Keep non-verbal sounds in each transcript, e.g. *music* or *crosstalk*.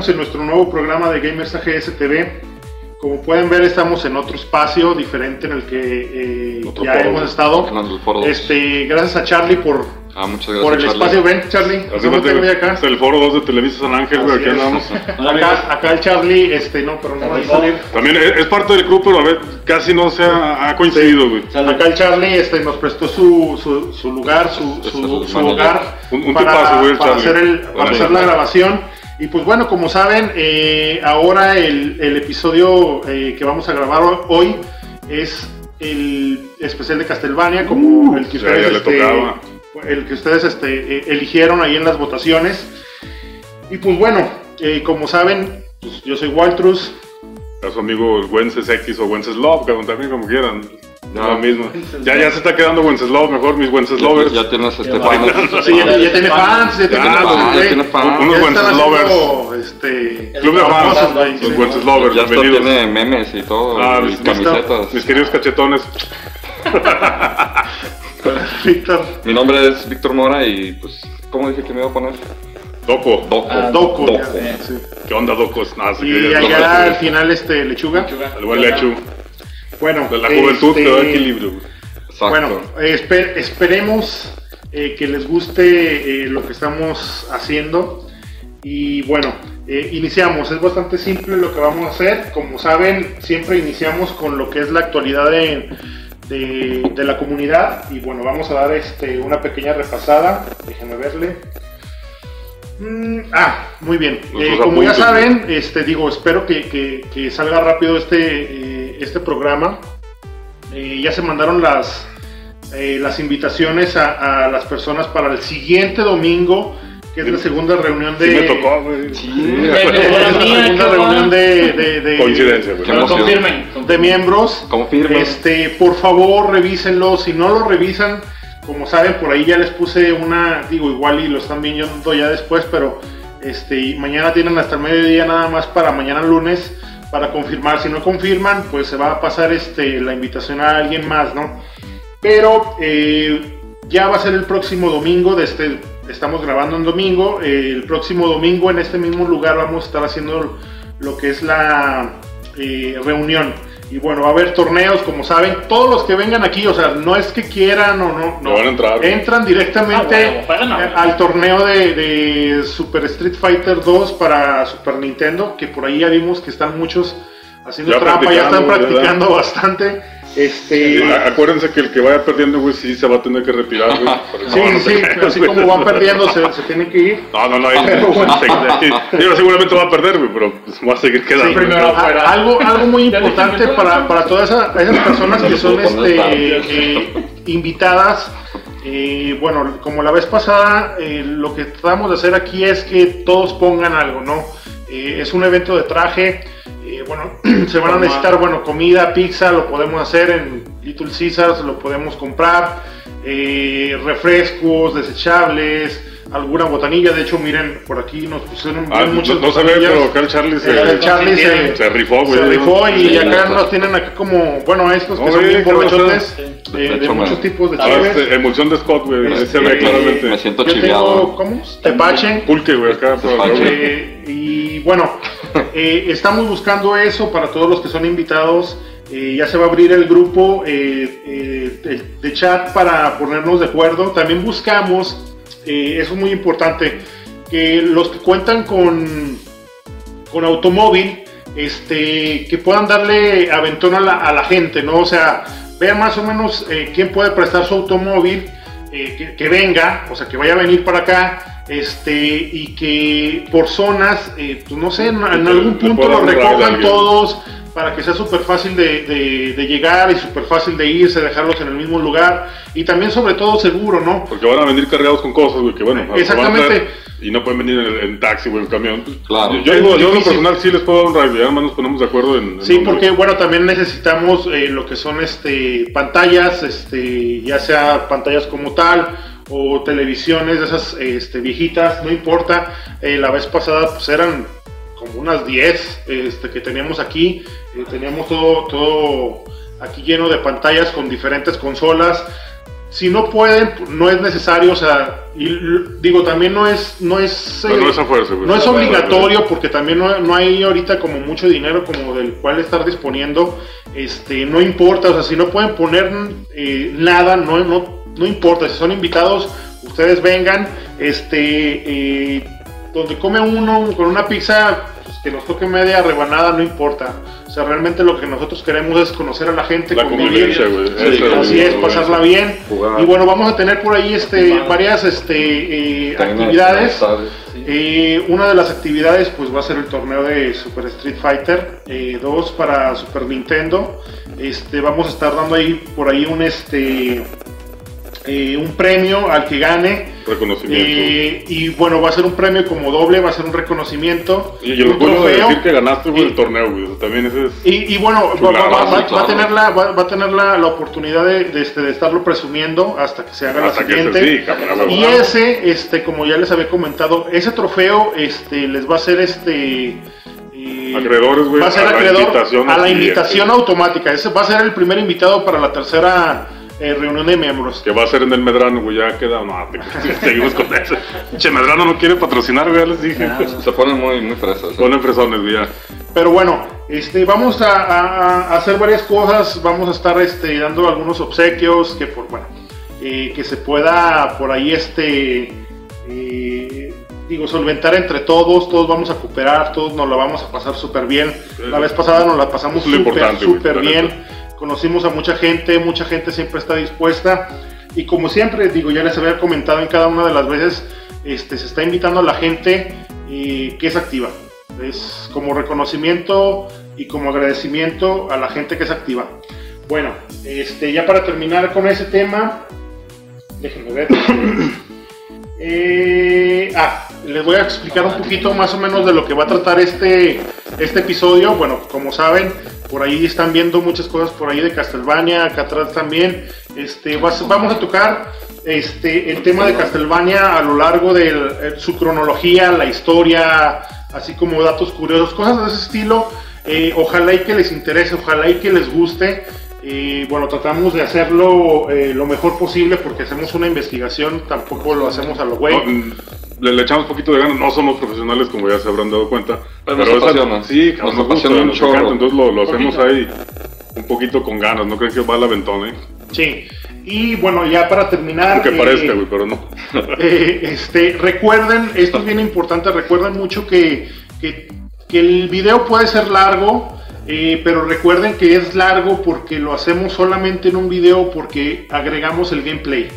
estamos en nuestro nuevo programa de Gamers AGS TV. Como pueden ver, estamos en otro espacio diferente en el que eh, ya foro, hemos estado. Este, gracias a Charlie por, Ah, muchas gracias. por el Charlie. espacio. Ven, Charlie, ¿cómo te voy acá? es el foro 2 de Televisa San Ángel, güey, aquí andamos. *laughs* Acá, acá el Charlie, este, no, pero no va a salir. También es, parte del club, pero a ver, casi no se ha, ha coincidido, güey. Acá el Charlie este, nos prestó su, su, su lugar, su, su, su hogar Un- un para, tipazo, güey, el para Charlie. hacer, el, para Bueno, hacer la grabación. Y pues bueno, como saben, eh, ahora el, el episodio eh, que vamos a grabar ho- hoy es el especial de Castlevania, como el que ya- ustedes, ya le este, el que ustedes este, eh, eligieron ahí en las votaciones. Y pues bueno, eh, como saben, pues, yo soy Waltrus. A su amigo Wences X o Wenceslov, cabrón, también como quieran. Ya. lo mismo. Ya, ya se está quedando Wenceslov, mejor mis Wenceslovers. Ya, ya tienes este fans. Sí, ya, ya tiene fans, ya tiene fans, ya tiene fans. Unos Wenceslovers. este, Club de fans, los sí. Wenceslovers, Ya bienvenidos. tiene memes y todo. Ah, y mis- mis- camisetas. Mis queridos cachetones. *laughs* Víctor Mi nombre es Víctor Mora y pues, ¿cómo dije que me iba a poner? Doco. Doco. Ah, Doco. Doco. ya, sí. ¿Qué onda, Docos? Y allá al final, este, lechuga. El buen Lechu. Bueno, De la juventud este, te da equilibrio. Exacto. Bueno, esper- esperemos eh, que les guste eh, lo que estamos haciendo. Y bueno, eh, iniciamos. Es bastante simple lo que vamos a hacer. Como saben, siempre iniciamos con lo que es la actualidad de, de- de la comunidad. Y bueno, vamos a dar este, una pequeña repasada. Déjenme verle. Mm, ah, muy bien. Eh, como ya saben, este, digo, espero que, que- que salga rápido este, eh, este programa. Eh, ya se mandaron las, eh, las invitaciones a, a las personas para el siguiente domingo, que es la segunda reunión de. Sí me tocó, güey. Sí, me es tocó la la mía, segunda qué reunión de, de- de- Coincidencia, güey. Pero confirmen. de miembros. Confirmen. Este, por favor, revísenlo. Si no lo revisan, como saben, por ahí ya les puse una, digo, igual y lo están viendo ya después, pero este, mañana tienen hasta el mediodía nada más para mañana lunes para confirmar. Si no confirman, pues se va a pasar este, la invitación a alguien más, ¿no? Pero eh, ya va a ser el próximo domingo, desde, estamos grabando en domingo, eh, el próximo domingo en este mismo lugar vamos a estar haciendo lo que es la eh, reunión. Y bueno, va a haber torneos, como saben, todos los que vengan aquí, o sea, no es que quieran o no, no. No van a entrar, entran directamente Ah, bueno, al torneo de, de Super Street Fighter 2 para Super Nintendo, que por ahí ya vimos que están muchos haciendo Ya trampa, ya están practicando, practicando bastante. Este, Sí, Acuérdense que el que vaya perdiendo, güey, sí se va a tener que retirar, güey. *laughs* Sí, no, creas, así como van perdiendo, se, se tienen que ir. No, no, no. sí, Digo, seguramente va a perder, güey, pero pues, va a seguir quedando. Sí, primero güey. afuera. A- algo, algo muy *laughs* importante para, para todas esas, esas personas que son este, eh, invitadas. eh, bueno, como la vez pasada, eh, lo que tratamos de hacer aquí es que todos pongan algo, ¿no? Eh, es un evento de traje. Eh, bueno, *clears throat* se van a necesitar, bueno, comida, pizza, lo podemos hacer en Little Caesars, lo podemos comprar. eh, refrescos, desechables, alguna botanilla. De hecho, miren, por aquí nos pusieron Ah, no, muchas no se ve, pero acá el Charlie se, El, el Charlie se, se rifó, güey. se rifó y Sí, acá nos tienen aquí como, bueno, estos que No, son bien borrachotes, Sí. de, muchos tipos de Ah, chiles. este, emulsión de Scott, güey. Se ve claramente. Me siento Yo tengo, chiviado. ¿cómo? Tepache. Pulque, güey, acá. por Tepache. favor. Eh, y bueno, eh, estamos buscando eso para todos los que son invitados. Eh, ya se va a abrir el grupo eh, de, chat para ponernos de acuerdo. También buscamos, eso es muy importante, que los que cuentan con, con automóvil, este, que puedan darle aventón a la, gente, ¿no? O sea, vean más o menos quién puede prestar su automóvil, que venga, o sea, que vaya a venir para acá, este, y que por zonas, eh, pues no sé, en, algún punto lo recojan todos para que sea súper fácil de, de- de llegar y súper fácil de irse, dejarlos en el mismo lugar y también sobre todo seguro, ¿no? Porque van a venir cargados con cosas, güey, que bueno. van a Exactamente. traer Y no pueden venir en, en taxi, güey, en camión. Claro. Yo, yo, yo en lo personal sí les puedo dar un ride, y además nos ponemos de acuerdo en. en Sí, porque bueno, también necesitamos eh, lo que son este pantallas, este, ya sea pantallas como tal o televisiones de esas este, viejitas, no importa. Eh, la vez pasada pues eran como unas 10 este, que teníamos aquí. Eh, teníamos todo, todo aquí lleno de pantallas con diferentes consolas. Si no pueden, no es necesario, o sea, Y digo, también no es, no es, Pero eh, no es fuerza, güey. no es obligatorio porque también no, no hay ahorita como mucho dinero como del cual estar disponiendo. Este, no importa, o sea, si no pueden poner eh, nada, no, no, no importa. Si son invitados, ustedes vengan. Este, eh, donde come uno con una pizza, pues, que nos toque media rebanada, no importa. O sea, realmente lo que nosotros queremos es conocer a la gente, La convivir. Sí, Así es, la pasarla bien. Jugar. Y bueno, vamos a tener por ahí este, varias este, eh, actividades. Eh, una de las actividades pues va a ser el torneo de Super Street Fighter 2 para Super Nintendo. Este, vamos a estar dando ahí por ahí un este eh, un premio al que gane. Reconocimiento. Eh, y bueno, va a ser un premio como doble, va a ser un reconocimiento, y un orgullo de decir que ganaste güey, Y- el torneo, güey. también ese es. Y, y bueno, va, Chulada, va- va- sí, va a tener, la, va, a tener la, la oportunidad de, de, este, de estarlo presumiendo hasta que se haga Hasta la que siguiente. sí. Y ese, este, como ya les había comentado, ese trofeo, este, les va a ser este. eh, Acreedores, güey, Va a ser a la acreedor invitación a la invitación automática. Ese va a ser el primer invitado para la tercera eh, reunión de miembros. Que va a ser en el Medrano, güey. Ya queda. No, te- *laughs* seguimos con eso. Che, Medrano no quiere patrocinar, güey. Ya les dije. Se ponen muy, muy fresas. ¿eh? Ponen fresones, güey. ya. Pero bueno, este, vamos a, a- a hacer varias cosas. Vamos a estar este, dando algunos obsequios que por bueno, eh, que se pueda por ahí este eh, digo solventar entre todos. Todos vamos a cooperar, todos nos la vamos a pasar súper bien. La vez pasada nos la pasamos súper súper bien. Conocimos a mucha gente, mucha gente siempre está dispuesta. Y como siempre, digo, ya les había comentado en cada una de las veces, este, se está invitando a la gente que es activa. Es como reconocimiento y como agradecimiento a la gente que es activa. Bueno, este, ya para terminar con ese tema, déjenme ver. *coughs* Eh, ah, les voy a explicar un poquito más o menos de lo que va a tratar este, este episodio. Bueno, como saben, por ahí están viendo muchas cosas por ahí de Castlevania, acá atrás también. Este, vamos a tocar este, el tema de Castlevania a lo largo de eh, su cronología, la historia, así como datos curiosos, cosas de ese estilo. Eh, ojalá y que les interese, ojalá y que les guste. Y bueno, tratamos de hacerlo eh, lo mejor posible porque hacemos una investigación, tampoco lo hacemos a lo güey. Le, le echamos poquito de ganas, no somos profesionales como ya se habrán dado cuenta. Pero nos esa- apasiona. Sí, Nos nos, apasiona gusta, un nos chorro. encanta, entonces lo, lo hacemos ahí un poquito con ganas, no creen que va al aventón, ¿eh? Sí, y bueno, ya para terminar. Aunque eh, parezca, güey, pero no. *laughs* eh, este, recuerden, esto es bien importante, recuerden mucho que, que, que el video puede ser largo, eh, pero recuerden que es largo porque lo hacemos solamente en un video porque agregamos el gameplay.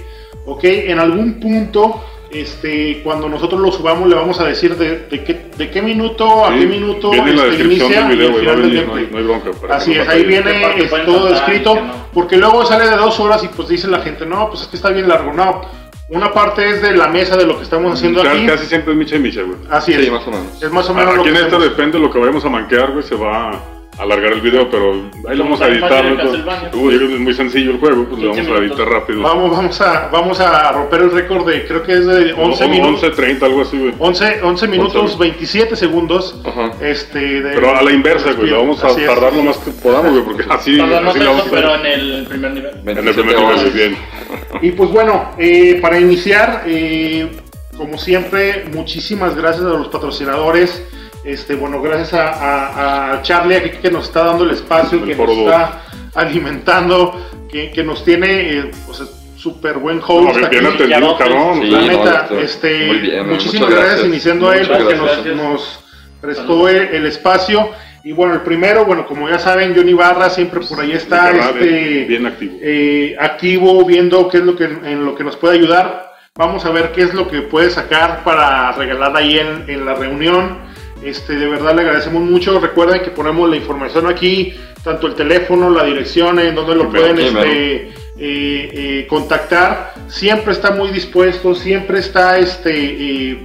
¿Ok? En algún punto, este, cuando nosotros lo subamos, le vamos a decir de, de qué, de qué minuto a Sí, qué minuto viene en la este, descripción inicia del video, y el final del no hay, gameplay. no hay bronca. Así no es, ahí viene es pueden todo saltar, escrito, no. porque luego sale de dos horas y pues dice la gente, no, pues es que está bien largo. No, una parte es de la mesa de lo que estamos haciendo Casi- aquí. Casi siempre es micha y micha, güey. Así es. Sí, más o menos. Es más o menos lo Aquí que en esta depende de lo que vayamos a manquear, güey, se va a alargar el video, pero ahí lo vamos a editar. es muy sencillo el juego, pues lo 15 vamos a editar rápido. Vamos, vamos, a, vamos a romper el récord de, creo que es de 11 minutos. 11, 30, algo así, güey. 11, 11 minutos, 11. 27 segundos. Ajá. Este, de- Pero a la inversa, güey, lo vamos a Así es. tardar lo más que podamos, güey, porque así, así lo vamos a pero en el primer nivel. En el 27 primer nivel, bien. Y pues bueno, eh, para iniciar, eh, como siempre, muchísimas gracias a los patrocinadores. Este, bueno, gracias a, a- a Charlie aquí que nos está dando el espacio, El que nos dos. está alimentando, que, que nos tiene eh, pues, súper buen No, host bien, bien aquí. atendido, cabrón. Sí, la no, neta, este, muy bien, muchísimas gracias, gracias. iniciando a él porque nos, nos prestó el, el espacio. Y bueno, el primero, bueno, como ya saben, Johnny Barra siempre por ahí está. Este, Bien activo. eh, activo, viendo qué es lo que en lo que nos puede ayudar. Vamos a ver qué es lo que puede sacar para regalar ahí en, en la reunión. Este, de verdad le agradecemos mucho. Recuerden que ponemos la información aquí, tanto el teléfono, la dirección, en donde lo pueden este, eh, eh, contactar. Siempre está muy dispuesto, siempre está este, eh,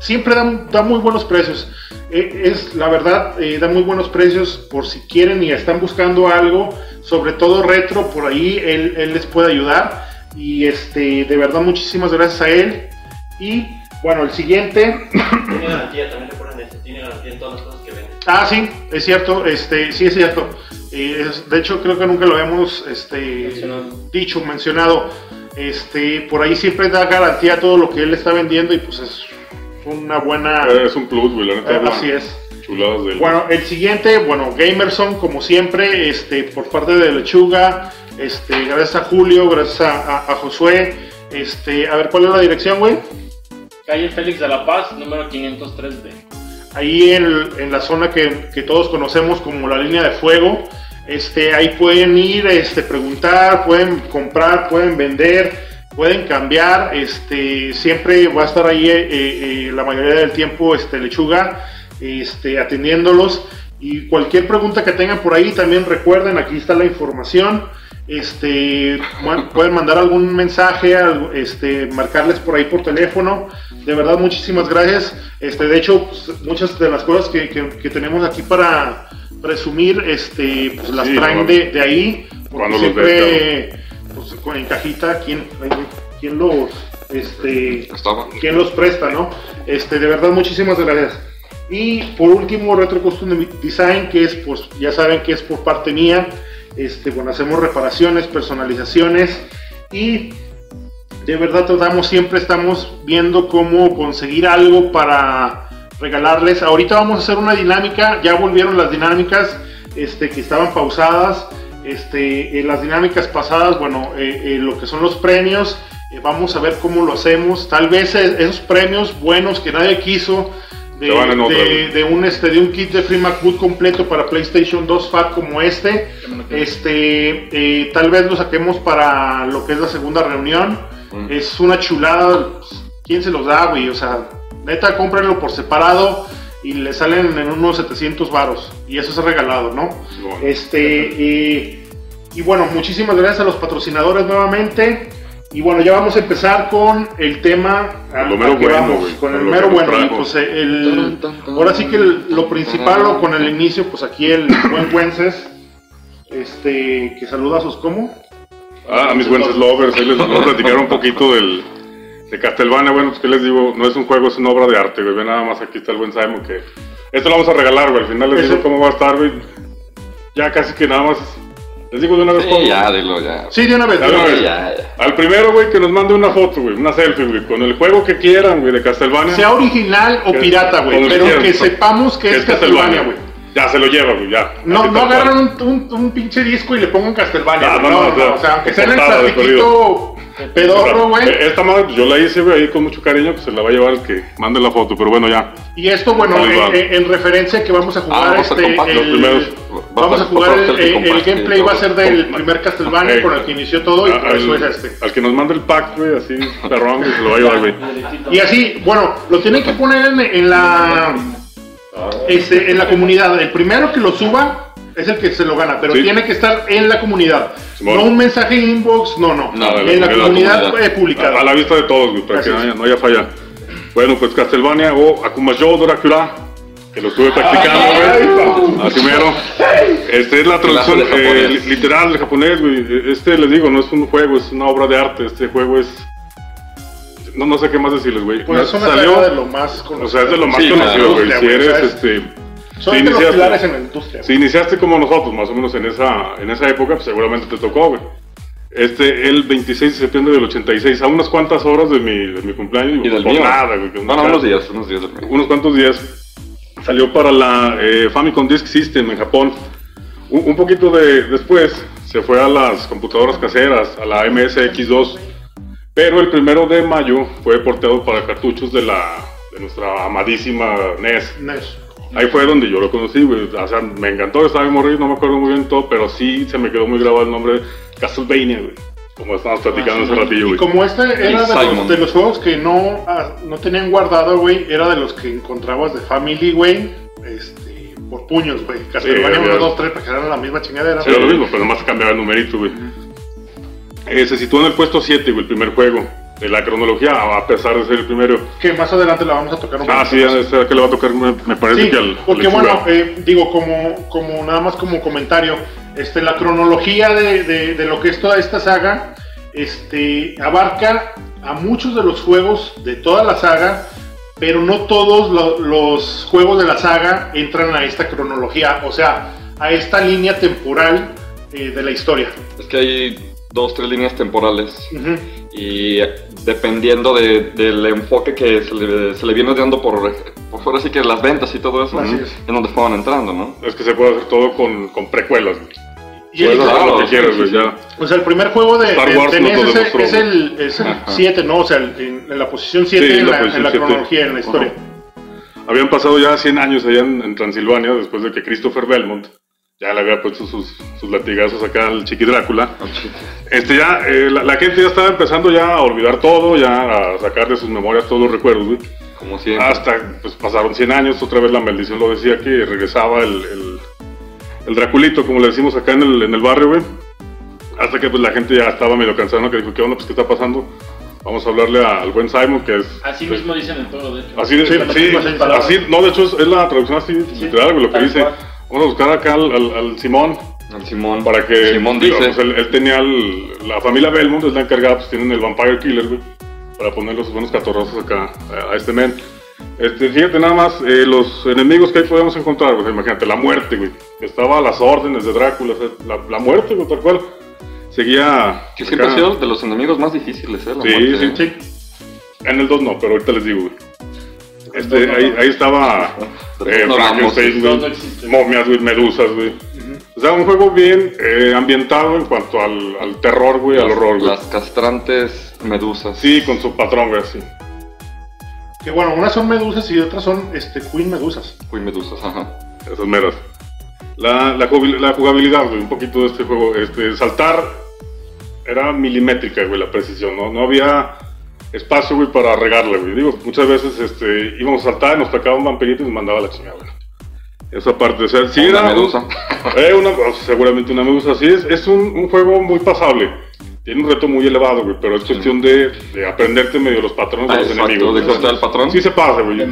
siempre da, da muy buenos precios. Eh, es la verdad, eh, da muy buenos precios por si quieren y están buscando algo, sobre todo retro, por ahí él, él les puede ayudar. Y este, de verdad, muchísimas gracias a él. Y bueno, el siguiente. Ah, sí, es cierto, este, sí es cierto. Eh, es- de hecho, creo que nunca lo habíamos este, Mencionado. dicho, mencionado. Este, por ahí siempre da garantía a todo lo que él está vendiendo y pues es una buena... Eh, Es un plus, güey, la neta. Eh, es así es. Chuladas del. Bueno, el siguiente, bueno, Gamerson, como siempre, este, por parte de Lechuga, este, gracias a Julio, gracias a, a- a Josué, este, a ver, ¿cuál es la dirección, güey? Calle Félix de la Paz, número 503D. Ahí en, la zona que, todos conocemos como la línea de fuego, este, ahí pueden ir, este, preguntar, pueden comprar, pueden vender, pueden cambiar, este, siempre va a estar ahí eh, eh, la mayoría del tiempo, este, Lechuga, este, atendiéndolos. Y cualquier pregunta que tengan por ahí, también recuerden, aquí está la información. Este, pueden mandar algún mensaje, este, marcarles por ahí por teléfono. De verdad, muchísimas gracias. Este, de hecho, pues, muchas de las cosas que, que- que tenemos aquí para presumir, este, pues, las Sí, traen de, de ahí. porque Cuando los siempre, pues, con en cajita, ¿quién, quién los, este, quién los presta, ¿no? Este, de verdad, muchísimas gracias. Y por último, Retro Custom Design, que es, pues, ya saben que es por parte mía. Este, bueno, hacemos reparaciones, personalizaciones y de verdad tratamos, siempre estamos viendo cómo conseguir algo para regalarles. Ahorita vamos a hacer una dinámica, ya volvieron las dinámicas este, que estaban pausadas. Este, eh, las dinámicas pasadas, bueno, eh, eh, lo que son los premios, eh, vamos a ver cómo lo hacemos. Tal vez esos premios buenos que nadie quiso, de, un, este, de un kit de Free MacBook completo para PlayStation 2 Fat como este, este, eh, tal vez lo saquemos para lo que es la segunda reunión. Es una chulada. ¿Quién se los da, güey? O sea, neta, cómprenlo por separado y le salen en unos 700 varos. Y eso es regalado, ¿no? Bueno. Este, y, y bueno, muchísimas gracias a los patrocinadores nuevamente. Y bueno, ya vamos a empezar con el tema. Lo mero bueno, vamos, güey, con el mero bueno. y trajo. pues el, ahora sí que el- lo principal o con el inicio, pues aquí el buen Wences, este, que saluda a sus como. Ah, a mis buenos lovers, ahí les voy a *laughs* platicar un poquito del, de Castlevania. Bueno, pues que les digo, no es un juego, es una obra de arte, güey. Ve nada más aquí está el buen Simon que. Esto lo vamos a regalar, güey. Al final les digo cómo va a estar, güey. Ya casi que nada más. Les digo de una vez cómo. Sí, ya, dilo, ya. Sí, de una vez. Ya de una de vez. una Ya, ya. Al primero, güey, que nos mande una foto, güey, una selfie, güey, con el juego que quieran, güey, de Castlevania. Sea original o Que- pirata, güey. Pero quieran, que sepamos que es Castlevania, güey. Ya, se lo lleva, güey, ya. No, no agarran un, un, un pinche disco y le pongan Castlevania. Ah, no, no, no, no, no, o sea, aunque sea en el plastiquito pedorro, güey. Eh, Esta madre, pues, yo la hice, güey, ahí con mucho cariño, pues se la va a llevar el que mande la foto, pero bueno, ya. Y esto, bueno, va. en, en- en referencia que vamos a jugar Ah, vamos a este, el- primeros. vamos a jugar el, el- el gameplay va a ser del primer Castlevania con el que inició todo y Ah, por eso al, es este. al que nos mande el pack, güey, así, perrón, güey, se lo va a llevar, güey. Y así, bueno, lo tienen que poner en, en la este, en la comunidad. El primero que lo suba es el que se lo gana, pero Sí. tiene que estar en la comunidad. Simón. No un mensaje inbox, no, no. La en la comunidad, comunidad, comunidad. eh, publicada. A, a la vista de todos, güey, para que Así no haya, no haya falla. Bueno, pues Castlevania o Akumajo Dracula, que lo estuve practicando, güey. Así mero. Este es la traducción eh, literal de japonés, güey. Este, les digo, no es un juego, es una obra de arte. Este juego es. No, no sé qué más decirles, güey. Pues es una Salió- de lo más conocido. O sea, es de lo más Sí, conocido, güey. Si eres, ¿sabes? este. Son si de los pilares en la industria. Si iniciaste como nosotros, más o menos en esa, en esa época, pues seguramente te tocó, güey. Este, el 26 de septiembre del 86, a unas cuantas horas de mi, de mi cumpleaños. Y del mío. nada, güey. que Bueno, nunca- unos días, unos días unos cuantos días. Salió para la eh, Famicom Disk System en Japón. Un, un poquito de, después se fue a las computadoras caseras, a la MSX2. Pero el primero de mayo fue porteado para cartuchos de, la, de nuestra amadísima NES. NES. Ahí fue donde yo lo conocí, güey. O sea, me encantó, estaba morrido, no me acuerdo muy bien todo, pero sí se me quedó muy grabado el nombre de Castlevania, güey. Como estábamos platicando hace ratillo, Y güey. como este era de los, de los juegos que no, ah, no tenían guardado, güey, era de los que encontrabas de Family, güey, este, por puños, güey. Castlevania había- 1, 2, 3, porque eran la misma chingadera. Era lo mismo, pero nomás cambiaba el numerito, güey. Eh, se situó en el puesto 7, güey, el primer juego de la cronología, a pesar de ser el primero. Que más adelante la vamos a tocar un Ah, sí, es que le va a tocar, me, parece Sí, que al. porque al bueno, eh, digo, como, como nada más como comentario, este, la cronología de, de- de lo que es toda esta saga, este, abarca a muchos de los juegos de toda la saga, pero no todos lo- los juegos de la saga entran a esta cronología, o sea, a esta línea temporal eh, de la historia. Es que hay dos, tres líneas temporales. Y dependiendo de- del enfoque que se le, se le viene dando por, por fuera, así que las ventas y todo eso, ¿no? es. es donde fueron entrando, ¿no? Es que se puede hacer todo con, con precuelas. Y el- Puedes hacer claro, lo que sí, quieras, sí, güey, sí. ya. O sea, el primer juego de, Star Wars de nos NES lo es, el- demostró, es el, es el Ajá. 7, ¿no? O sea, el- en, en la posición 7 Sí, en, la posición en la cronología, en la historia. Habían pasado ya 100 años allá en, en Transilvania después de que Christopher Belmont ya le había puesto sus, sus latigazos acá al chiqui Drácula. *laughs* Este ya, eh, la, la gente ya estaba empezando ya a olvidar todo, ya a sacar de sus memorias todos los recuerdos, güey. Como siempre. Hasta, pues pasaron 100 años, otra vez la maldición lo decía que regresaba el, el, el Draculito, como le decimos acá en el, en el barrio, güey. Hasta que pues la gente ya estaba medio cansada, ¿no? Que dijo, ¿qué onda? Pues, ¿qué está pasando? Vamos a hablarle a- al buen Simon, que es... Así pues, mismo dicen en todo, de hecho. Así de, Sí, sí, así no, de hecho es, es la traducción así, literal, güey, lo que dice. cual. Vamos a buscar acá al, al- al Simón, El Simón. para que... Simón dice. pues, él, él tenía el- la familia Belmont, es la encargada, pues tienen el Vampire Killer, güey, para ponerle sus buenos catorrazos acá a, a este men. Este, fíjate nada más, eh, los enemigos que ahí podemos encontrar, pues imagínate, la muerte, güey, estaba a las órdenes de Drácula, la, la muerte, güey, tal cual. Seguía... Que siempre ha sido de los enemigos más difíciles, ¿eh? La Sí, muerte. sí, En el 2 no, pero ahorita les digo, güey. Este, no, ahí, ahí estaba eh, Frankenstein, güey, momias, güey, medusas, güey. O sea, un juego bien eh, ambientado en cuanto al, al terror, güey, al horror, güey. Las castrantes medusas. Sí, con su patrón, güey, así. Que bueno, unas son medusas y otras son este, queen medusas. Uy, medusas, ajá. Esas meras. La, la jugabilidad, güey, un poquito de este juego. Este, saltar era milimétrica, güey, la precisión, ¿no? No había espacio, güey, para regarle, güey. Digo, muchas veces este, íbamos a saltar, nos tocaba un vampirito y nos mandaba la chingada, güey. Esa parte, o sea, sí Una era... un- medusa. *laughs* Eh, una- seguramente una medusa, sí, es, es un, un juego muy pasable. Tiene un reto muy elevado, güey, pero es cuestión de, de aprenderte medio los patrones Ah, de los exacto, enemigos. de cortar el patrón. Sí se pasa, güey.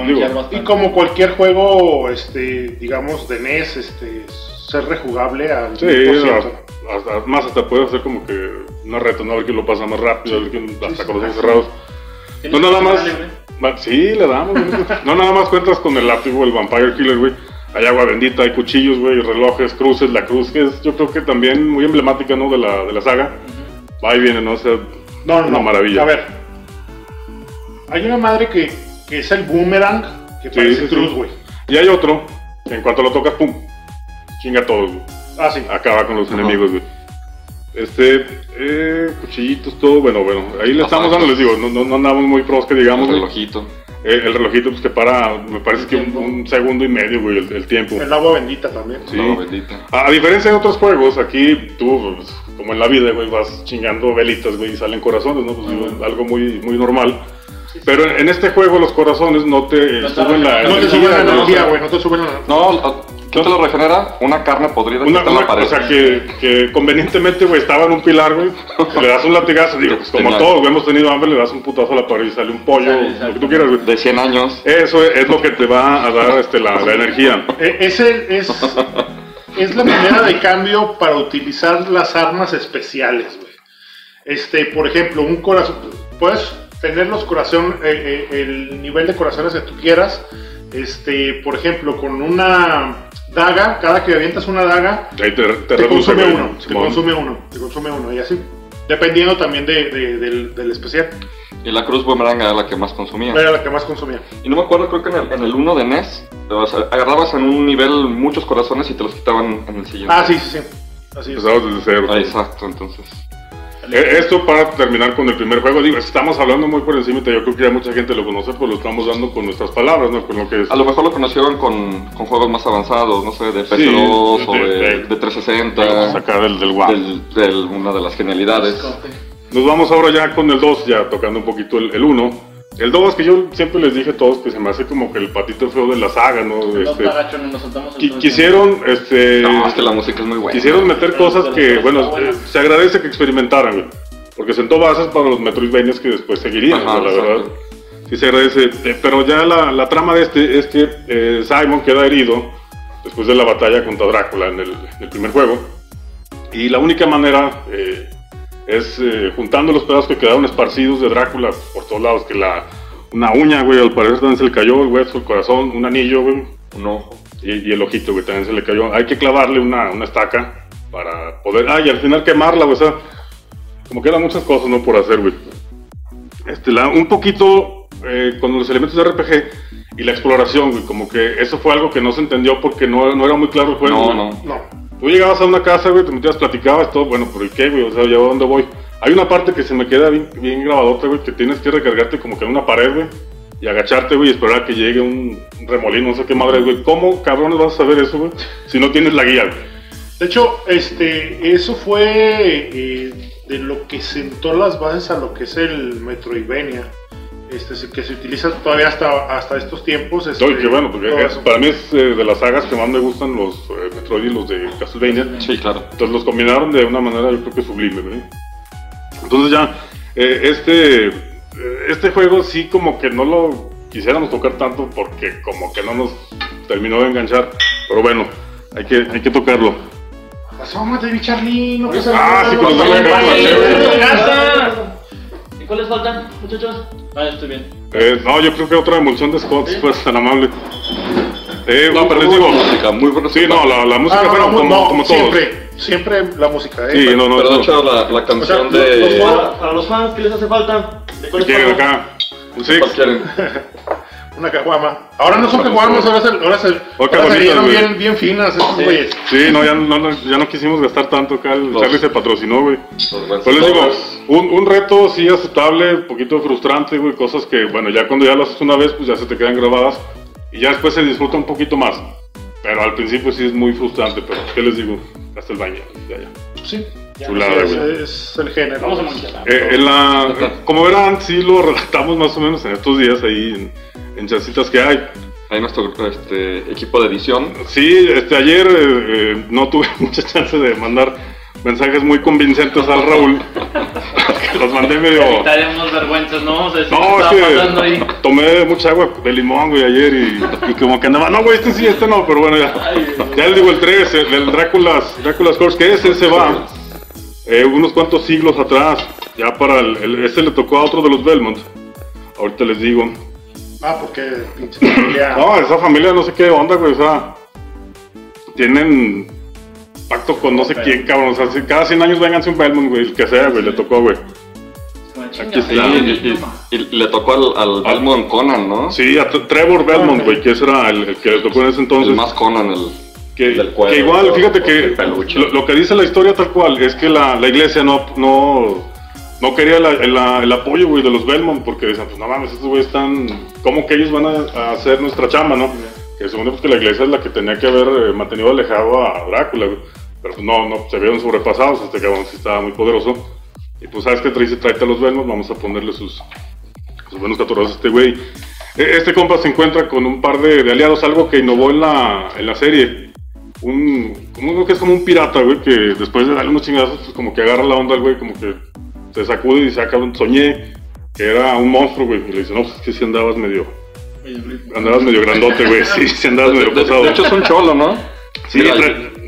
Y como cualquier juego, este, digamos, de NES, este, ser rejugable al Sí, 100%. a- hasta- más hasta puede hacer como que una reto, ¿no? A ver quién lo pasa más rápido, a ver quién hasta con los ojos cerrados. ¿Tienes No nada más. Sí, le damos, güey. No nada más cuentas con el látigo, el Vampire Killer, güey. Hay agua bendita, hay cuchillos, güey, relojes, cruces, la cruz, que es yo creo que también muy emblemática, ¿no? De la, de la saga. Va y viene, ¿no? O sea, No, no, una no. maravilla. A ver. Hay una madre que, que es el boomerang, que Sí, parece sí, cruz, sí. güey. Y hay otro, que en cuanto lo tocas, pum, chinga a todos, güey. Ah, sí. Acaba con los Ajá. enemigos, güey. Este, eh, cuchillitos, todo, bueno, bueno. Ahí le estamos dando, les digo, no, no, no andamos muy pros que digamos, El relojito. Eh, el relojito, pues que para, me parece El que un, un segundo y medio, güey, el, el tiempo. El agua bendita también. Sí. No, bendita. A, a diferencia de otros juegos, aquí tú, pues, como en la vida, güey, vas chingando velitas, güey, y salen corazones, ¿no? Pues digo, algo muy, muy normal. Pero en, este juego los corazones no te No suben la está- No te energía, suben la energía, güey, no te suben la No, ¿qué te lo regenera? Una carne podrida que Una, está en la pared. o sea, que, que convenientemente, güey, estaba en un pilar, güey, *laughs* le das un latigazo, digo, pues como todos, güey, hemos tenido hambre, le das un putazo a la pared y sale un pollo, Sale, lo que tú quieras, güey. De 100 años. Eso es lo que te va a dar este, la, la energía. Eh, es, el- es, es la manera de cambio para utilizar las armas especiales, güey. Este, por ejemplo, un corazón. Puedes tener los corazón, eh, eh, el nivel de corazones que tú quieras. Este, por ejemplo, con una daga, cada que avientas una daga, Ahí te, te te, reduce, consume uno, te consume uno, te consume uno, y así. Dependiendo también de- de- del, del especial. Y la cruz boomerang era la que más consumía. Era la que más consumía. Y no me acuerdo, creo que en el, en el 1 de NES, o sea, agarrabas en un nivel muchos corazones y te los quitaban en el siguiente. Ah, sí, sí, sí. Así es. Desde cero. Ah, exacto, entonces. Eh, Esto para terminar con el primer juego, digo, estamos hablando muy por encima, yo creo que ya mucha gente lo conoce, pues lo estamos dando con nuestras palabras, ¿no? Con lo que es... A lo mejor lo conocieron con, con juegos más avanzados, no sé, de PS2 Sí, o de- de, de- de 360. Sacar del, del WAP. del, del- una de las genialidades. Nos vamos ahora ya con el 2, ya tocando un poquito el 1. El 2 que yo siempre les dije a todos que se me hace como que el patito feo de la saga, ¿no? Este, nos qui- quisieron, este... No, es que la música es muy buena. Quisieron meter Pero cosas que, bueno, eh, se agradece que experimentaran, güey. Porque sentó bases para los Metroidvanias que después seguirían, Ajá, o sea, la verdad. Sí se agradece. Eh, pero ya la, la trama de este es que eh, Simon queda herido después de la batalla contra Drácula en el, en el primer juego. Y la única manera eh, es eh, juntando los pedazos que quedaron esparcidos de Drácula por todos lados. Que la, una uña, güey, al parecer también se le cayó, el hueso, el corazón, un anillo, güey. Un ojo. Y, y el ojito, güey, también se le cayó. Hay que clavarle una, una estaca para poder. Ah, y al final quemarla, güey. O sea, como que eran muchas cosas, ¿no? Por hacer, güey. Este, la, un poquito eh, con los elementos de RPG y la exploración, güey, como que eso fue algo que no se entendió porque no, no era muy claro el juego. No, no. No. Tú llegabas a una casa, güey, te metías, platicabas, todo, bueno, ¿por qué, güey? O sea, ¿ya a dónde voy? Hay una parte que se me queda bien, bien grabadota, güey, que tienes que recargarte como que en una pared, güey, y agacharte, güey, y esperar a que llegue un remolino, no sé qué madre, güey. ¿Cómo, cabrones, vas a saber eso, güey? Si no tienes la guía, güey. De hecho, este, eso fue eh, de lo que sentó las bases a lo que es el Metroidvania. Este, que se utiliza todavía hasta, hasta estos tiempos. Este, No, y que bueno, porque para mí es eh, de las sagas que más me gustan los eh, Metroid y los de Castlevania. Sí, claro. Entonces los combinaron de una manera yo creo que sublime, güey. Entonces ya, eh, este, eh, este juego sí como que no lo quisiéramos tocar tanto porque como que no nos terminó de enganchar. Pero bueno, hay que, hay que tocarlo. Asómate, mi Charlie, no pasa Ah, nada. sí, cuando pasa. ¿Y cuáles faltan, muchachos? Ah, ya estoy bien. Eh, no, yo creo que otra emulsión de Scott, fueras tan amable. Eh, No, pero les digo, música, muy buena sí, no, la, la música, Ah, no, bueno, no, como, no, como todos. siempre, siempre la música, ¿eh? Sí, no, no, Pero de hecho la, la canción O sea, los- los de... Para, para los fans, ¿qué les hace falta? ¿De cuáles ¿Quieren acá? Un six. ¿Cuál quieren? *laughs* Una caguama. Ahora no son caguamas, ahora se, ahora se, Oh, ahora se vieron bien, bien finas estos güeyes. Sí, no ya, no, ya no quisimos gastar tanto acá. El Los- Charlie se patrocinó, güey. Pues les digo, un, un reto sí aceptable, un poquito frustrante, güey. Cosas que, bueno, ya cuando ya lo haces una vez, pues ya se te quedan grabadas. Y ya después se disfruta un poquito más. Pero al principio sí es muy frustrante, pero ¿qué les digo? Castlevania, ya, ya. Sí, Chulada, es, güey. es el género. Vamos a. Eh, en la, como verán, sí lo *laughs* redactamos más o menos en estos días ahí en, en chancitas que hay. Ahí nuestro este, equipo de edición. Sí, este, ayer eh, eh, no tuve *laughs* mucha chance de mandar mensajes muy convincentes al Raúl. *laughs* los mandé medio... Evitaremos vergüenzas, ¿no? Vamos a decir No, qué es ahí. que tomé mucha agua de limón, güey, ayer y, y como que andaba, no, güey, este sí, este no, pero bueno, ya. Ay, Ya les digo el 3, el del Drácula's, Drácula's Curse, que ese se va eh, unos cuantos siglos atrás, ya para el, el- ese le tocó a otro de los Belmont. Ahorita les digo. Ah, porque pinche familia. *coughs* No, esa familia no sé qué onda, güey, o sea, tienen pacto con no sé quién, cabrón, o sea, si cada 100 años vénganse un Belmont, güey, el que sea, güey, le tocó, güey. Aquí está. Y, le tocó al, al Belmont Conan, ¿no? Sí, a Trevor Belmont, güey, que ese era el, el que le tocó en ese entonces. El más Conan, el... Que, del cuero, que igual, fíjate que lo, lo que dice la historia tal cual es que la, la iglesia no, no, no quería la- la- el apoyo, güey, de los Belmont porque decían, pues no mames, estos güeyes están, ¿cómo que ellos van a, hacer nuestra chamba, no? Que según pues que la iglesia es la que tenía que haber eh, mantenido alejado a Drácula. Pero pues no, no, se vieron sobrepasados, este cabrón sí estaba muy poderoso. Y pues, ¿sabes qué? Trae, tráete a los Belmont, vamos a ponerle sus, sus buenos catorrazos a este güey. E- Este compa se encuentra con un par de, de aliados, algo que innovó en la, en la serie. Un, como uno que es como un pirata, güey, que después de darle unos chingazos, pues como que agarra la onda al güey, como que se sacude y dice, ah, cabrón, soñé que era un monstruo, güey. Y le dice, no, pues es que si andabas medio, andabas medio grandote, güey, sí, sí andabas De, medio de- pasado. de hecho es un cholo, ¿no? Sí,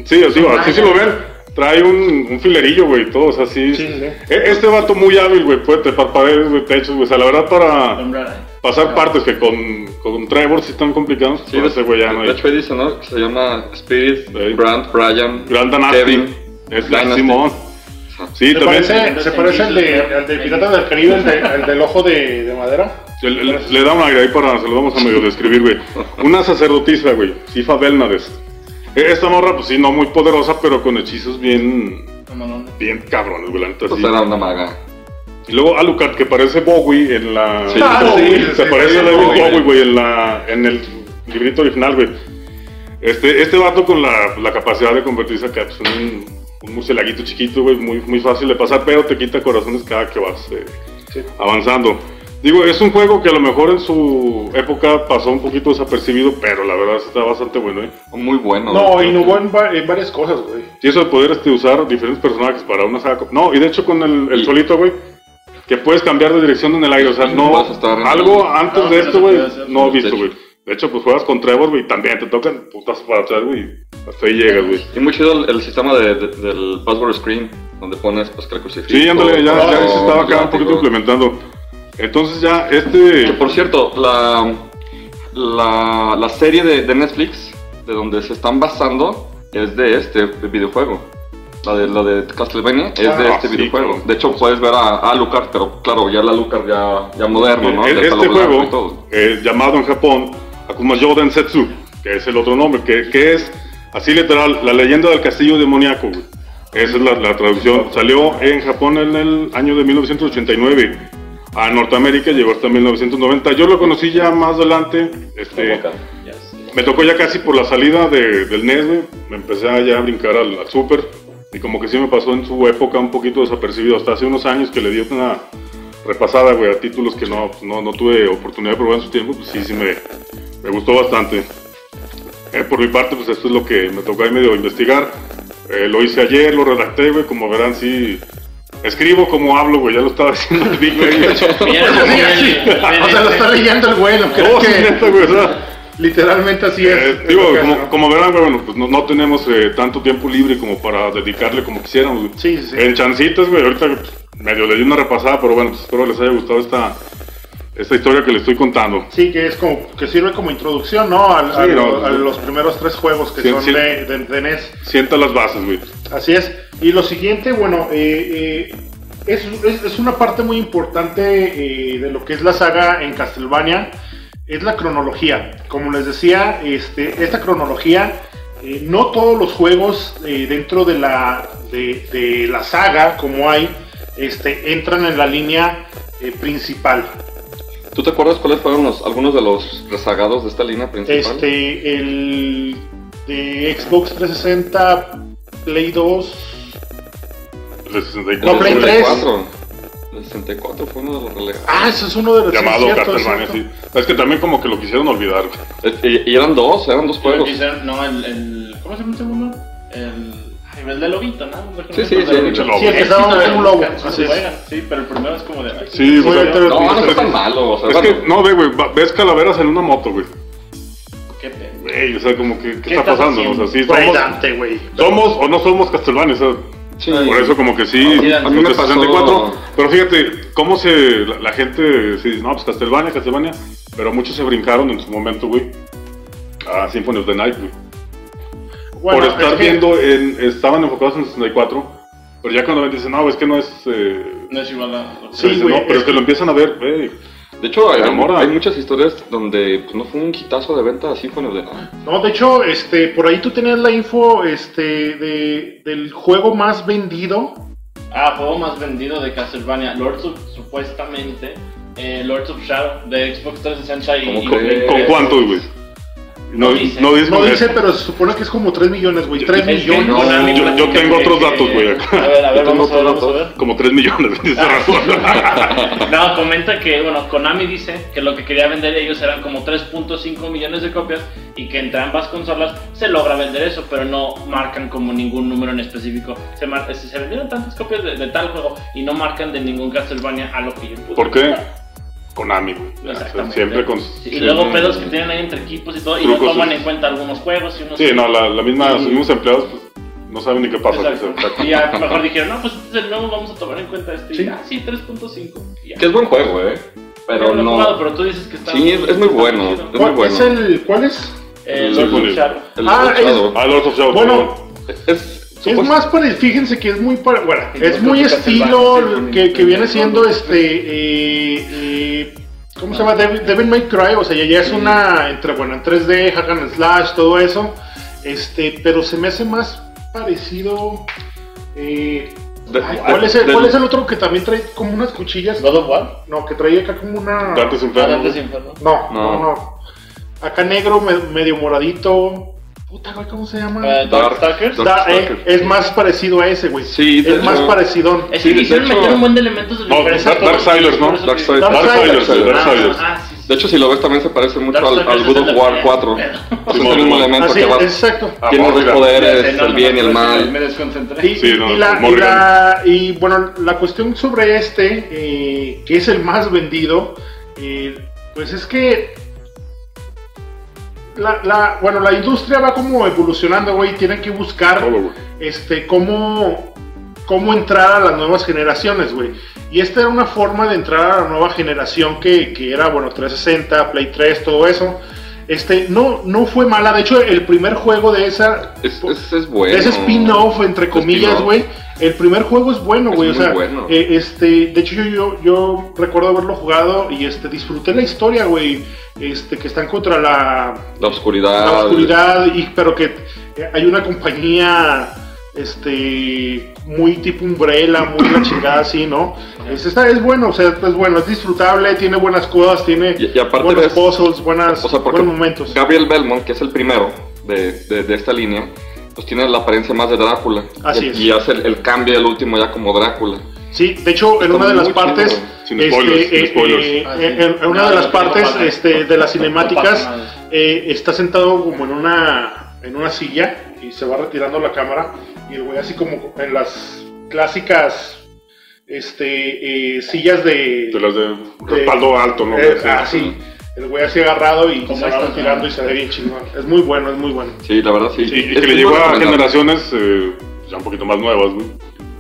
sí, así, así sí lo ven. Trae un, un filerillo, güey, todo, o sea, sí. Sí, sí. E- Este vato muy hábil, güey, puede trepar paredes, güey, techos, güey. O sea, la verdad, para pasar partes que con, con Trevor sí están complicados, Sí, pues de, ese güey ya no de hay. hecho ahí dice, ¿no? Que se llama Spirit, Sí. Brand, Brian, Gran Dynasty. Kevin, Es. Simón. Sí, Se también. parece, se parece al de, al de Pirata del Caribe, el, de- el del ojo de, de madera. Le, le- le da un aire ahí para, se lo vamos a medio describir, güey. Una sacerdotisa, güey, Sifa Belnades. E- Esta morra, pues sí, no muy poderosa, pero con hechizos bien, bien cabrones, güey, la neta, pues era una maga. Y luego Alucard, que parece Bowie en la... Sí. Ah, sí, se sí, parece sí, a David Bowie. Bowie, güey, en, la, en el librito original, güey. Este, este vato con la, la capacidad de convertirse acá, pues, en un, un murcielaguito chiquito, güey, muy, muy fácil de pasar, pero te quita corazones cada que vas eh, Sí. avanzando. Digo, es un juego que a lo mejor en su época pasó un poquito desapercibido, pero la verdad está bastante bueno, ¿eh? Muy bueno. No, innovó en, va- en varias cosas, güey. Y eso de poder este, usar diferentes personajes para una saga. No, y de hecho con el, el Y- solito, güey, que puedes cambiar de dirección en el aire. O sea, no. Estar Algo el- antes No, de que esto, güey, no he visto, De güey. hecho. De hecho, pues juegas con Trevor, güey, también te tocan putas para atrás, güey. Hasta ahí llegas, güey. Y muy chido el, el sistema de, de- del password screen, donde pones pues que el crucifijo. Sí, ándale, ya, ya se estaba acá un poquito implementando. Entonces ya, Que este. por cierto, la, la, la serie de, de Netflix, de donde se están basando, es de este videojuego. La de, la de Castlevania es de Ah, este sí, videojuego. claro. De hecho, puedes ver a, a Alucard, pero claro, ya el Alucard ya, ya moderno, ¿no? Este y juego, eh, llamado en Japón Akuma Joden Setsu, que es el otro nombre, que, que es así literal, la leyenda del castillo demoníaco, güey. Esa es la, la traducción. Salió en Japón en el año de 1989. A Norteamérica llegó hasta 1990. Yo lo conocí ya más adelante. Este, me tocó ya casi por la salida de- del NES, güey. Me empecé a ya brincar al, al Super. Y como que sí me pasó en su época un poquito desapercibido. Hasta hace unos años que le di una repasada, güey, a títulos que no, no, no tuve oportunidad de probar en su tiempo. Pues sí, sí me, me gustó bastante. Eh, por mi parte, pues esto es lo que me tocó ahí medio investigar. Eh, lo hice ayer, lo redacté, güey. Como verán, sí. Escribo como hablo, güey. Ya lo estaba *laughs* diciendo el Big, güey. *laughs* *laughs* O sea, lo está leyendo el güey, no Oh, que neta, güey, o sea, literalmente así es. Eh, es digo, como, hace, ¿no? como verán, güey, bueno, pues no, no tenemos eh, tanto tiempo libre como para dedicarle como quisiéramos. güey. Sí, sí. En chancitas, güey, ahorita pues, medio le di una repasada, pero bueno, pues espero les haya gustado esta, esta historia que les estoy contando. Sí, que es como que sirve como introducción, ¿no? Al- a, Sí, lo- no, a no. los primeros tres juegos que son. De, de- de NES. Sienta las bases, güey. Así es. Y lo siguiente, bueno, eh, eh, es, es- es una parte muy importante eh, de lo que es la saga en Castlevania, es la cronología. Como les decía, este, esta cronología, no todos los juegos dentro de la, de, de la saga, como hay, este, entran en la línea principal. ¿Tú te acuerdas cuáles fueron los, algunos de los rezagados de esta línea principal? Este, el de Xbox 360, Play 2, El de 64. No, Play El 3. 64. El 64 fue uno de los relegados. Ah, ese es uno de los Llamado sí, cierto, Castlevania, sí. Es que también como que lo quisieron olvidar. güey. Eh, Y, y eran dos, eran dos juegos. no, el, el. ¿Cómo se llama el segundo? El. Ay, El de Lobito, ¿no? Sí, sí, sí. Sí, empezaba como un lobo. Así. Sí, pero el primero es como de. Sí, No, no es tan malo. O sea, Es que, no, ve, güey, ves calaveras en una moto, güey. qué pena. Güey, o sea, como que, ¿qué, ¿Qué está pasando? O sea, sí, somos, somos o no somos Castlevania, o sea, sí. Por eso como que sí, Sí, a mí los me de pasó- 64, pero fíjate cómo se, la, la gente dice, no, pues Castlevania, Castlevania, pero muchos se brincaron en su momento, güey, a Symphony of the Night, güey. Bueno, Por estar es que- viendo, en, estaban enfocados en 64, pero ya cuando ven dicen, no, es que no es... Eh, No es igual a. Sí, dicen, no, pero es es que lo empiezan a ver, güey. De hecho, hay, hay muchas historias donde pues, no fue un hitazo de venta así fue de nada. No, de hecho, este, por ahí tú tenías la info este, de, del juego más vendido. Ah, juego más vendido de Castlevania. Lords of, supuestamente. Eh, Lords of Shadow de Xbox 360 y. ¿Con 3. cuántos, güey? No, No dice. no dice, No dice, pero se supone que es como 3 millones, güey. 3 Es que millones. no, Konami yo- yo tengo que- otros que- datos, güey. A ver, a ver, Yo tengo vamos a ver, vamos a ver. Como 3 millones, dice Rafa. *laughs* No, comenta que, bueno, Konami dice que lo que quería vender ellos eran como 3.5 millones de copias y que entre ambas consolas se logra vender eso, pero no marcan como ningún número en específico. Se, mar- se se vendieron tantas copias de, de tal juego y no marcan de ningún Castlevania a lo que yo pude ¿Por qué? Konami, güey. O sea, Exactamente. Siempre con... Sí, y luego pedos que tienen ahí entre equipos y todo, y no toman en cuenta algunos juegos y unos. Sí, no, la, la misma, Sí. los mismos empleados pues, no saben ni qué pasa. Sea, Y ya mejor dijeron, no, pues este es el nuevo, vamos a tomar en cuenta este. Sí. Y, ah, sí, 3.5. y ya. Que es buen juego, eh. Pero lo he no. jugado, pero tú dices que está. Sí, es- es muy bueno. Es muy ¿Cuál bueno. es el. ¿Cuál es? Of sí. Shadow. El Ah, Lord Shadow. Ah, Lords of Shadow. Bueno, Es, Es más parecido, fíjense que es muy pare- bueno, es muy estilo que, que viene siendo este eh, eh, ¿cómo se llama? Devil, Devil May Cry, o sea, ya, ya es una entre bueno, en 3D, hack and slash, todo eso. Este, pero se me hace más parecido eh, De- ay, ¿cuál, es el, del- cuál es el otro que también trae como unas cuchillas? ¿God of War? No, que trae acá como una Dante's Ah, Inferno. No, no, No. no. Acá negro, me- medio moradito. Puta, güey, ¿cómo se llama? Eh, Dark- Darkstalkers. Dark- Da- eh, Darkstalker. es más parecido a ese, güey. Sí, de es más hecho- parecido. Es Sí, que quisieron hecho- meter un buen de elementos de No. Dark- Darksiders, ¿no? Darksiders. Darksiders. Ah, ah, sí, sí. De hecho, si lo ves, también se parece mucho al, al God of War pelea. 4. Pedo. Pues es Simón, el mismo elemento Así, que vas. exacto. Ah, Tienes Morrigan. dos poderes, Sí, el bien y el mal. Me desconcentré. Y, Sí, no, y la, y, Morrigan. la- y, bueno, la cuestión sobre este, eh, que es el más vendido, eh, pues es que la, la- bueno, la industria va como evolucionando, güey, tienen que buscar Todo, este, cómo, cómo entrar a las nuevas generaciones, güey. Y esta era una forma de entrar a la nueva generación que, que era, bueno, 360, Play 3, todo eso. Este, no, no fue mala. De hecho, el primer juego de esa. Es, es, es bueno. de ese spin-off, entre comillas, güey. El primer juego es bueno, güey. O sea, bueno. eh, este, de hecho, yo, yo, yo recuerdo haberlo jugado y este, disfruté la historia, güey. Este, que están contra la, La oscuridad. la oscuridad, y, pero que eh, hay una compañía este muy tipo umbrella, muy la chingada así, ¿no? Es, está- es bueno, o sea, es bueno, es disfrutable, tiene buenas cosas, tiene Y- y aparte buenos ves- puzzles, buenas, O sea, buenos momentos. Gabriel Belmont, que es el primero de, de- de esta línea, pues tiene la apariencia más de Drácula. Así y, es. y hace el, el cambio del último ya como Drácula. Sí, de hecho, en una de las partes, chido. Sin spoilers, sin spoilers. Ah, sí. en, una de las no partes este, de las cinemáticas eh, está sentado como en una en una silla y se va retirando la cámara y el güey así como en las clásicas este eh, sillas de, De las de respaldo alto, ¿no? eh, Sí. ah, sí, el güey así agarrado y Como se va retirando y se ve bien chingón. Es muy bueno, es muy bueno. Sí, la verdad sí. Y, y Es que le llegó a generaciones eh, ya un poquito más nuevas, güey.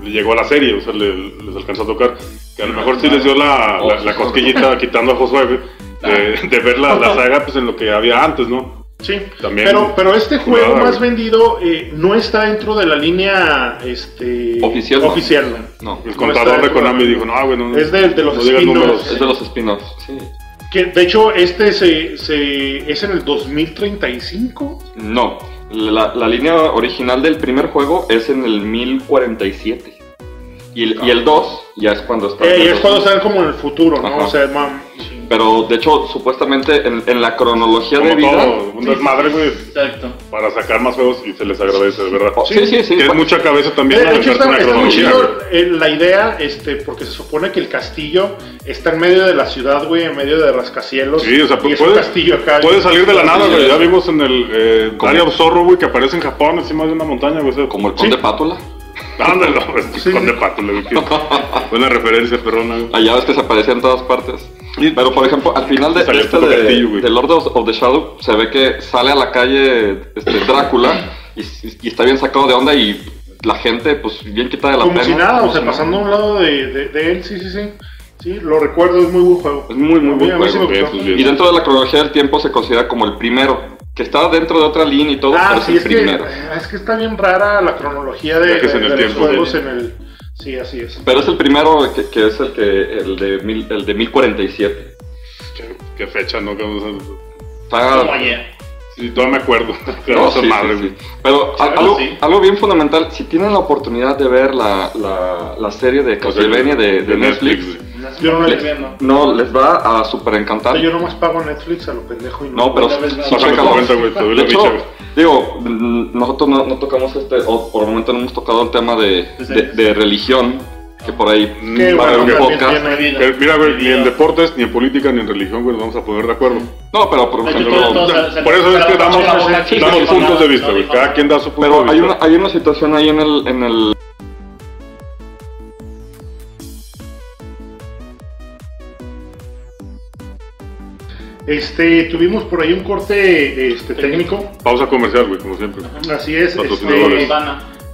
Le llegó a la serie, o sea, le- les alcanzó a tocar. Que a lo mejor sí les dio la, la, la cosquillita quitando a Josué, güey, de, de ver la, la *laughs* saga pues, en lo que había antes, ¿no? Sí, También pero, pero este juego más güey. vendido eh, no está dentro de la línea este, Oficial, no. oficial, no. No, El No contador de Konami dijo, no, güey, no, Es de- de los no spin-offs. es de los spin-offs. Sí. Que de hecho este se, se es en el 2035. No, la, la línea original del primer juego es en el 1047. Y el, y el 2 ya es cuando está. Eh, y es cuando están como en el futuro, ¿no? Ajá. O sea, mam- Pero de hecho, supuestamente en, en la cronología de Como vida. todo, un desmadre, güey, Exacto. para sacar más juegos y se les agradece, de verdad. Sí, sí, sí. Que es mucha cabeza también de hecho está, una está muy chido eh, la idea, este, porque se supone que el castillo está en medio de la ciudad, güey, en medio de rascacielos. Sí, o sea, y es puede, castillo acá. puede salir de la nada, Sí, güey. sí. Ya vimos en el eh, of Zorro, güey, que aparece en Japón, encima de una montaña, güey. Como el conde Sí. Pátula. Es Sí. con de pato, le dije. Buena referencia, perrona. Allá ves que se aparecía en todas partes. Pero por ejemplo, al final de, este de, de Lord of, of the Shadow se ve que sale a la calle este, Drácula y, y está bien sacado de onda y la gente pues bien quitada de la Como pena. si nada, como o sea, si nada. pasando a un lado de, de- de él, sí, sí, sí. Sí, lo recuerdo, es muy buen juego. Es muy, muy buen sí me juego. Y dentro de la cronología del tiempo se considera como el primero, que está dentro de otra línea y todo, Ah, pero es el es que, primero. es que está bien rara la cronología de, Viajes en de- el de los juegos en el... Sí, así es. Pero es el primero que, que es el que el de mil, el de 1047. Qué, qué fecha, ¿no? Está, Como ayer. Sí, todavía me acuerdo. *laughs* No, sí, madre, sí. Pero algo, sí. algo bien fundamental, si tienen la oportunidad de ver la, la, la serie de Castlevania de, de Netflix, Yo no, les- le- no, les va a super encantar. yo nomás pago Netflix a lo pendejo y no... No, pero sí, güey, De hecho, digo, mm, nosotros no, no tocamos este, o por el momento no hemos tocado el tema de, de, de religión, que por ahí Qué va a haber un podcast. Que, Mira, güey, ni en deportes, ni en política, ni en religión, güey, nos vamos a poner de acuerdo. No, pero por ejemplo, Por eso es que damos, damos puntos de vista, güey. Cada quien da su punto pero de hay vista. una, hay una situación ahí en el, Este, tuvimos por ahí un corte este, técnico. Pausa comercial, güey, como siempre. Así es. Este,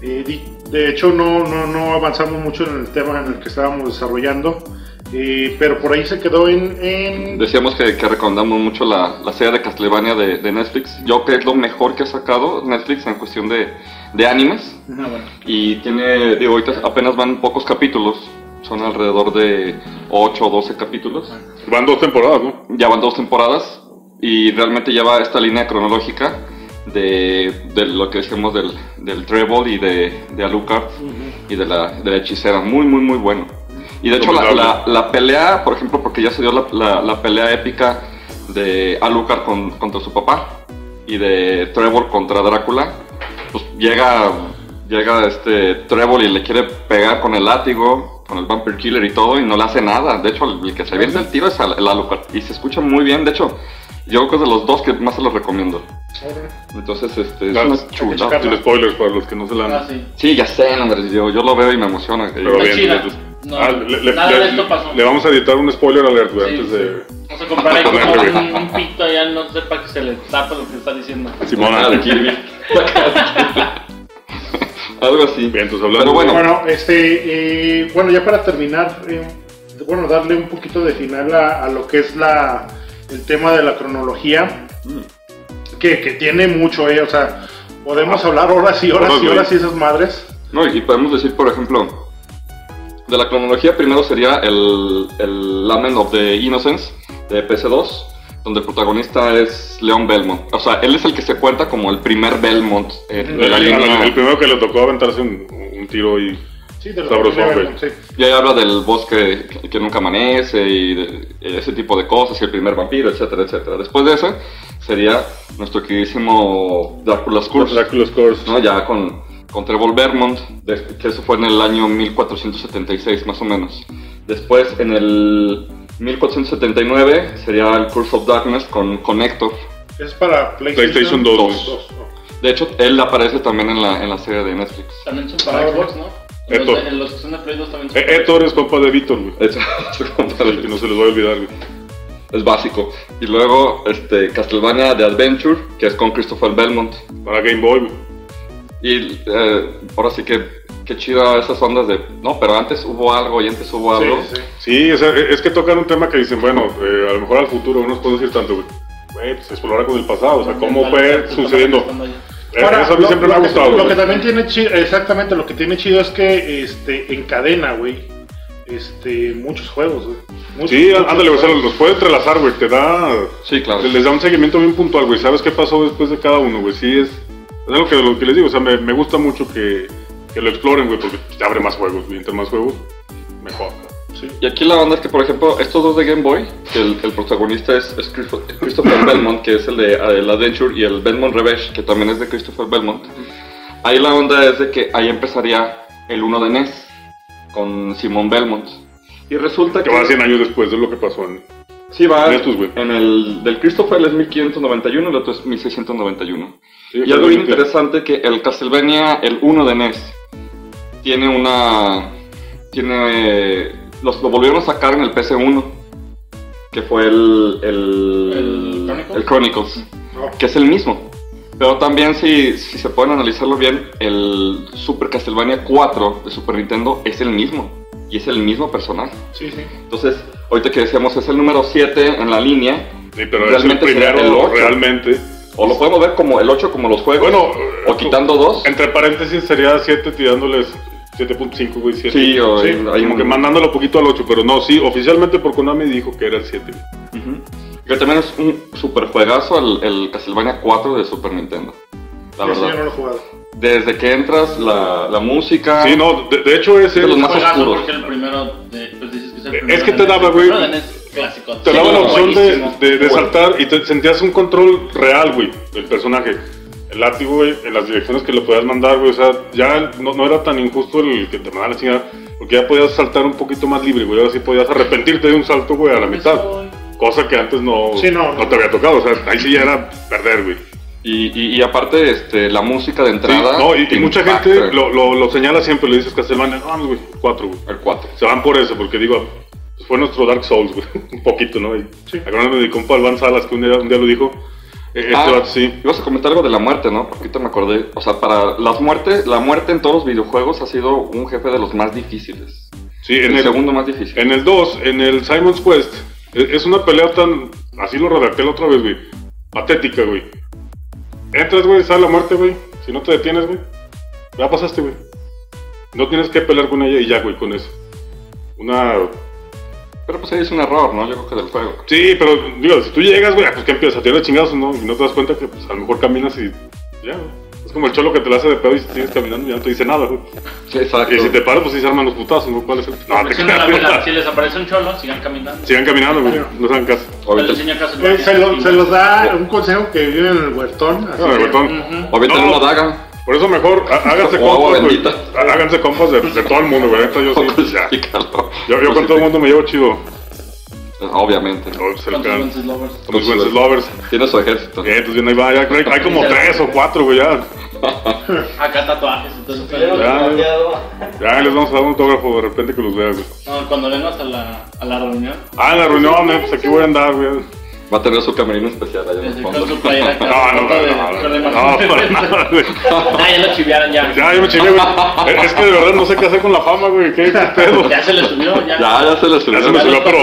eh, de hecho, no, no, no avanzamos mucho en el tema en el que estábamos desarrollando. eh, pero por ahí se quedó en... en- Decíamos que, que recomendamos mucho la, la serie de Castlevania de, de Netflix. Yo creo que es lo mejor que ha sacado Netflix en cuestión de, de animes. Ah, bueno. Y tiene, digo, ahorita apenas van pocos capítulos. Son alrededor de 8 o 12 capítulos. Van dos temporadas, ¿no? Ya van dos temporadas. Y realmente lleva esta línea cronológica de, de lo que decíamos del, del Treble y de, de Alucard y de la, de la hechicera. Muy, muy, muy bueno. Y de hecho la, la, la pelea, por ejemplo, porque ya se dio la, la- la pelea épica de Alucard con- contra su papá y de Trevor contra Drácula, pues llega, llega este Trevor y le quiere pegar con el látigo, con el Vampire Killer y todo, y no le hace nada. De hecho, el, el que se viene el tiro es al- el Alucard. Y se escucha muy bien, de hecho, yo creo que es de los dos que más se los recomiendo. Entonces, este, es Ah, una chulada. Sin spoilers para los que no se la han. Ah, sí. Sí, ya sé, hombre, yo, yo lo veo y me emociona. Pero bien, entonces- No, Ah, le, le- nada le- de esto pasó. le vamos a editar un spoiler alert, güey, Sí, antes sí. de. Vamos a comprar ahí como un, un pito ya no sepa que se le tapa lo que está diciendo. Simona. Ah. Algo así. Bien, entonces hablando. Pero bueno, Bueno, este, eh, bueno, ya para terminar, eh, bueno, darle un poquito de final a, a lo que es la, el tema de la cronología. que, que tiene mucho, eh, o sea, podemos hablar horas y horas y horas y esas madres. No, y podemos decir, por ejemplo, de la cronología, primero sería el, el Lament of the Innocence de PC2, donde el protagonista es Leon Belmont. O sea, él es el que se cuenta como el primer Belmont eh, de la El, línea. el primero que le tocó aventarse un, un tiro y Sí, de sí. Y ahí habla del bosque que, que nunca amanece y de- ese tipo de cosas, y el primer vampiro, etcétera, etcétera. Después de ese sería nuestro queridísimo Drácula's Curse. Dracula's Curse. ¿no? Ya con, con Trevor Vermont, de- que eso fue en el año 1476 más o menos. Después en el 1479 sería el Curse of Darkness con, con Héctor. Es para PlayStation, PlayStation 2, güey. Dos, ¿no? De hecho, él aparece también en la, en la serie de Netflix. También son para Ah, Xbox, ¿no? En Héctor. los, de- en los que son de Play 2 también son. Eh, Héctor es compa de Víctor, güey. Eso compadre, Que no se les va a olvidar, güey. es básico. Y luego este, Castlevania The Adventure, que es con Christopher Belmont. Para Game Boy, güey. Y eh, ahora sí que, qué chido esas ondas de, no, pero antes hubo algo y antes hubo Sí, algo. sí. Sí, o sea, es que tocan un tema que dicen, bueno, eh, a lo mejor al futuro no nos podemos decir tanto, güey. Pues explorar con el pasado, o sea, cómo fue sucediendo. Ahora, Eso a mí lo- siempre lo me ha que- gustado, Lo güey. que también tiene chido, exactamente, lo que tiene chido es que este, encadena, güey, este, muchos juegos, güey. Muchos, Sí, muchos ándale, o sea, juegos. los puede entrelazar, güey. Te da. Sí, claro. Les da un seguimiento bien puntual, güey. ¿Sabes qué pasó después de cada uno, güey? Sí, es. Es lo que, lo que les digo, o sea, me, me gusta mucho que, que lo exploren, güey, porque te abre más juegos, güey. Entre más juegos, mejor. Sí. Y aquí la onda es que, por ejemplo, estos dos de Game Boy, que el, el protagonista es, es Christopher *coughs* Belmont, que es el de el Adventure, y el Belmont Revenge, que también es de Christopher Belmont. Ahí la onda es de que ahí empezaría el 1 de NES, con Simon Belmont. Y resulta Que que... va 100 años después de lo que pasó en. Sí, va. En estos. En el del Christopher es 1591, el otro es 1691. Sí, Y algo bien interesante que el Castlevania, el 1 de NES, tiene una. Tiene. Los, lo volvieron a sacar en el PC1, que fue el. El, ¿El Chronicles? el Chronicles, No. que es el mismo. Pero también, si, si se pueden analizarlo bien, el Super Castlevania 4 de Super Nintendo es el mismo. Y es el mismo personaje. Sí, sí. Entonces, ahorita que decíamos es el número 7 en la línea, Sí, pero es el Realmente sería el primero ocho. realmente. o lo podemos ver como el 8 como los juegos, Bueno, o quitando dos. Entre paréntesis sería 7 tirándoles 7.5, güey, 7. Sí, o Sí, hay Como un- que mandándolo poquito al 8, pero no, sí, oficialmente por Konami dijo que era el 7. güey. Ujú. Que también es un super juegazo el, el Castlevania 4 de Super Nintendo. La yo verdad. no lo he jugado. Desde que entras, la, la música. Sí, no, de, de hecho ese De los más Juegazo oscuros. porque el primero de, pues dices que es el Es que te daba, el güey, te Sí, daba la opción de, de- de Bueno. saltar y te sentías un control real, güey, del personaje. El látigo, güey, en las direcciones que le podías mandar, güey, o sea, ya no, no era tan injusto el que te mandara la chingada, porque ya podías saltar un poquito más libre, güey, ahora sí podías arrepentirte de un salto, güey, a la mitad. Cosa que antes no, Sí, no, no. te había tocado, o sea, ahí sí ya era perder, güey. Y, y, y aparte, este, la música de Sí, entrada. no, y, mucha gente lo, lo, lo señala siempre, le dices Castlevania, no, güey, 4, güey. El 4. Se van por eso, porque digo, pues fue nuestro Dark Souls, güey, *laughs* un poquito, ¿no? Y Sí. acordándome de mi compa Alban Salas, que un día, un día lo dijo, eh, este Ah, sí. Ibas a comentar algo de la muerte, ¿no? Porque ahorita me acordé. O sea, para las muertes, la muerte en todos los videojuegos ha sido un jefe de los más difíciles. Sí, el, en el, segundo más difícil. en el 2, en el Simon's Quest, e- es una pelea tan, así lo redacté la otra vez, güey, patética, güey. Entras, güey, sale la muerte, güey, si no te detienes, güey, ya pasaste, güey. No tienes que pelear con ella y ya, güey, con eso. Una Pero pues ahí es un error, ¿no? Yo creo que del juego. Sí, pero digo, si tú llegas, güey, pues que empiezas a tirar chingazos, ¿no? Y no te das cuenta que pues, a lo mejor caminas y ya, güey. Es como el cholo que te la hace de pedo y sigues caminando y ya no te dice nada, güey. Sí, exacto. Y si te paras, pues sí se arman los putazos, ¿no? ¿Cuál es el...? No, te Si, no la si les aparece un cholo, sigan caminando. Sigan caminando, güey. No se hagan caso. Eh, se, lo- se los da un consejo que vive en el huertón. así No, de que- botón. Ujú. ahorita No. una daga. Por eso mejor há- háganse compas, güey. Háganse compas de, de todo el mundo, güey. Yo sí, pues ya. Yo, yo con todo el mundo me llevo chido. Obviamente. No, pues, el Wences lovers. Con los Wences lovers. Tiene su ejército. Bien, entonces bien, ahí va. Ya, hay, hay como *laughs* tres o cuatro, güey, ya. Acá tatuajes, entonces. Ya. Ya les vamos a dar un autógrafo de repente que los veas, güey. No, cuando vengas a la, a la reunión, Ah, en la reunión, eh, pues aquí voy a andar, güey. Va a tener su camerino especial allá en el fondo. con su playera acá. No, no, no, de- no, no, para nada, güey. *laughs* Ah, ya lo chiviaron ya. Ya, yo me chingué, güey. *laughs* Es que de verdad no sé qué hacer con la fama, güey. ¿Qué, qué pedo? Ya se le subió, ya. Ya, ya se le subió. Ya se me subió, pero,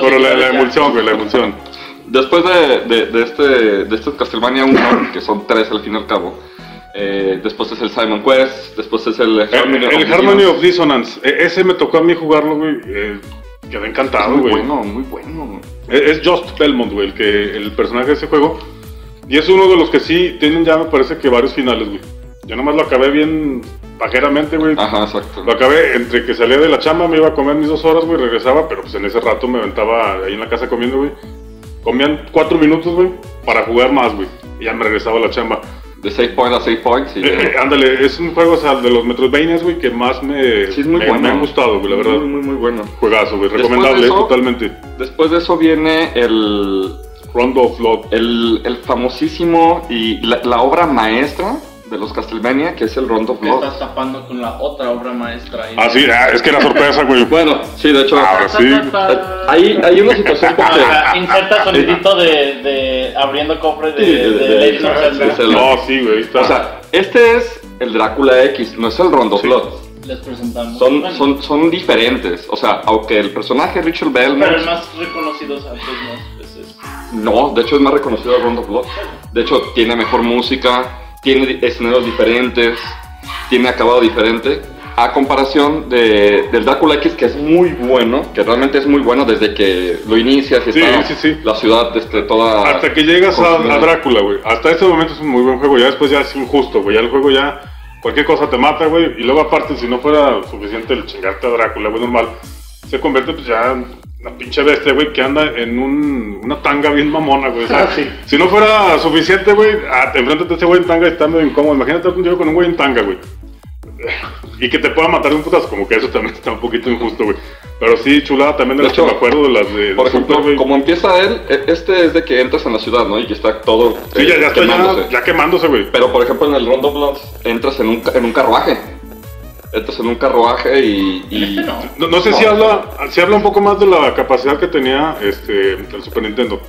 pero la, emulsión, güey, la emulsión. después de, de, de este, de este Castlevania 1, que son tres al fin y al cabo, eh, después es el Simon Quest, después es el El, el Harmony of Dissonance, e- ese me tocó a mí jugarlo, güey. eh, quedé encantado, muy güey. bueno, muy bueno. Es es Just Belmont, güey, el, que, el personaje de ese juego. Y es uno de los que sí tienen ya, me parece que varios finales, güey. Yo nomás lo acabé bien pajeramente, güey. Ajá, exacto. Lo acabé entre que salía de la chamba, me iba a comer mis dos horas, güey, regresaba, pero pues en ese rato me aventaba ahí en la casa comiendo, güey. Comían cuatro minutos, güey, para jugar más, güey. Y ya me regresaba a la chamba. De save point a save point, sí. Eh, eh, ándale, es un juego o sea, de los Metroidvanias, güey, que más me, Sí, es muy me, bueno. me han gustado, güey, la verdad. Muy, muy, muy bueno. Juegazo, güey, Después de recomendable, eso- totalmente. Después de eso viene el, Rondo of Blood. el, el famosísimo y la, la obra maestra de los Castlevania, que es el Rondo of Blood. estás tapando con la otra obra maestra. ahí. Ah, sí, ah, es que era sorpresa, güey. Bueno, sí, de hecho, Ahora sí. hay, hay una situación *laughs* Ah, porque... o sea, inserta sonidito de, de abriendo cofre de, Sí, de, de- de- de-. No, sí, güey, ahí está. O sea, este es el Drácula X, no es el Rondo Sí. Blood. Les presentamos. Son, Bueno, son, son diferentes. O sea, aunque el personaje Richard Pero el más reconocido o sea, pues, no, es- es- No, de hecho es más reconocido el Rondo Blood. De hecho, tiene mejor música, tiene escenarios diferentes, tiene acabado diferente. A comparación de, del Drácula X, que es muy bueno, que realmente es muy bueno desde que lo inicias y Sí, está sí, sí. la ciudad este, toda... Hasta que llegas a Drácula, güey. Hasta ese momento es un muy buen juego. Ya después ya es injusto, güey. Ya el juego ya. Cualquier cosa te mata, güey. Y luego, aparte, si no fuera suficiente el chingarte a Drácula, güey, normal. Se convierte, pues ya. Una pinche bestia, güey, que anda en un, una tanga bien mamona, güey. O sea, Ah, *laughs* sí. Si no fuera suficiente, güey, ah, enfréntate a ese güey en tanga y está medio incómodo. Imagínate un tío con un güey en tanga, güey. Y que te pueda matar de un putazo, como que eso también *laughs* está un poquito injusto, güey. Pero sí, chulada también de De las que hecho, me acuerdo de las de, Por ejemplo, Super, güey. como empieza él, e- este es de que entras en la ciudad, ¿no? Y que está todo Sí, eh, ya, ya está quemándose. ya, ya quemándose, güey. Pero por ejemplo en el Rondo Blood entras en un, en un carruaje. Entras en un carruaje y... y- Este no. No, no sé No. si habla si habla un poco más de la capacidad que tenía este el Super Nintendo.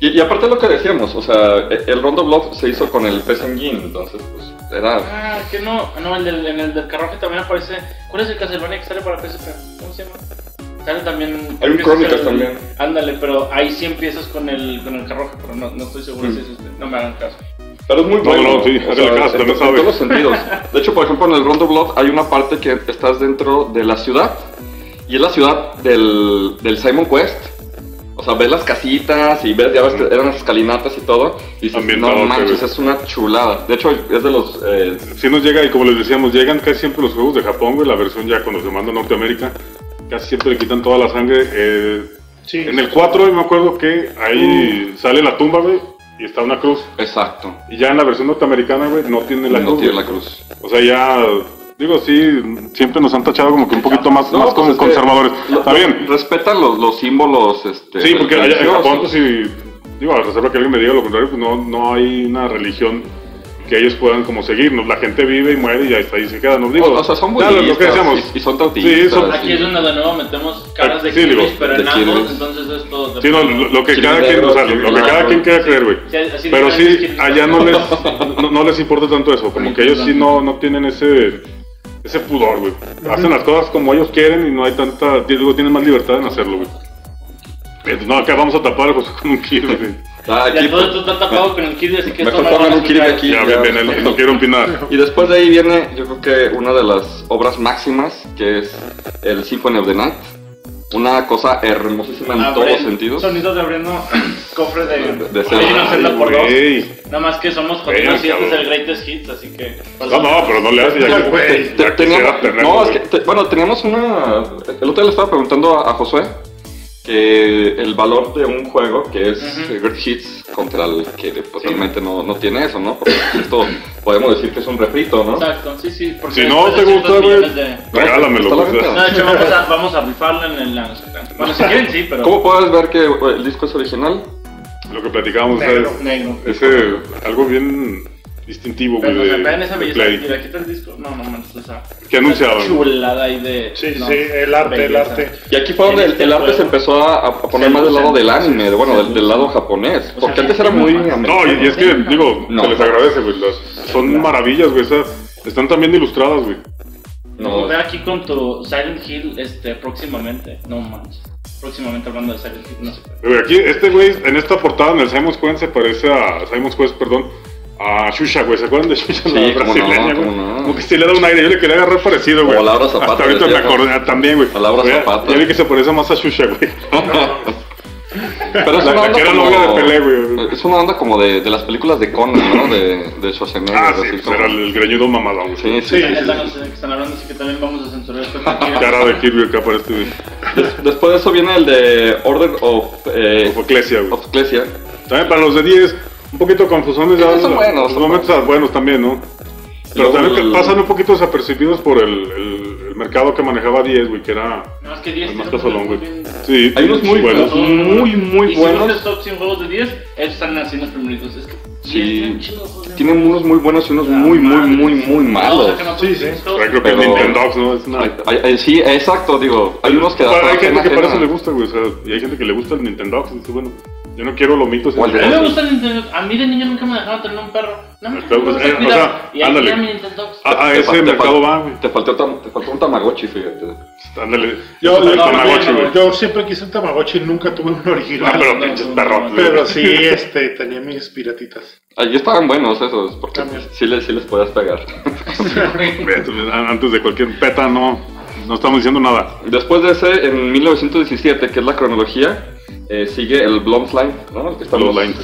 Y, y aparte lo que decíamos, o sea, e- el Rondo Blood se hizo con el PS Engine, entonces pues era... Ah, que no, no, el del, en el del carruaje también aparece. ¿Cuál es el Castlevania que sale para PSP? ¿Cómo se llama? Sale también. Hay un el- también. Ándale, pero ahí sí empiezas con el, con el carruaje, pero no, no estoy seguro Mm. si es este. No me hagan caso. Pero es muy No, bueno. no, sí, o sea, caso, en, también en todos los sentidos. De hecho, por ejemplo, en el Rondo Blood hay una parte que estás dentro de la ciudad. Y es la ciudad del, del Simon Quest. O sea, ves las casitas y ves, ya ves que eran las escalinatas y todo. Y dices, Ambientado, no sí, manches, es una chulada. De hecho, es de los... eh, Sí nos llega, y como les decíamos, llegan casi siempre los juegos de Japón, güey, la versión ya cuando se manda a Norteamérica, casi siempre le quitan toda la sangre. eh, Sí. en el 4 me acuerdo que ahí sale la tumba, güey, y está una cruz. exacto. Y ya en la versión norteamericana, güey, no tiene la no cruz. tiene güey. la cruz. O sea, ya, digo, sí, siempre nos han tachado como que un poquito más, No, más pues como conservadores. lo- Está bien. Respetan los, los símbolos. Este, Sí, porque allá en. Japón, pues sí, digo, a reserva que alguien me diga lo contrario, pues no, no hay una religión que ellos puedan como seguirnos. La gente vive y muere y ya está ahí se queda. Nos digo, O, o sea, son ya, lo- que y, y son tautistas. Sí, son- Aquí es donde de nuevo metemos caras de Sí, pero de en ambos, entonces esto. de- Sí, no, lo, lo que cada quien, o sea, lo, que cada quien quiera creer, güey. Sí, Pero sí, allá no les, *laughs* no, no les importa tanto eso, como que ellos sí no, no tienen ese, ese pudor, güey. Hacen las cosas como ellos quieren y no hay tanta, digo, tienen más libertad en hacerlo, güey. No, acá vamos a tapar pues, con un Kirby. *laughs* Ah, Ya aquí, todo esto está tapado con el Kirby, así que Mejor pongan un Kirby aquí. Ya, ya. ven, ven, no, quiero opinar. Y después de ahí viene, yo creo que una de las obras máximas, que es el Symphony of the Night. Una cosa hermosísima en Abre- todos sentidos. Sonidos de abriendo cofre de, De of Zelda por dos. Nada más que somos jodidos y este es el greatest hits, así que. No, no, pero no le haces ya que, ya no, es que, te- bueno, teníamos una. El otro día le estaba preguntando a, a Josué que el valor de un juego que es Ujú. eh, Great Hits contra el que pues, realmente no, no tiene eso, ¿no? Porque esto podemos decir que es un refrito, ¿no? Exacto, sí, sí. Porque Si no te gusta, güey, de- regálamelo. No, de hecho, vamos a, vamos a rifarla en el. Bueno, si quieren, sí, pero. ¿Cómo puedes ver que eh, el disco es original? Lo que platicábamos, Negro. es Negro. ese, algo bien distintivo, güey, Pero, o sea, vean esa belleza. Quita el disco. No, no manches, o sea. ¿Qué anunciaban? Chulada ahí de. Sí, no, sí, el arte, el arte. Y aquí fue donde el, el arte se empezó a, a poner más del lado del anime, bueno, del, lado japonés. O Porque antes era muy no, y, y es que, digo, No. se les agradece, güey. son maravillas, güey. Están también ilustradas, güey. No, Ve aquí con tu Silent Hill este, próximamente. No manches. próximamente hablando de Silent Hill, no sé. Güey, aquí, este güey, en esta portada, en el Simon's Quest, se parece a Simon's Quest, perdón, a Shusha, güey. ¿Se acuerdan de Shusha, Sí, la cómo no, brasileña, güey? no. Como que sí le da un aire, yo le quería agarrar parecido, güey. O Laura Zapata, Hasta ahorita me acordé ah, también, güey. A Laura Güey, Zapata. Ya vi que se parece más a Shusha, güey. Pero es La- una la onda que era como... de Pelé, güey. Es una onda como de, de las películas de Conan, ¿no? De, de Schwarzenegger. Ah, sí, pues como- era el, greñudo mamadón, güey. Sí, sí, Sí, sí, sí. que están hablando, así que también vamos a censurar esto. *laughs* Cara de Kirby acá para este, güey. Des- Después de eso viene el de Order of, eh, Of Ecclesia, güey. of Ecclesia. También para los de 10, un poquito confusiones ya. Son buenos, Los son momentos buenos también, ¿no? Pero también que pasan un poquito desapercibidos por el, el, el mercado que manejaba 10, güey, que era No, es que 10 el más casolón, güey. Sí, Hay unos muy buenos. Muy, muy y buenos. Si top 100 juegos de 10, ellos están así en los primeritos. Es que 10 Sí. Tienen unos muy buenos y unos La muy, muy, madre. muy, muy malos. o sea, que no Sí, sí. creo que Pero- Nintendo, ¿no? Es una... Ay, ay, ay, sí, exacto, digo. Hay unos que Para- hasta hay gente que ajena. le gusta, güey. O sea, y hay gente que le gusta el Nintendo. Entonces, bueno, yo no quiero lomitos. A mí de- me gusta el Nintendo. A mí de niño nunca me dejaron tener un perro. No me gusta eh, o sea, Y ahí ándale. mi Nintendo. A, a Te ese mercado va, güey. Te faltó, te faltó un Tamagotchi, fíjate. Ándale. Yo, yo- Tamagotchi, güey. yo siempre quise un Tamagotchi y nunca tuve un Ah, original. pero no, pinches no, perrotes, no, güey. Pero sí, este, tenía mis piratitas. Ahí estaban buenos esos, porque sí les, sí les podías pegar. *laughs* Entonces, Antes de cualquier peta, no, no estamos diciendo nada. Después de ese, en 1917, que es la cronología, eh, sigue el Blomsline, ¿no? El que estamos, Blomsline.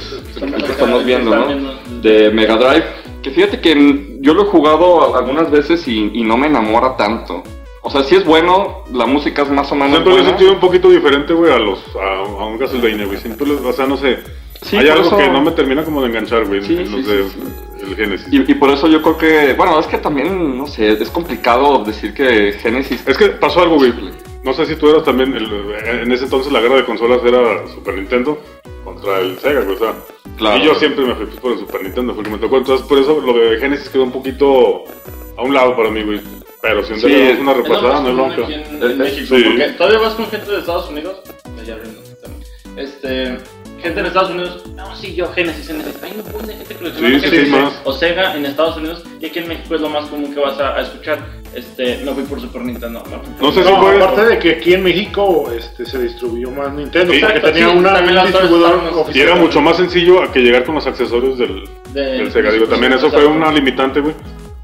el que estamos *laughs* viendo, ¿no? De Mega Drive. Que fíjate que yo lo he jugado algunas veces y, y no me enamora tanto. O sea, sí es bueno, la música es más o menos Siempre lo he sentido un poquito diferente, güey, a los a, a un Castlevania, güey. Siempre, lo- o sea, no sé. Sí, Hay algo eso- que no me termina como de enganchar, güey, Sí, en sí, los sí, de sí. el Genesis. Y, y por eso yo creo que, bueno, es que también, no sé, es complicado decir que Genesis... Es que pasó algo, güey. No sé si tú eras también, el- en ese entonces la guerra de consolas era Super Nintendo contra el Sega, güey, o sea. Claro. Y yo siempre me fui pues, por el Super Nintendo, fue el que me tocó. Entonces, por eso lo de Genesis quedó un poquito a un lado para mí, güey. Pero si un día Sí, una Es lo repasada, no común bronca. en, en México, sí. porque todavía vas con gente de Estados Unidos. Ya rindo. Este, gente en Estados Unidos, no, sí, yo Genesis, Genesis. Hay un montón de gente que lo Sí, sí, sí, más. O Sega en Estados Unidos, y aquí en México es lo más común que vas a, a escuchar. Este, me fui por Super Nintendo. por- No sé si No, fue- aparte de que aquí en México este, se distribuyó más Nintendo, Sí. porque Exacto, tenía sí, una, distribuidor Wars. Y oficial. era mucho más sencillo a que llegar con los accesorios del, de- del Sega. Digo, también eso fue una limitante, güey,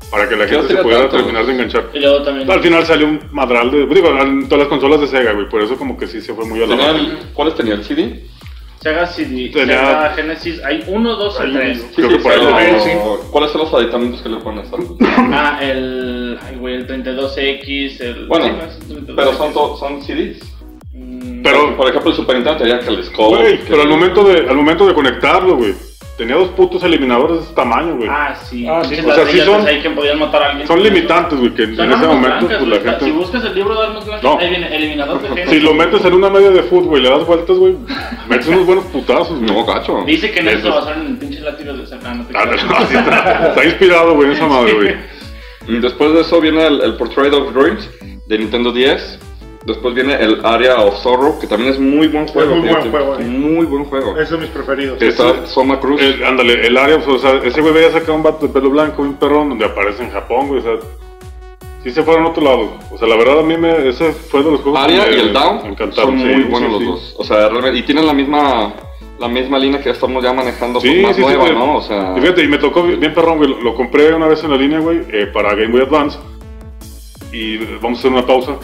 para que la no gente se pudiera tanto. terminar de enganchar. Y luego también. Al final salió un madral de. Digo, en todas las consolas de Sega, güey, por eso como que sí se fue muy a la el- ¿Cuáles tenía el CD? Sega CD, Sega Genesis, hay uno, dos o tres. Creo que por ahí lo. ¿Cuáles son los aditamentos que le pones? al- *laughs* Ah, el, ay, güey, el 32X, el... Bueno, sí, no, es el 32X. Pero son, to- son CDs. Mm, Pero- por ejemplo, el Super Nintendo tenía que el. Güey, que- pero al momento, de, al momento de conectarlo, güey, tenía dos putos eliminadores de ese tamaño, güey. Ah, sí. Ah, sí. Pinches O sea, sí son- ahí que podían matar a alguien. Son limitantes, güey, que en, Son en ese momento, blancas, pues la güey. Si gente. buscas el libro de armas blancas, No. ahí viene eliminador de *laughs* género. Si lo metes en una media de fútbol y le das vueltas, güey, metes unos buenos putazos, güey. No, gacho. Dice que en eso se basaron en el pinche látigo de Sega. No te Ah, no, así está, está inspirado, güey, en esa madre, güey. Y Después de eso viene el, el Portrait of Dreams de Nintendo 10. Después viene el Area of Sorrow, que también es muy buen juego. muy buen juego, eh. Muy buen juego. Es de mis preferidos. Está Soma Cruz. El- ándale, el área, o sea, ese güey veía sacar un vato de pelo blanco, un perrón, donde aparece en Japón, güey, o sea, sí se fueron a otro lado. O sea, la verdad a mí me, ese fue de los juegos Aria que me y el Down encantaron. son sí, muy sí, buenos sí. los dos. O sea, realmente, y tienen la misma la misma línea que estamos ya manejando, Sí, más sí, sí, nueva, güey. ¿no? O sea, Y fíjate, y me tocó bien bien perrón, güey, lo, lo compré una vez en la línea, güey, eh, para Game Boy Advance. Y vamos a hacer una pausa, *laughs*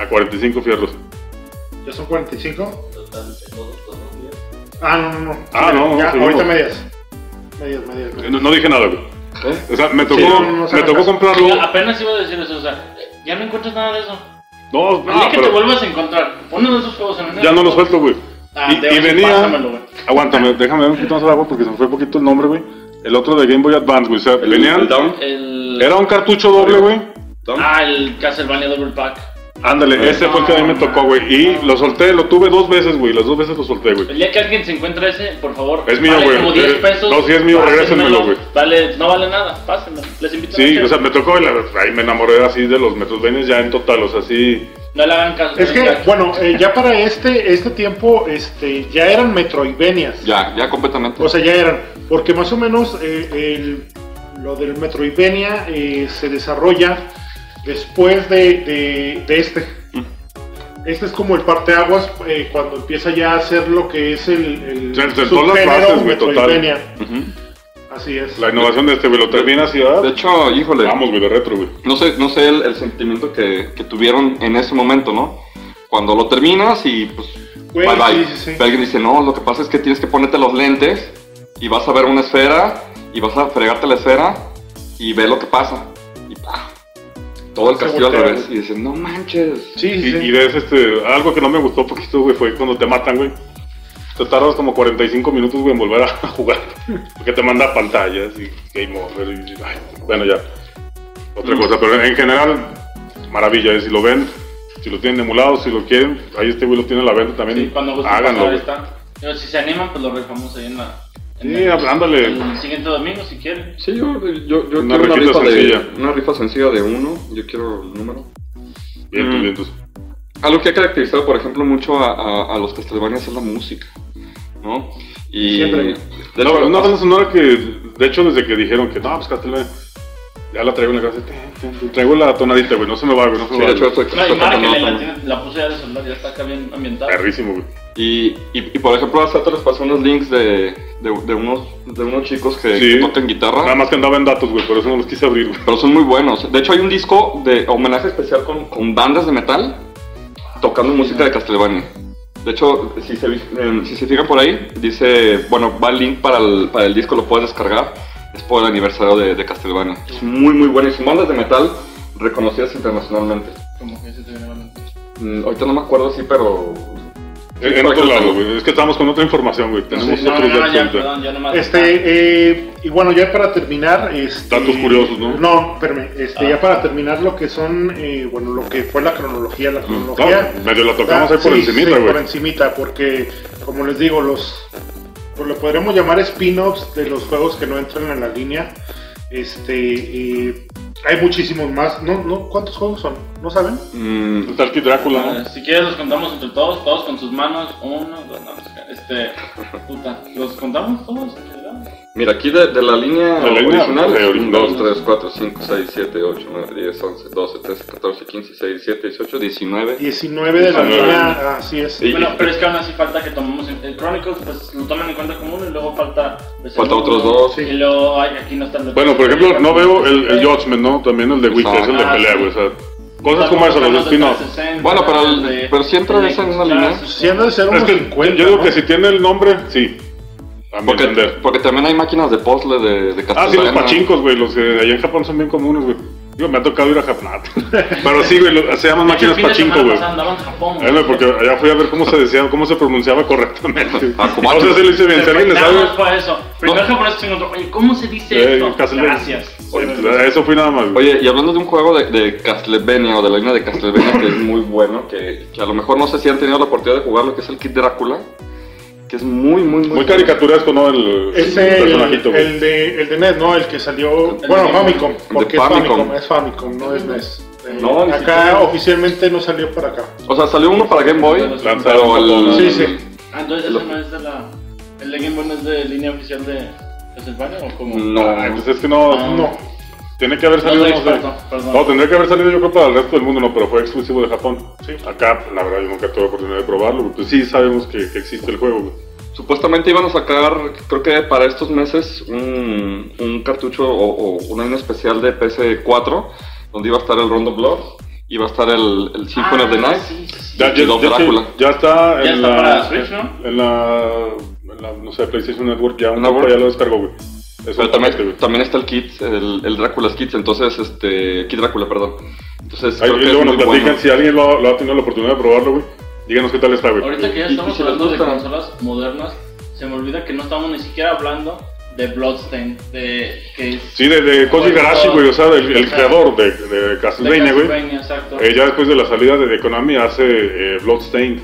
a 45 fierros. ¿Ya son 45? Total, de todos los días. Ah, no, no, no. Ah, no, no, Ya, ahorita medias. Medias, medias. medias. No, no dije nada, güey. ¿eh? O sea, me tocó, Sí, no, no se me tocó comprarlo. Oiga, apenas iba a decir eso, o sea, ya no encuentras nada de eso. No, El no, día que te pero vuelvas a encontrar uno de esos juegos en el ya no lo suelto, güey. Ah, Y, y venía. güey. Aguántame, *laughs* déjame ver un poquito más de agua porque se me fue un poquito el nombre, güey. El otro de Game Boy Advance, güey. O sea, el, venían. el Down. El... Era un cartucho doble, güey. Ah, el Castlevania Double Pack. Ándale, ese fue el que a mí me tocó, güey. Y lo solté, lo tuve dos veces, güey. Las dos veces lo solté, güey. El día que alguien se encuentre ese, por favor. Es mío, vale güey. como 10 Eh, pesos. no, si es mío, regrésenmelo, güey. Vale, no vale nada, pásenmelo. Les invito a Sí, o sea, me tocó y la, ahí me enamoré así de los Metroidvanias ya en total, o sea, sí. No le hagan caso. Es que, bueno, eh, ya para este, este tiempo, este, ya eran Metroidvanias. Ya, ya completamente. O sea, ya eran. Porque más o menos eh, el- lo del Metroidvania eh, se desarrolla después de, de- de este. Este es como el parteaguas eh, cuando empieza ya a hacer lo que es el, el Se- se- todas las bases, güey, total. Así es. La innovación de este, güey, lo termina ciudad. De hecho, híjole, Vamos, güey, de retro, güey. no sé, no sé el, el sentimiento que, que tuvieron en ese momento, ¿no? Cuando lo terminas y pues Güey, bye bye. sí, sí, sí. Pero alguien dice, no, lo que pasa es que tienes que ponerte los lentes y vas a ver una esfera y vas a fregarte la esfera y ve lo que pasa. Todo el castillo al revés. Y dices, no manches. Sí, Y, sí. y ves este, algo que no me gustó poquito, güey, fue cuando te matan, güey. Te tardas como 45 minutos, güey, en volver a *laughs* jugar. Porque te manda pantallas y game over. Y, ay, bueno, ya. Otra cosa, pero en general, maravilla. eh, Si lo ven, si lo tienen emulado, si lo quieren, ahí este güey lo tiene a la venta también. Sí, cuando gusten háganlo, está. Pero si se animan, pues lo rifamos ahí en la. Sí, el- ándale. El siguiente domingo, si quieren. Sí, yo, yo, yo Una quiero una rifa, de, sencilla. una rifa sencilla de uno. Yo quiero el número. Bien, Mm. bien, pues. Algo que ha caracterizado, por ejemplo, mucho a, a- a los Castlevanias es la música, ¿no? Y Siempre. de No, hecho, una banda sonora que, de hecho, desde que dijeron que no, pues Castlevania, ya la traigo en la ten, Traigo la tonadita, güey, no se me va, güey, no se sí, me de va. hecho, güey. estoy, No, y estoy tocando la, la puse ya de celular, ya está acá bien ambientada. Perrísimo, güey. Y, y, y, por ejemplo, hace rato les pasé unos links de, de, de unos, de unos chicos que, Sí. que tocan guitarra. Nada más que andaba en datos, güey, por eso no los quise abrir, güey. Pero son muy buenos. De hecho, hay un disco de homenaje especial con, con bandas de metal tocando música de Castlevania. De hecho, si se, eh, si se fijan por ahí, dice, bueno, va el link para el, para el disco, lo puedes descargar. Es por el aniversario de, de Castlevania. Es muy, muy bueno. Y son bandas de metal reconocidas internacionalmente. Como que se te viene a la mente. Mm, ahorita no me acuerdo, sí, pero... En, en otro lado, güey. Es que estamos con otra información, güey. Tenemos No, no, otros no, datos ya, perdón, ya nomás. Este, eh, y bueno, ya para terminar, este, Datos curiosos, ¿no? No, espérame, este, Ah. ya para terminar lo que son, eh, bueno, lo que fue la cronología, la cronología. No, medio la tocamos ahí por sí, encimita, sí, güey. por encimita, porque, como les digo, los, pues lo podremos llamar spin-offs de los juegos que no entran en la línea. Este, eh, hay muchísimos más, ¿no? ¿no? ¿Cuántos juegos son? ¿No saben? mm, Está el Kid Drácula, ¿no? Si quieres los contamos entre todos, todos con sus manos. Uno, dos, no, este, puta, ¿los contamos todos general? Mira, aquí de, de la línea De la línea, original, de 1, original. 2, 3, 4, 5, 6, 7, 8, 9, 10, 11, 12, 13, 14, 15, 16, 17, 18, 19. 19 de la 19. línea, así es. Y- Bueno, pero es que aún así falta que tomemos el, el Chronicles, pues lo toman en cuenta como uno y luego falta. pues, Falta uno, otros dos. Y luego, ay, aquí no están los Bueno, por ejemplo, no veo el, el Judgment, ¿no? También el de Witcher, es el de Ah, pelea, sí. güey. O sea, cosas como eso, los spin-offs. Bueno, pero el- pero si entra esa en una línea. Si han de ser Es unos que 50, yo digo que si tiene el nombre, sí. A Porque, también hay máquinas de puzzle de, de Ah, sí, los pachincos, güey. Los de allá en Japón son bien comunes, güey. Digo, me ha tocado ir a Japón. *laughs* Pero sí, güey, lo- se llaman máquinas pachinko, güey. Andaban en Japón. Eh, güey, porque allá fui a ver cómo se decía, cómo se pronunciaba correctamente. Ah, como o sea, se le dice bien, si alguien sabe. fue eso. Primero japonés chingón, otro, oye, ¿cómo se dice Eh, esto? Castlevania. Gracias. Oye, pues, Eso fui nada más, güey. Oye, y hablando de un juego de, de Castlevania o de la línea de Castlevania que es muy bueno, que, que a lo mejor no sé si han tenido la oportunidad de jugarlo, que es el Kid Drácula, que es muy, muy, muy. Muy caricaturesco, ¿no? El, Ese, el el, personajito, el de, el de NES, ¿no? El que salió. El bueno, de- Famicom. Porque es Famicom. Famicom, es Famicom, no es NES. Eh, No, acá siquiera. oficialmente no salió para acá. O sea, salió uno para Game Boy, pero el. Sí, sí. Ah, entonces ese no es de la. ¿El de Game Boy no es de línea oficial de Castlevania o como.? Ay, No. pues es que no, Ah. No. Tiene que haber salido, no sé. experto, perdón. No, tendría que haber salido yo creo para el resto del mundo, no, pero fue exclusivo de Japón. Sí. Acá, la verdad, yo nunca tuve oportunidad de probarlo, pues sí sabemos que, que existe el juego, güey. Supuestamente iban a sacar, creo que para estos meses, un, un cartucho o, o una línea especial de PS4, donde iba a estar el Rondo Blood, iba a estar el, el Symphony of the Night. Ah, Sí, sí, sí. Ya, Y Lord Drácula. ya está Ya en está la, para Switch, ¿no? En la, en la, no sé, PlayStation Network, ya un ya lo descargó, güey. Pero también, también está el Kit, el, el Drácula's Kit, entonces, este, Kid Drácula, perdón. Entonces, Ahí creo que luego es nos muy platican bueno. si alguien lo, lo ha tenido la oportunidad de probarlo, güey. Díganos qué tal está, güey. Ahorita que ya Y- y estamos si hablando de consolas modernas, se me olvida que no estamos ni siquiera hablando de Bloodstain, de que es Sí, de, de Koji Garashi, güey, o sea, el, creador de, de Castlevania, güey. Castlevania, exacto. Eh, ya después de la salida de, de Konami hace eh, Bloodstained.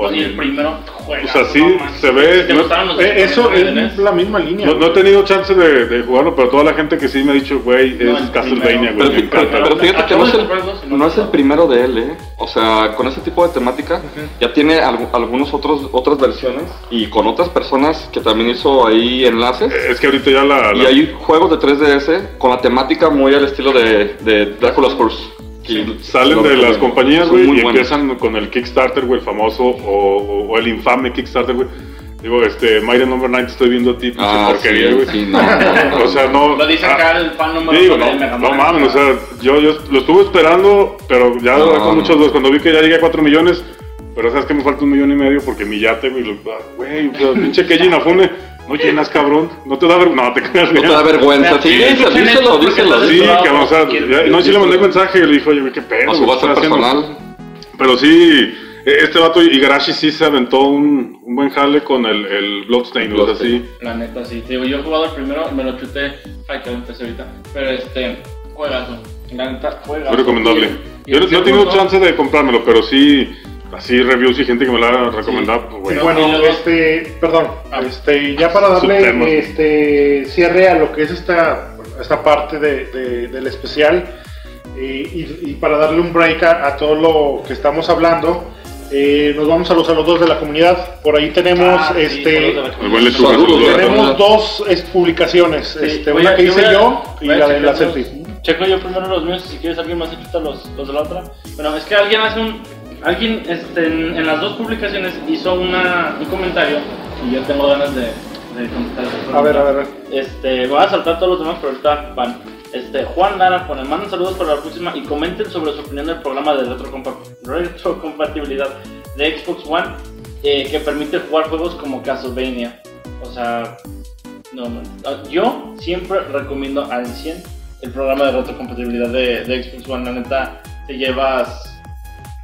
Con, y el primero juega. O sea, sí, se ve- ¿Te no- gustaron los Eh, eso es la misma línea. no, no he tenido chance de, de jugarlo, pero toda la gente que sí me ha dicho, güey, es Castlevania, güey, Pero, pero- encanta. pero fíjate que no es, el, no es el me primero de él, ¿eh? O sea, con ese tipo de temática ya tiene algu- algunos otros otras versiones y con otras personas que también hizo ahí enlaces. Eh, Es que ahorita ya la... Y hay juegos de 3DS con la temática muy al estilo de, de Dracula's Curse. Que Salen de las compañías, güey, y buenos. empiezan con el Kickstarter, güey, el famoso, o, o- o el infame Kickstarter, güey. Digo, este, Mighty Number 9 te estoy viendo a ti, pinche Ah, porquería, sí, güey. sí, no, no, no. *laughs* O sea, no. Lo dice ah, el fan número Digo, uno no, no mames, o sea, yo, yo lo estuve esperando, pero ya No, con no. muchas dudas. Cuando vi que ya llegué a 4 millones, pero sabes que me falta un millón y medio porque mi yate, güey, ah, güey, o sea, pinche Keiji Inafune, no llenas, cabrón, no te da vergüenza, no te creas, No te da vergüenza, sí, díselo, díselo, díselo. Sí, No, cabrón, o sea, no, sí le mandé mensaje y le dijo, oye, qué pedo. A su WhatsApp ¿qué estás haciendo?" personal. Pero sí, e- este vato Igarashi sí se aventó un, un buen jale con el, el Bloodstain, o sea, sí. La neta, sí. Digo, yo he jugado el primero, me lo chuté. Ay, que lo empecé ahorita. Pero este, juegazo. La neta, juegazo. Muy recomendable. Y- y Yo no, he tenido chance de comprármelo, pero sí, así reviews y gente que me la ha recomendado, pues, güey. bueno, este, perdón, Ah. este, ya para darle este cierre a lo que es esta, esta parte de- de- del especial eh, y, y para darle un break a, a todo lo que estamos hablando, eh, nos vamos a los saludos de la comunidad. Por ahí tenemos Ah, sí, este, lechuga, Saludos, saludos. tenemos dos es, publicaciones, Sí, este, una a- que yo hice a- yo y la de la selfie. Checo yo primero los míos, si quieres alguien más chuta los, los de la otra. Bueno, es que alguien hace un... Alguien este, en, en las dos publicaciones hizo una, un comentario y yo tengo ganas de, de contestar A ver, a comentario. ver. Este, voy a saltar todos los demás, pero ahorita van. Este, Juan Lara pone, manden saludos para la próxima y comenten sobre su opinión del programa de retrocompa- retrocompatibilidad de Xbox One eh, que permite jugar juegos como Castlevania. O sea, no, no. Ah, Yo siempre recomiendo al 100 el programa de retrocompatibilidad de, de Xbox One. La neta, te llevas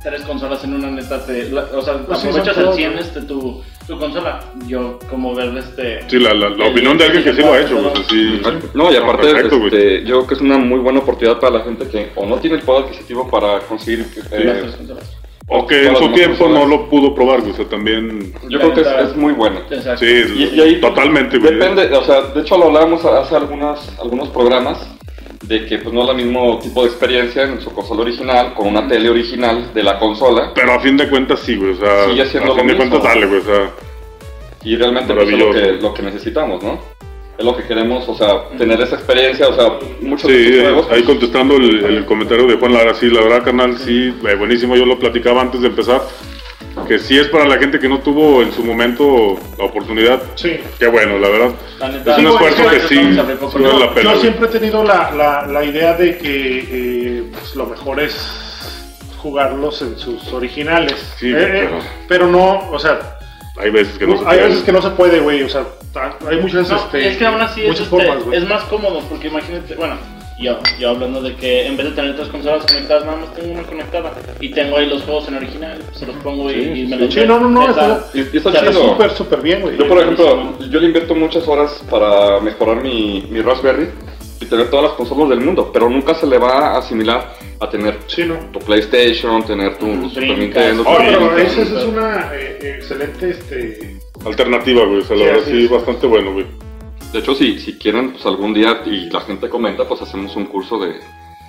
tres consolas en una neta, te, la- o sea, Pues sí, aprovechas son el todos, 100 ¿no? este, tu, tu consola. Yo, como ver este. Sí, la, la, la opinión de alguien que sí lo ha hecho, pues así. No, y aparte, Perfecto, este, yo creo que es una muy buena oportunidad para la gente que o no tiene el poder adquisitivo para conseguir. eh, las tres consolas. O que en su tiempo no lo pudo probar, güey, o sea, también. Yo creo que es, es muy bueno. Exacto. Sí, Y, y ahí totalmente, güey. Depende, o sea, de hecho lo hablábamos hace algunas, algunos programas de que pues no es el mismo tipo de experiencia en su consola original con una tele original de la consola Pero a fin de cuentas sí, güey, o sea, Sigue siendo a fin lo de mismo. cuentas dale, güey, o sea. y realmente pues, es lo que, lo que necesitamos, ¿no? Es lo que queremos, o sea, tener esa experiencia, o sea, muchos de Sí, estos juegos. ahí contestando el, el comentario de Juan Lara, sí, la verdad, canal, sí, buenísimo, yo lo platicaba antes de empezar, que sí es para la gente que no tuvo en su momento la oportunidad, Sí. qué bueno, la verdad. Es un Sí, esfuerzo bueno, que sí, poco. vale la Yo, pena. yo güey. siempre he tenido la, la, la idea de que eh, pues, lo mejor es jugarlos en sus originales. Sí, Eh, eh, pero- pero no, o sea, Hay veces que no, se hay puede. veces que no se puede, güey. O sea, hay muchas, No, este, es que aún así es, muchas este, formas, güey. es más cómodo porque imagínate, bueno, yo, yo hablando de que en vez de tener tres consolas conectadas, nada más tengo una conectada y tengo ahí los juegos en original, se los pongo y, Sí, y me sí. los Sí, no, no, no, está, está está chido. súper, súper bien, güey. Yo, por ejemplo, yo le invierto muchas horas para mejorar mi, mi Raspberry y tener todas las consolas del mundo, pero nunca se le va a asimilar a tener Sí, no. tu PlayStation, tener tu Super Brincas. Nintendo. tu Oh, pero Dreamcast. esa es una eh, excelente, este... Alternativa, güey, o sea, la Sí, verdad así sí, es. bastante bueno, güey. De hecho, si, si quieren, pues algún día y la gente comenta, pues hacemos un curso de...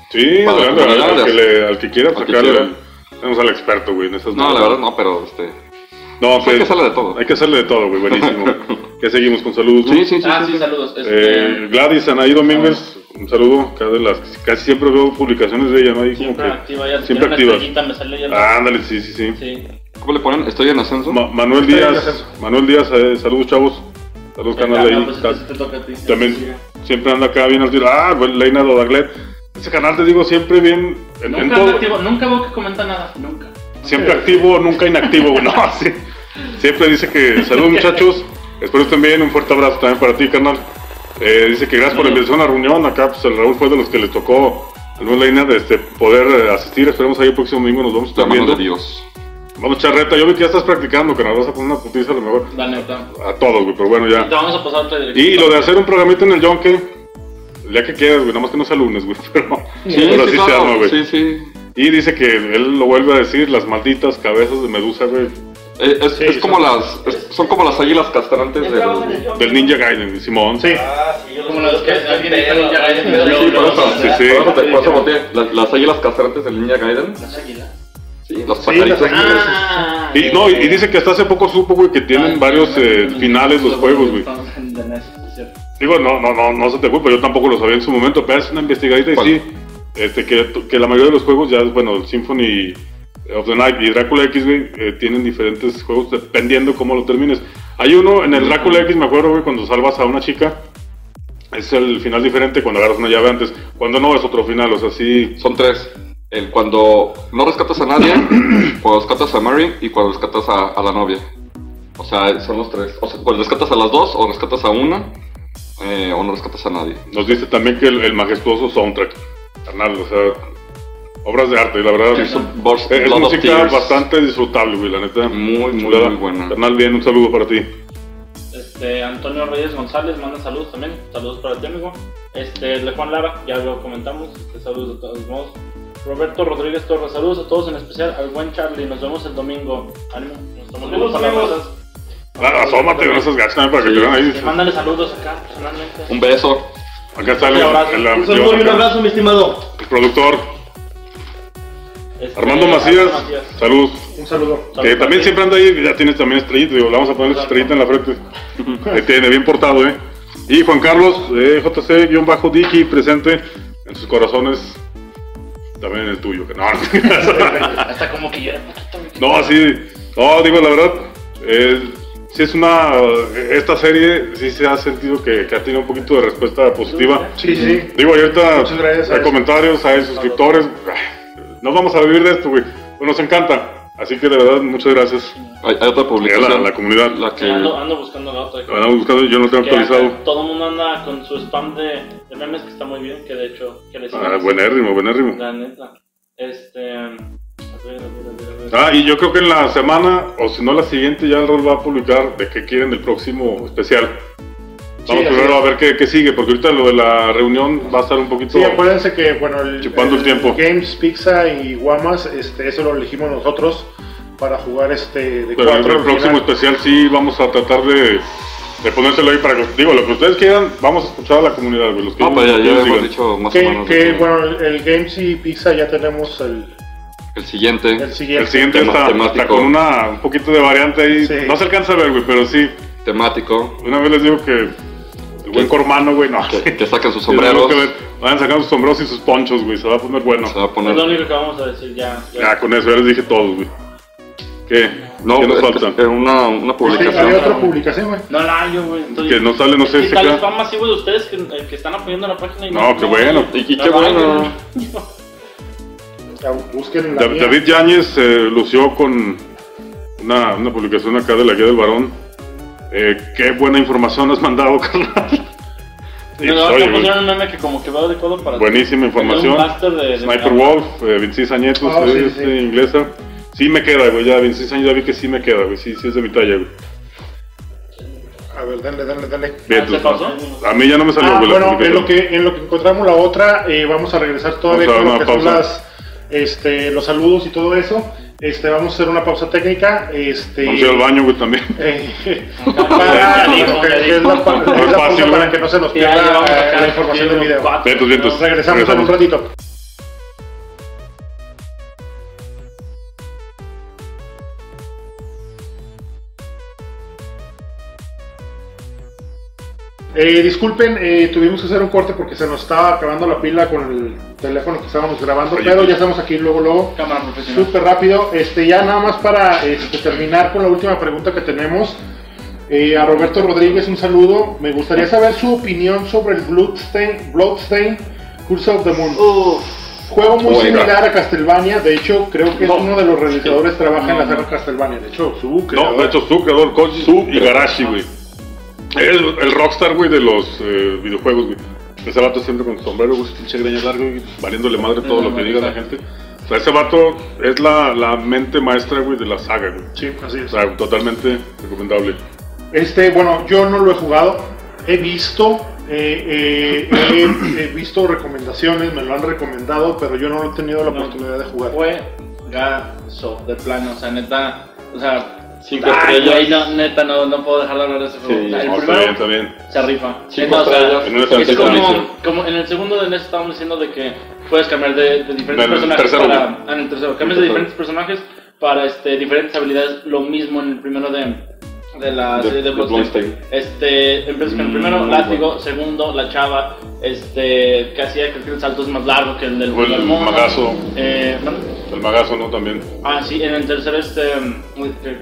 Sí, Para adelante, la al, que le- al que quiera sacarle, tenemos al experto, güey, en esas No, la verdad no, pero este... No, pues hay que hacerle de todo. Hay que hacerle de todo, güey, buenísimo. *laughs* que seguimos con saludos, ¿no? Sí, sí, sí. Ah, sí, sí, sí. saludos. Este, Eh, Gladys Anaí Domínguez, un saludo. Cada de las, casi siempre veo publicaciones de ella, ¿no? Ahí como que. activa, ya siempre estrellita, me sale ya. Ah, ándale, sí, sí, sí. Sí. ¿Cómo le ponen? Estoy en ascenso. Ma- Manuel Díaz, Ascenso. Manuel Díaz, eh, saludos chavos. Saludos, canal de ahí. pues, toca a ti. También Sí. siempre anda acá bien al tiro. Ah, bueno, Leina Dodaglet. Ese canal te digo siempre bien. En, en Nunca, todo. anda activo, nunca veo que comenta nada, nunca. Siempre activo, nunca inactivo. *laughs* No, sí. Siempre dice que saludos *laughs* muchachos. Espero estén bien. Un fuerte abrazo también para ti, carnal. Eh, dice que gracias por la invitación a la reunión. Acá, pues el Raúl fue de los que le tocó al buen Leina de este, poder eh, asistir. Esperemos ahí el próximo domingo nos vamos a La estar mano viendo. de Dios. Vamos, charreta. Yo vi que ya estás practicando, que nos vas a poner una putiza a lo mejor La neta. a todos, güey. Pero bueno, Te ya. vamos a pasar otra dirección. Y lo de hacer un programita en el Yonke, el día que quieras, güey. Nada más que no sea lunes, güey. *laughs* Pero, pero así se claro, arma, güey. Sí, sí. Y dice que él lo vuelve a decir, las malditas cabezas de medusa, güey. Eh, Es, Sí, es como son- las, es- son como las águilas castrantes del... Del Ninja Gaiden, Simón. Sí. Ah, sí, yo Como los que alguien ya Gaiden, sí, pero Sí, luego- por eso, Sí, sí. por eso te- por eso volteé. Las, las águilas castrantes del Ninja Gaiden. Las águilas. Sí, los Sí, pajaritos. águilas. Ah, Y, no, y, dice que hasta hace poco supo, güey, que tienen Ah, varios sí, eh, sí, finales los sí, juegos, güey. sí. Digo, no, no, no, no se te culpa, yo tampoco lo sabía en su momento, pero es una investigadita y sí. este, que, que la mayoría de los juegos ya, bueno, Symphony of the Night y Drácula X, güey, eh, tienen diferentes juegos dependiendo cómo lo termines. Hay uno en el Drácula X, me acuerdo, güey, cuando salvas a una chica, es el final diferente cuando agarras una llave antes. Cuando no, es otro final, o sea, sí. Son tres. El cuando no rescatas a nadie, *clears throat* cuando rescatas a Mary y cuando rescatas a, a la novia. O sea, son los tres. O sea, cuando rescatas a las dos o rescatas a una eh, o no rescatas a nadie. Nos dice también que el, el majestuoso soundtrack, carnal, o sea, obras de arte, la verdad. Sí, es, es of música bastante disfrutable, güey, la neta. Muy, muy, muy buena. Carnal, bien, un saludo para ti. Este, Antonio Reyes González manda saludos también. Saludos para ti, amigo. Este, de Juan Lara, ya lo comentamos. Este, saludos de todos modos. Roberto Rodríguez Torres, saludos a todos, en especial al buen Charlie. Nos vemos el domingo. Ánimo, nos estamos viendo Saludos, para cosas. Ah, asómate, no seas gacho también para que Sí. te vean ahí. Sí, mándale saludos acá, personalmente. Un beso. Acá está el, Un abrazo. el- Un el- saludo y un abrazo, mi estimado. el productor Este, Armando Macías. Macías. Saludos. Un saludo. Que también siempre anda ahí, ya tienes también estrellita, digo, le vamos a poner su estrellita en la frente. Ahí tiene, bien portado, ¿eh? Y Juan Carlos, eh, JC-Diki, presente en sus corazones, también en el tuyo. que No, *laughs* Hasta como que poquito. güey. no, así, no, digo la verdad, eh, sí es una, esta serie sí se ha sentido que, que ha tenido un poquito de respuesta positiva. Sí, sí. Digo, ahorita Muchas gracias a hay comentarios, hay suscriptores, nos vamos a vivir de esto, güey, nos encanta. Así que de verdad, muchas gracias. Hay, hay otra publicación. La- la comunidad. La que, Ando, ando buscando la otra. Andamos buscando, yo no tengo actualizado. todo el mundo anda con su spam de, de memes que está muy bien, que de hecho, que les Ah, buenérrimo, buenérrimo. La neta. Este. A ver, a ver, a ver, a ver. Ah, y yo creo que en la semana, o si no la siguiente, ya el rol va a publicar de qué quieren del próximo especial. Vamos Sí, primero a ver qué, qué sigue, porque ahorita lo de la reunión va a estar un poquito... Sí, acuérdense que bueno, el, Chupando el tiempo. Games, Pizza y Guamas, este, eso lo elegimos nosotros para jugar este de Pero en cuatro. el próximo final. especial sí vamos a tratar de, de ponérselo ahí para que... Digo, lo que ustedes quieran, vamos a escuchar a la comunidad, güey. Los que No, pues ya, ya hemos digan. dicho más o menos. que, bueno, el, el Games y Pizza ya tenemos el, El siguiente. el siguiente. El siguiente está, con una, un poquito de variante ahí. Sí. No se alcanza a ver, güey, pero sí. temático. Una vez les digo que el buen Cormano, güey, no. Que, que saquen sus *laughs* sombreros. Vayan sacando sus sombreros y sus ponchos, güey. Se va a poner bueno. Se va a Es poner. lo único que vamos a decir ya. ya. Ya, con eso ya les dije todos, güey. ¿Qué? No, ¿Qué nos es falta? es una, una Sí, publicación. había otra publicación, güey. No la hallo, güey. Que no sale, no sé ¿Qué si tal el spam masivo de ustedes que, eh, que están apoyando la página? Y No, qué bueno. Y, y No qué la bueno. Busquen la. David Yáñez eh, lució con una, una publicación acá de la Guía del Varón. Eh, qué buena información has mandado, *laughs* carnal. Sí, No, güey, pusieron un meme que como que va de codo para... buenísima información. De, de Sniper Wolf, eh, 26 añetos, Ah, sí, es sí. inglesa. Sí me queda, güey, ya 26 años ya vi que sí me queda, güey. Sí, sí es de mi talla, güey. A ver, dale, dale, dale. Bien, ¿se entonces, pasó? a mí ya no me salió, Ah, güey, bueno, en lo, que, en lo que encontramos la otra, eh, vamos a regresar todavía Vamos con lo que son las, este, los saludos y todo eso. Este, vamos a hacer una pausa técnica. Este, Vamos a ir al baño, güey, también. *laughs* eh, para, que- es la, No es es la pausa fácil, para güey. que no se nos pierda eh, la información del video. Vientos, vientos. ¿no? Regresamos en un ratito. Eh, disculpen, eh, tuvimos que hacer un corte porque se nos estaba acabando la pila con el teléfono que estábamos grabando, pero ya estamos aquí luego, luego. Cámara profesional. Súper rápido. Este, ya nada más para este, terminar con la última pregunta que tenemos. Eh, a Roberto Rodríguez, un saludo. Me gustaría saber su opinión sobre el Bloodstain, Bloodstain Curse of the Moon. Juego muy similar a Castlevania. De hecho, creo que es No. uno de los realizadores que trabaja en la No, saga no. Castlevania. De hecho, su No, creador. de hecho, su creador, Koji Igarashi, güey. El, el rockstar, güey, de los eh, videojuegos, güey. Ese vato siempre con su sombrero, güey, pinche greña larga, güey, valiéndole madre todo lo que diga la gente. O sea, ese vato es la, la mente maestra, güey, de la saga, güey. Sí, así O es. sea, totalmente recomendable. Este, bueno, yo no lo he jugado. He visto, eh, eh, he, he visto recomendaciones, me lo han recomendado, pero yo no he tenido la No. oportunidad de jugar. Fue gaso, de plano, o sea, neta, o sea, Cinco estrellas. güey, no, neta, no, no puedo dejar de hablar de ese juego. Sí, O sea, el No, está primero bien, está bien. se rifa. Cinco Neta, o sea, estrellas. En una es como, como en el segundo de NES estábamos diciendo de que puedes cambiar de, de diferentes En personajes tercero, para... ah, en el tercero, cambias de diferentes personajes para este, diferentes habilidades, lo mismo en el primero de, de la De- serie de de Bloodstained. Bloodstained. Este, empieza con el Mm, primero, látigo, bueno. segundo, la chava, este, que hacía creo que el salto es más largo que el del O el magazo. Eh, ¿no? El magazo, ¿no? También. Ah, sí, en el tercero, este,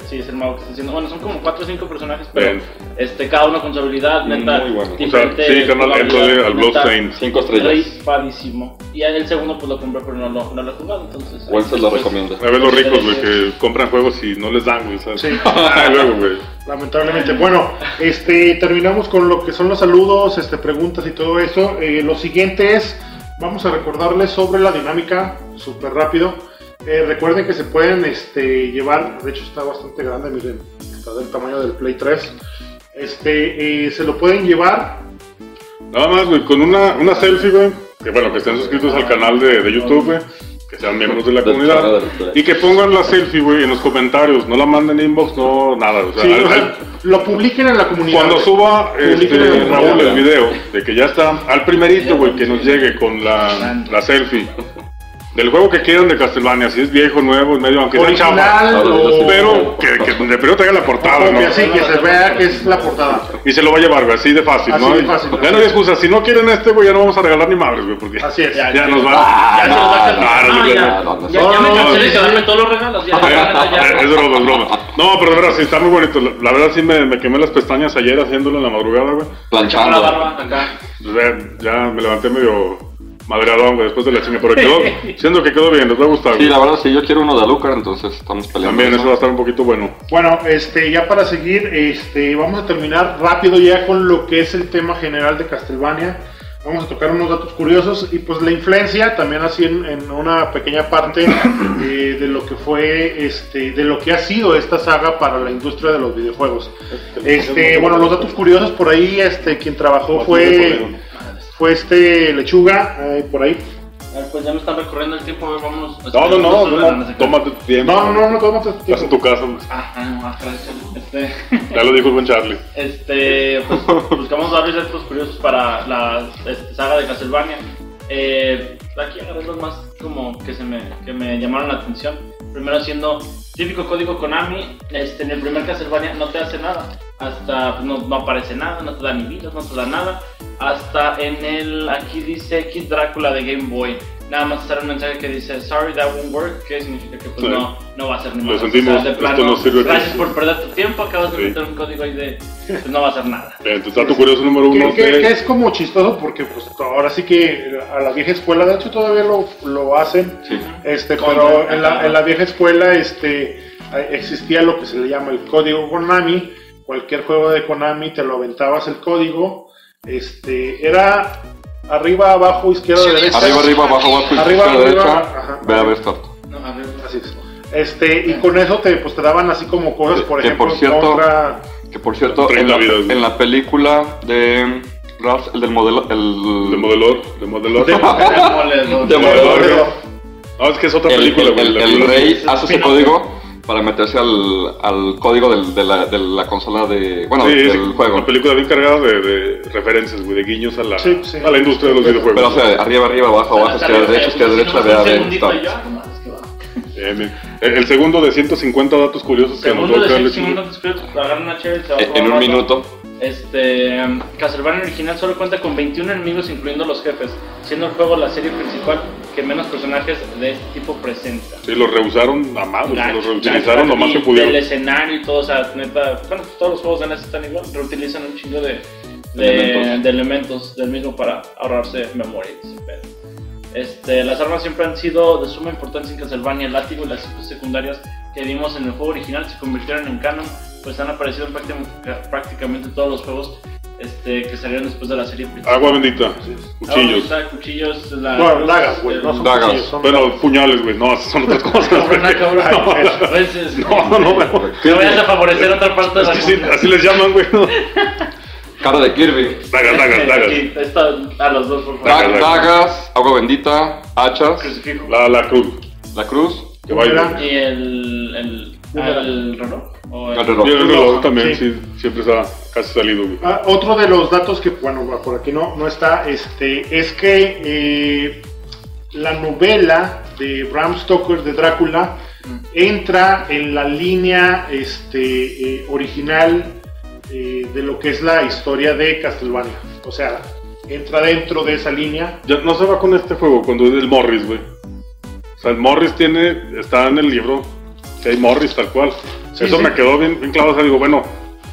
sí, es el mago que está haciendo. Bueno, son como 4 o 5 personajes, pero Bien. este, cada uno con su habilidad, neta. Muy bueno. O sea, sí, carnal, entrale al Bloodstained. Cinco estrellas. ripadísimo. Y el segundo, pues lo compré, pero no lo, no lo he jugado, entonces. Wences lo pues, recomienda. A ver los ricos, güey, que compran juegos y no les dan, güey, ¿sabes? Sí. *laughs* Ah, luego, güey. Lamentablemente. Bueno, este, terminamos con lo que son los saludos, este, preguntas y todo eso. Eh, lo siguiente es, vamos a recordarles sobre la dinámica, súper rápido. Eh, recuerden que se pueden este, llevar, de hecho está bastante grande, miren, está del tamaño del Play 3. Este, eh, se lo pueden llevar Nada más, güey, con una, una selfie, güey. Que bueno, que estén suscritos al canal de, de YouTube, güey. Que sean miembros de la comunidad. Y que pongan la selfie, güey, en los comentarios. No la manden inbox, no, nada. O sea, Sí, al- o sea, al- lo publiquen en la comunidad. cuando suba este, Raúl el video de que ya está, al primerito, güey, que nos llegue con la, la selfie. Del juego que quieran de Castlevania, si es viejo, nuevo, medio, aunque sea Original chapa. o- Pero que, que de primero traiga la portada, ¿no? Copia, sí, que se vea que es la portada. Y se lo va a llevar, güey, así de fácil, Así ¿no? de fácil, ya así no hay es. excusa, si no quieren este, güey, ya no vamos a regalar ni madres, güey, porque Así es. ya, nos va. Ya se los va a no, no, Ah, no, ya, no, no, ya, no, ya me no, cansé no, de quedarme todos los regalos. Ya, ya, ya. *laughs* Es broma, es broma. No, pero de verdad, sí, está muy bonito. La, verdad, sí me, me quemé las pestañas ayer haciéndolo en la madrugada, güey. Planchando. Pues, ya me levanté medio madreadón, güey, después de la chinga, pero quedó, *laughs* siento que quedó bien, les va a gustar. Sí, güey. la verdad, sí, yo quiero uno de Alucard, entonces estamos peleando. También eso va a estar un poquito bueno. Bueno, este, ya para seguir, este, vamos a terminar rápido ya con lo que es el tema general de Castlevania. Vamos a tocar unos datos curiosos y pues la influencia también así en, en una pequeña parte eh, de lo que fue, este, de lo que ha sido esta saga para la industria de los videojuegos. Este, bueno, los datos curiosos por ahí, este, quien trabajó fue, fue este Lechuga, eh, por ahí. A ver, pues ya me están recorriendo el tiempo, a ver, vámonos. No, no, no, no, no, tómate tu tiempo. No, no, no, tómate tu Estás en tiempo. tu casa. Ah, ah, no, ah, gracias. Este, ya lo dijo el buen Charlie. *laughs* este, pues buscamos varios datos curiosos para la este, saga de Castlevania. Eh, aquí agarré los más como que se me, que me llamaron la atención. Primero siendo típico código Konami, este, en el primer Castlevania no te hace nada. Hasta pues, no, no aparece nada, no te da ni vidas, no te da nada. Hasta en el, aquí dice Kid Drácula de Game Boy. Nada más sale un mensaje que dice Sorry that won't work, que significa que pues Sí. no, no va a ser ni Lo más. sentimos, esto no sirve. Gracias por perder tu tiempo, acabas de Sí. meter un código ahí de pues no va a hacer nada. Bien, tu dato curioso número Que, uno. que- de- que es como chistoso porque pues ahora sí que a la vieja escuela, de hecho todavía lo, lo hacen, Sí. este, Contra- pero en la, en la vieja escuela este, existía lo que se le llama el código Konami, cualquier juego de Konami te lo aventabas el código, este, era arriba, abajo, izquierda, derecha. Arriba, arriba, abajo, abajo, Arriba, izquierda, arriba, derecha. ajá. Ve a ver start. No, a ver, Así es. Este, y con eso te, pues, te daban así como cosas, por Que, ejemplo, por cierto, contra... Que por cierto, 30 en la, en la película de Ralph, el del modelo. El, De modelor, de modelor. Demoledor. De *laughs* modelor. No, es que es otra el, película, el- güey. el- el película- rey hace ese código para meterse al, al código del- de, la, de la consola de. Bueno, Sí, del es juego. una película bien cargada de, de referencias, güey, de guiños a la, Sí, sí. a la industria de los videojuegos. Pero, o sea, arriba, arriba, abajo, abajo, izquierda, derecha, izquierda, derecha, ve a ver start. Bien, bien. El, el segundo de 150 datos curiosos que Segundo anotó de Carlos. 100 minutos, creo, agarran una chévere y se va a En, un minuto. Este, um, Castlevania original solo cuenta con 21 enemigos incluyendo los jefes, siendo el juego la serie principal que menos personajes de este tipo presenta. Sí, los rehusaron a más, los reutilizaron lo más que pudieron. Del escenario y todo, o sea, neta, bueno, pues todos los juegos de NES están igual, reutilizan un chingo de, de, Elementos. de elementos del mismo para ahorrarse memoria. Este, las armas siempre han sido de suma importancia en Castlevania, el látigo y las secundarias que vimos en el juego original se convirtieron en canon, pues han aparecido en prácti- prácticamente todos los juegos este, que salieron después de la serie principal. Agua bendita, cuchillos. Ahora está, cuchillos, la, No, dagas, güey, no son Dagas. cuchillos, son Bueno, puñales, güey, no, esas son otras *laughs* cosas. Cabrón, cabrón. Entonces, No, no, no. no vayas a favorecer otra parte de la sí, así les llaman, güey. ¿no? *laughs* Cara de Kirby. Dagas, dagas, dagas. Aquí, está a los dos, por favor. Dagas. dagas, agua bendita, hachas, Crucifijo. La, la cruz. la cruz. Que baila. Y el. el. El reloj. O el- El reloj. Y el reloj también, Sí. sí, siempre está casi salido. Ah, otro de los datos que, bueno, por aquí no, no está, este, es que eh, la novela de Bram Stoker de Drácula entra en la línea este, eh, original eh, de lo que es la historia de Castlevania. O sea, entra dentro de esa línea. Ya no se va con este juego cuando es el Morris, güey. O sea, el Morris tiene, está en el libro, hay Morris tal cual. Sí, Eso sí. me quedó bien, bien claro. O sea, digo, bueno,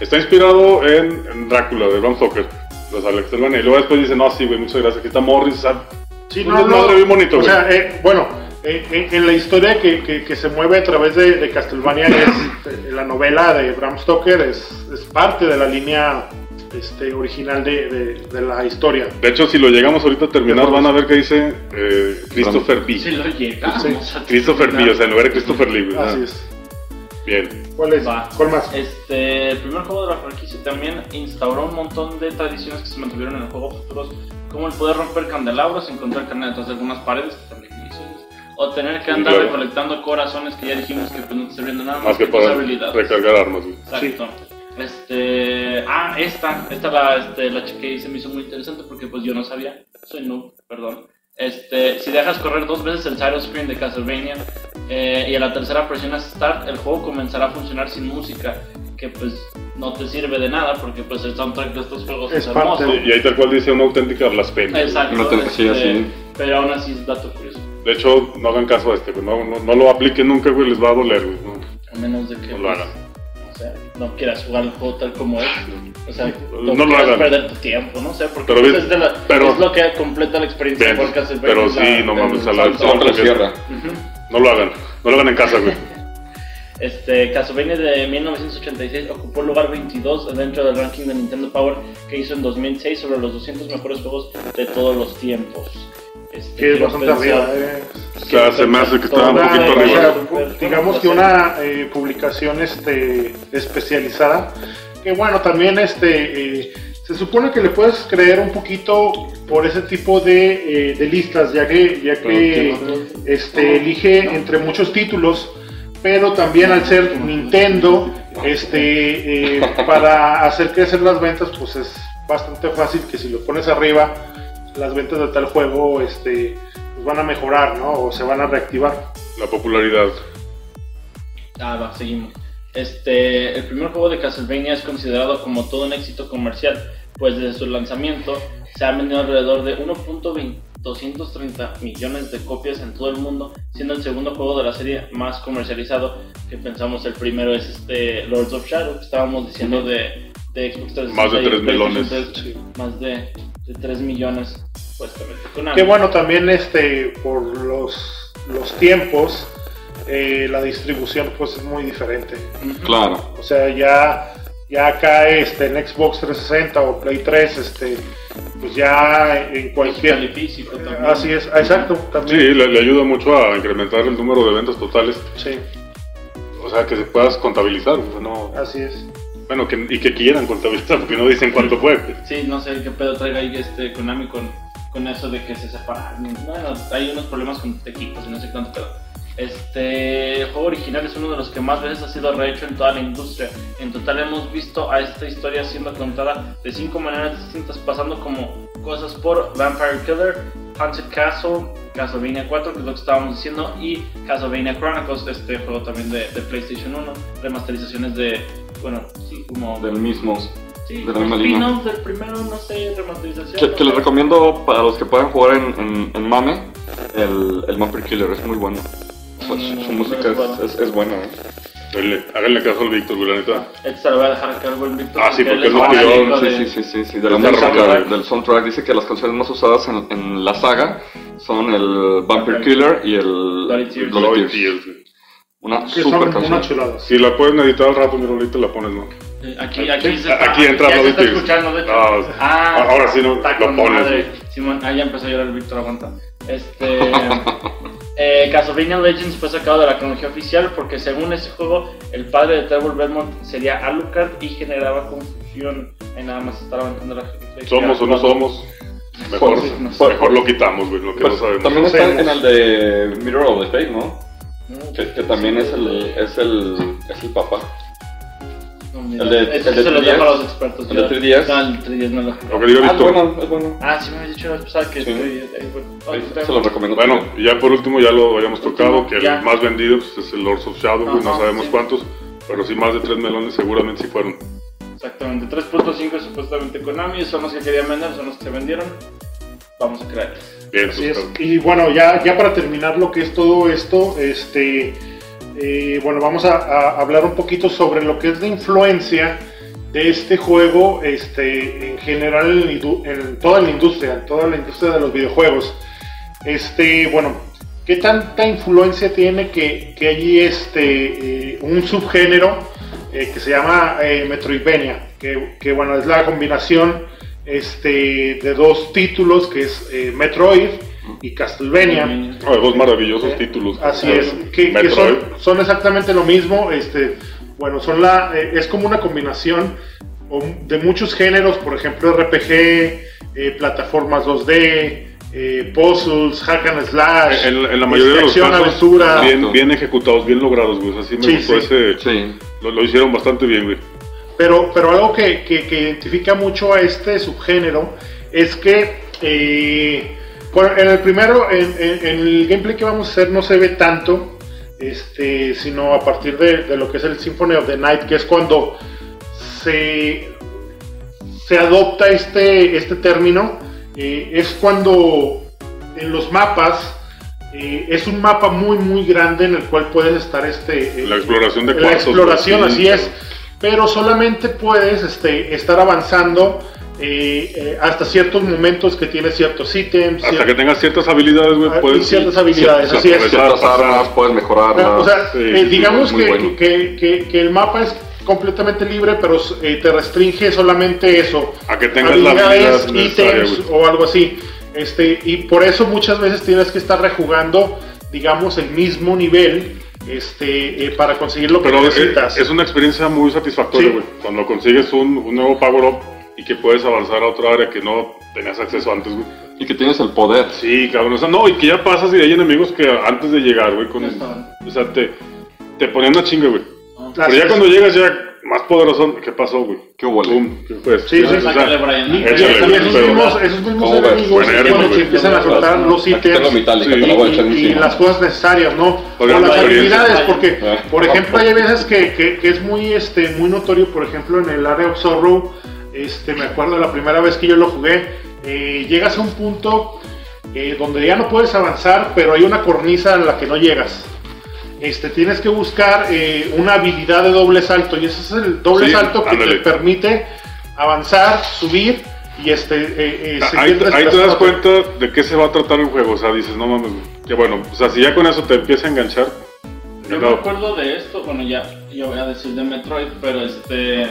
está inspirado en, en Drácula de Bram Stoker. Los Alex Castlevania. Y luego después dice, no, sí, güey, muchas gracias. Aquí está Morris. O sea, Sí, Un no, no, desmadre bien bonito, o güey. sea, eh, bueno, eh, en, en la historia que, que- que se mueve a través de, de Castlevania es eh, la novela de Bram Stoker es, es parte de la línea este, original de, de- de la historia. de hecho, si lo llegamos ahorita a terminar, van a ver que dice eh, Christopher B. Si lo llegamos Sí. a Christopher B, o sea, en lugar de Christopher Lee. Así Ah, es. Bien. ¿Cuál es? Va. ¿Cuál más? Este, el primer juego de la franquicia también instauró un montón de tradiciones que se mantuvieron en el juego futuros, como el poder romper candelabros, encontrar carne detrás de algunas paredes, que también o tener que Sí, andar claro. recolectando corazones que ya dijimos que pues, no te sirven de nada Más que tus para habilidades. recargar armas, güey. Exacto. Este, ah, esta, esta la, este, la chequé y se me hizo muy interesante porque pues yo no sabía, soy noob, perdón. Este, si dejas correr dos veces el Side Screen de Castlevania eh, y a la tercera presionas Start, el juego comenzará a funcionar sin música, que pues no te sirve de nada porque pues el soundtrack de estos juegos es, Es parte hermoso. Y ahí tal cual dice una auténtica blasfemia. Exacto, sí, este, así. pero aún así es dato curioso, De hecho, no hagan caso a este. No, no, no lo apliquen nunca, güey. Les va a doler, güey. No, a menos de que no lo pues, hagan. O sea, no quieras jugar el juego tal como es. O sea, No lo quieras hagan. perder tu tiempo, no sé, porque Pero pues, bien, es, de la- pero- es lo que completa la experiencia Bien, de Castlevania. pero sí, la- no mames, a la-. Ujú. No lo hagan. No lo hagan en casa, güey. *laughs* Este, Castlevania de 1986 ocupó el lugar 22 dentro del ranking de Nintendo Power que hizo en 2006 sobre los 200 mejores juegos de todos los tiempos. Este, Que es bastante pensar- arriba. eh. O sea, se me hace que está un poquito o arriba. sea, digamos que una eh, publicación este, especializada que bueno también este eh, se supone que le puedes creer un poquito por ese tipo de, eh, de listas ya que ya que este elige entre muchos títulos pero también al ser Nintendo este para hacer crecer las ventas pues es bastante fácil que si lo pones arriba las ventas de tal juego este pues van a mejorar no o se van a reactivar La popularidad. Ah, va, seguimos. Este, el primer juego de Castlevania es considerado como todo un éxito comercial, pues desde su lanzamiento se han vendido alrededor de 1.230 millones de copias en todo el mundo, siendo el segundo juego de la serie más comercializado, que pensamos el primero es este Lords of Shadow, que estábamos diciendo de, de Xbox 360 Más de y tres PlayStation millones. 3, más de, de 3 millones, supuestamente. Que bueno, también este, por los, los tiempos, eh, la distribución pues es muy diferente. Claro. O sea, ya, ya acá este, en Xbox 360 o Play 3, este, pues ya en cualquier... físico también. Así es, ah, exacto, Sí, también. le, le ayuda mucho a incrementar el número de ventas totales. Sí, O sea, que se puedas contabilizar. güey, No, así es. Bueno, que, y que quieran contabilizar, porque no dicen cuánto fue. Sí, no sé qué pedo traiga ahí este Konami con, con eso de que se separan. Bueno, hay unos problemas con equipos y no sé cuánto pedo. Este el juego original es uno de los que más veces ha sido rehecho en toda la industria. En total hemos visto a esta historia siendo contada de cinco maneras distintas, pasando como cosas por Vampire Killer, Haunted Castle, Castlevania 4, que es lo que estábamos diciendo, y Castlevania Chronicles, este juego también de, de PlayStation 1, remasterizaciones de, bueno, sí, como Del mismo. Sí, de la misma línea. del primero, no sé, remasterización. Que, les recomiendo para los que puedan jugar en, en, en Mame, el, el Vampire Killer es muy bueno. Su, su- su música es, es, es buena. ¿eh? Háganle, caso al Víctor, güey, la neta. Esta la voy a dejar acá al buen Víctor. Ah, sí, porque es lo que Sí, de- sí, sí, sí, sí, de la música, soundtrack. del soundtrack. Dice que las canciones más usadas en, en la saga son el Vampire Killer y el Bloody Tears. Una Que super son canción. chuladas. Si la pueden editar al rato, mira, ahorita la pones, ¿no? Eh, Aquí, aquí, se está, Aquí entra ya se está escuchando, de hecho. No, ah, ahora sí no, lo pones. Simón, ah, ya empezó a llorar el Víctor, aguanta. Este. *laughs* eh, Castlevania Legends fue sacado de la cronología oficial porque, según ese juego, el padre de Trevor Belmont sería Alucard y generaba confusión. Ahí nada más estaba aventando la gente. ¿Somos o no somos? *laughs* Mejor, no sé. mejor lo quitamos, güey, lo que Pues, no sabemos. también está en el de Mirror of the Fate, ¿no? Que, que también es el, es el, es el papá. No, mira, El de- eso el de se lo 3DS. dejo a los expertos. El de yo- 3DS. No, el 3DS no lo Lo que Ah, es Víctor. bueno, es bueno. Ah, sí me habías dicho la vez pasada que Sí. estoy... eh, bueno, Ahí se lo recomiendo. Bueno, y ya por último ya lo habíamos tocado, que Ya. el más vendido pues, es el Lords of Shadow, güey, no Ajá, sabemos sí. cuántos, pero sí más de 3 melones seguramente sí fueron. Exactamente, 3.5 supuestamente Konami, son los que querían vender, son los que se vendieron. Vamos a creer. Bien, Así es. Y bueno, ya, ya para terminar lo que es todo esto, este, eh, bueno, vamos a, a hablar un poquito sobre lo que es la influencia de este juego este, en general en, toda la industria, en toda la industria de los videojuegos. Este, bueno, ¿qué tanta influencia tiene que, que hay este, eh, un subgénero eh, que se llama eh, Metroidvania? Que, que, bueno, es la combinación este, de dos títulos que es eh, Metroid y Castlevania. Ah, dos maravillosos Eh, títulos. Así es, que, son, son exactamente lo mismo. Este, bueno, son la, eh, es como una combinación de muchos géneros, por ejemplo, RPG, eh, plataformas 2D, eh, puzzles, hack and slash, En, en la mayoría de los casos, aventura. bien, bien ejecutados, bien logrados, güey. Así me Sí, gustó sí. ese. Sí. Lo, lo hicieron bastante bien, güey. Pero, pero algo que, que- que identifica mucho a este subgénero es que eh, bueno, en el primero, en, en- en el gameplay que vamos a hacer no se ve tanto, este, sino a partir de, de lo que es el Symphony of the Night, que es cuando se, se adopta este, este término, eh, es cuando en los mapas eh, es un mapa muy muy grande en el cual puedes estar este, eh, La exploración de la cuartos, exploración, güey, sí, así es. Pero solamente puedes este, estar avanzando eh, eh, hasta ciertos momentos que tienes ciertos ítems. Hasta que tengas ciertas habilidades, güey, Ah, puedes. y ciertas habilidades, sí, así es. Ciertas armas puedes mejorarlas. o sea, sí, eh, digamos que, bueno. que- que- que el mapa es completamente libre, pero eh, te restringe solamente eso. A que tengas la habilidad habilidades, ítems o algo así. Este, y por eso muchas veces tienes que estar rejugando, digamos, el mismo nivel este, eh, para conseguir lo que Pero eh, necesitas. es una experiencia muy satisfactoria, Sí. güey. Cuando consigues un, un nuevo power up y que puedes avanzar a otra área que no tenías acceso antes, güey. Y que tienes el poder. Sí, cabrón. O sea, no, y que ya pasas y hay enemigos que antes de llegar, güey, con. Ya estaban. O sea, te, te ponían una chinga, güey. Ah. Pero ya cuando llegas ya más poderoso, ¿qué pasó, güey? ¿Qué hubo? Pum, ¿qué fue? Sí, sí, esos mismos, esos mismos enemigos cuando se empiezan a soltar los ítems a y, las cosas necesarias, ¿no? O las habilidades, porque, por ejemplo, hay veces que, que- que es muy, este, muy notorio, por ejemplo, en el Area of Sorrow, este, me acuerdo la primera vez que yo lo jugué, eh, llegas a un punto eh, donde ya no puedes avanzar, pero hay una cornisa en la que no llegas. Este, tienes que buscar eh, una habilidad de doble salto y ese es el doble Sí, salto que ándale. te permite avanzar, subir y este eh, eh, Ahí, seguir ahí te das cuenta de qué se va a tratar el juego. O sea, dices, no mames. Que bueno, o sea, si ya con eso te empieza a enganchar. Yo no. me acuerdo de esto, bueno ya, yo voy a decir de Metroid, pero este,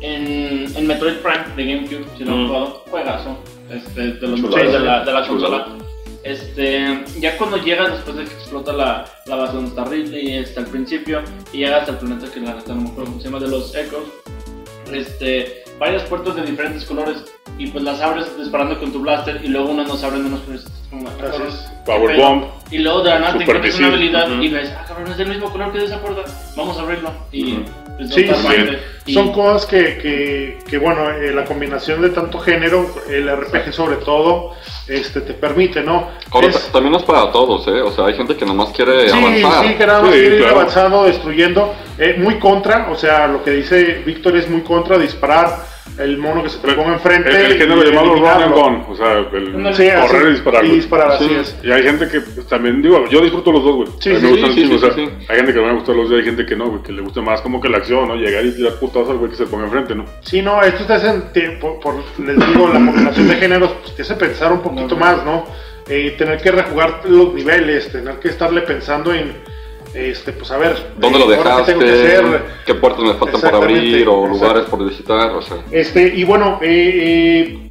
en, en Metroid Prime de GameCube, si lo han Mm. jugado, juegazo, este, de los de la, de la consola. Este, ya cuando llegas después de que explota la, la base donde está Ridley, está al principio, y llegas al planeta que la neta no me acuerdo cómo se llama, de los Echos, este, varias puertas de diferentes colores, y pues las abres disparando con tu blaster, y luego unas no se abren de unos colores. Power. Bomb. Y luego de la nada te una habilidad Ujú. y ves, ah, cabrón, es del mismo color que de esa puerta. Vamos a abrirlo. Y Ujú. pues, Sí, totalmente. sí. Y- Son cosas que, que, que, bueno, eh, la combinación de tanto género, el RPG sobre todo, este, te permite, ¿no? Ahora, Es- también no es para todos, ¿eh? O sea, hay gente que nomás quiere sí, avanzar. sí, que nada más Sí, quiere ir avanzando, destruyendo. Eh, muy contra, o sea, lo que dice Víctor es muy contra disparar el mono que se te ponga enfrente. El, el género llamado run and gun. O sea, el Sí, así, correr y disparar. y disparar, así Sí. es. Y hay gente que pues, también, digo, yo disfruto los dos, güey. Sí, a mí me gustan sí, un chingo, sí, o sea, sí, sí. hay gente que no me gusta los dos y hay gente que no, güey, que le gusta más como que la acción, ¿no? Llegar y tirar putazos al güey que se ponga enfrente, ¿no? Sí, no, esto te hace, te- por, por- les digo, la combinación de géneros, pues, te hace pensar un poquito más, ¿no? Eh, tener que rejugar los niveles, tener que estarle pensando en, este, pues a ver, ¿Dónde eh, lo qué dejaste? que? ¿Qué puertas me faltan por abrir? ¿O lugares por visitar? O sea, Este, y bueno, eh, eh,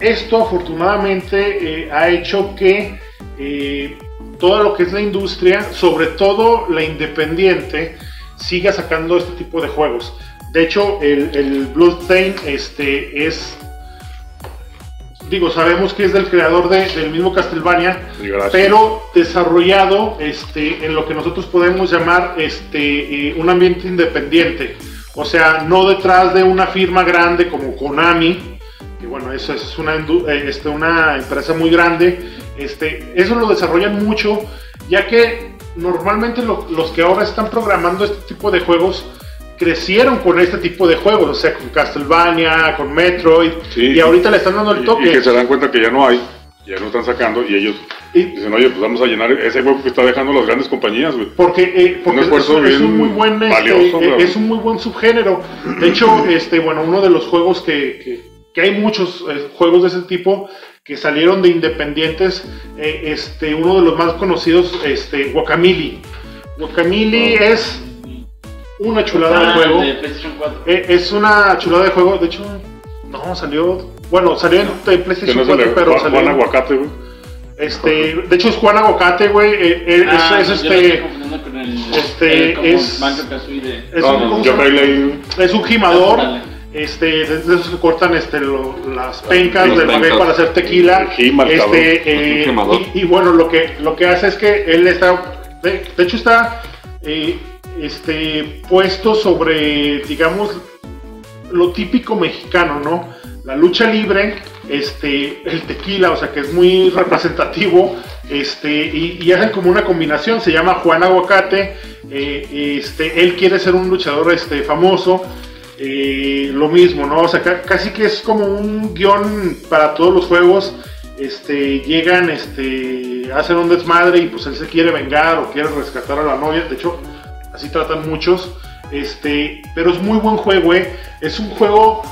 esto afortunadamente eh, ha hecho que eh, todo lo que es la industria, sobre todo la independiente, siga sacando este tipo de juegos. De hecho, el, el Bloodstain este, es. Digo, sabemos que es del creador de- del mismo Castlevania, gracias. pero desarrollado este, en lo que nosotros podemos llamar este, eh, un ambiente independiente. O sea, no detrás de una firma grande como Konami, que bueno, eso es una, eh, este, una empresa muy grande. Este, eso lo desarrollan mucho, ya que normalmente lo- los que ahora están programando este tipo de juegos crecieron con este tipo de juegos, o sea, con Castlevania, con Metroid, Sí. y ahorita le están dando el toque. y que se dan cuenta que ya no hay, ya no están sacando y ellos Y- dicen, oye, pues vamos a llenar ese hueco que está dejando las grandes compañías, güey. Porque, eh, porque Un esfuerzo es, es un muy buen este, valioso, eh, es un muy buen subgénero. De hecho, *clears throat* este, bueno, uno de los juegos que, que, que hay muchos eh, juegos de ese tipo que salieron de independientes, eh, este, uno de los más conocidos, este, Guacamole. Guacamole es una chulada de Ah, juego. de PlayStation 4. Eh, es una chulada de juego. De hecho, no salió. Bueno, salió en, PlayStation no se 4, le pero Juan, salió. Juan Aguacate, güey. Este, de hecho, es Juan Aguacate, güey. eh, eh, Ah, es, es yo lo estoy este. confundiendo con el, este, el es- de... Es No, un, no, ¿cómo yo se. Es un gimador, Ándale. este, de de esos que cortan este, lo- las pencas del pencas. para hacer tequila. Gima. Este, Es un eh, gimador. y, y bueno, lo que, lo que hace es que él está, de, de hecho está eh, este, puesto sobre, digamos, lo típico mexicano, ¿no? La lucha libre, este, el tequila, o sea que es muy representativo, este, y, hacen como una combinación, se llama Juan Aguacate, eh, este, él quiere ser un luchador este, famoso, eh, lo mismo, ¿no? O sea, ca- casi que es como un guion para todos los juegos, este, llegan, este, hacen un desmadre y pues él se quiere vengar o quiere rescatar a la novia, de hecho, así tratan muchos, este, pero es muy buen juego, ¿eh? Es un juego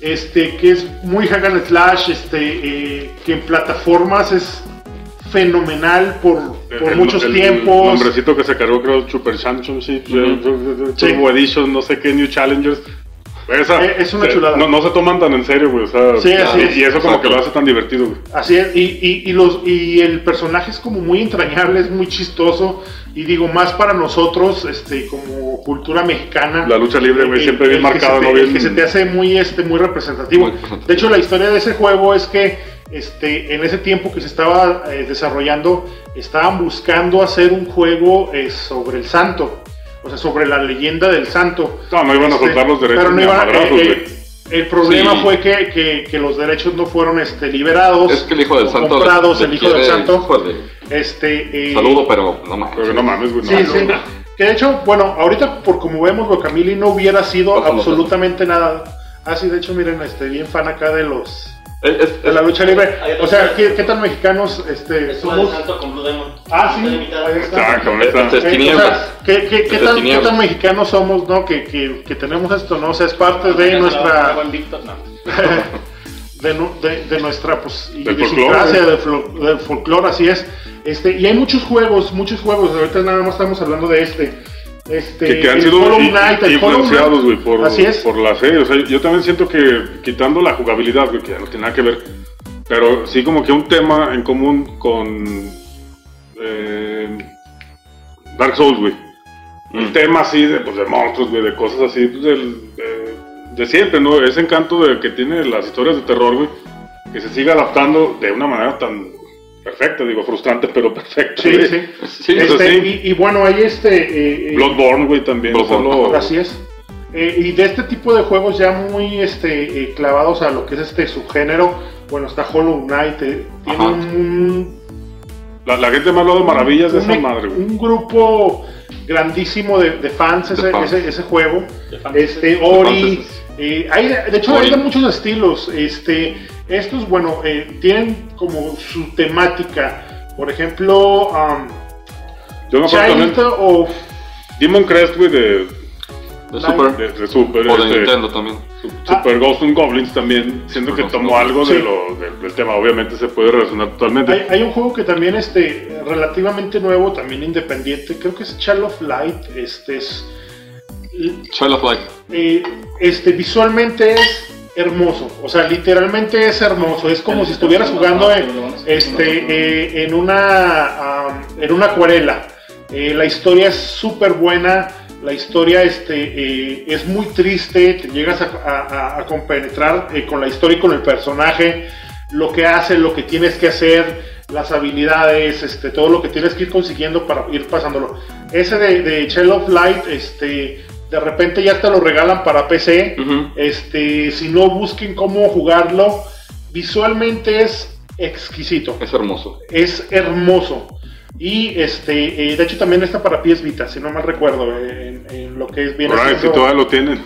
este, que es muy hack and slash, este, eh, que en plataformas es fenomenal por, por El- muchos el tiempos. nombrecito que se cargó, creo, Super Championship, Sí. Turbo Edition, no sé qué, New Challengers. Esa, Eh, es una se- chulada. No, no se toman tan en serio, güey. O sea, Sí, así y, es. y eso como Exacto. que lo hace tan divertido, güey. Así es, y, y, y los, y el personaje es como muy entrañable, es muy chistoso, y digo, más para nosotros, este, como cultura mexicana. La lucha libre, güey, siempre bien marcada, ¿no? Bien- que se te hace muy, este, muy representativo. Muy representativo. De hecho, la historia de ese juego es que este, en ese tiempo que se estaba eh, desarrollando, estaban buscando hacer un juego eh, sobre el santo, o sea, sobre la leyenda del santo. No, no iban a Este, soltar los derechos pero no a iban- madrazos, eh, eh, el problema Sí. fue que, que- que los derechos no fueron este, liberados. Es que el hijo del o santo. comprados, el hijo del santo. Este, eh, Saludo, pero no mames. Pero no mames, güey. no Sí, sí. Que de hecho, bueno, ahorita por como vemos, Guacamole no hubiera sido Ojo, absolutamente nada. Ah, sí, de hecho, miren, este, bien fan acá de los Es- es- de la lucha libre. O sea, ¿qué, qué tan mexicanos este, somos? santo con Blue Demon. Ah, sí, ahí está. Eh, o sea, ¿qué, tan, qué tinieblas. tan mexicanos somos, no? Que, que, que tenemos esto, ¿no? O sea, es parte de nuestra *laughs* de, de- de nuestra pues, idiosincrasia, del, del folclore, así es. Este, y hay muchos juegos, muchos juegos, ahorita nada más estamos hablando de este. Este, Que, que han sido Knight, influenciados, güey, por, Así es. por la serie. O sea, yo también siento que quitando la jugabilidad, güey, que ya no tiene nada que ver, pero sí como que un tema en común con eh, Dark Souls, güey. El Mm. tema así de, pues, de monstruos, güey, de cosas así, pues, del- de, de siempre, ¿no? Ese encanto de, que tiene las historias de terror, güey, que se sigue adaptando de una manera tan perfecta, digo, frustrante, pero perfecta. Sí, sí. *laughs* Este, sí. y, y bueno, hay este. eh, eh, Bloodborne, güey, también. Bloodborne, solo- Así es. Eh, y de este tipo de juegos ya muy este, eh, clavados a lo que es este subgénero, bueno, está Hollow Knight, eh, tiene Ajá. un, La, la gente me ha hablado de maravillas de un, esa madre, güey. un grupo grandísimo de, de fans, ese, fans. Ese, ese juego. De fan. Este, Ori. Eh, hay de, hecho hay de muchos estilos. Este, estos, bueno, eh, tienen como su temática. Por ejemplo, um, Yo me acuerdo también. Child of Demon Crest, güey, de, de Super. de, de Super. O de este, Nintendo también. Su- Super Ghost and Goblins también. Siento que Super tomó algo Sí. de lo, del- del tema. Obviamente se puede relacionar totalmente. Hay, hay un juego que también este relativamente nuevo, también independiente, creo que es Child of Light, este es Child of Light. eh, este visualmente es hermoso, o sea, literalmente es hermoso, es como si estuvieras jugando en, este eh, en una en una acuarela. Eh, la historia es súper buena, la historia este, eh, es muy triste, te llegas a, compenetrar eh, con la historia y con el personaje, lo que hace, lo que tienes que hacer, las habilidades, este, todo lo que tienes que ir consiguiendo para ir pasándolo. Ese de, de Child of Light, este, De repente ya hasta lo regalan para PC. Este, si no busquen cómo jugarlo, visualmente es exquisito, Es hermoso. es hermoso. Y este, eh, de hecho también está para PS Vita, si no mal recuerdo, eh, en, en lo que es bien. Por ahí, si todavía lo tienen.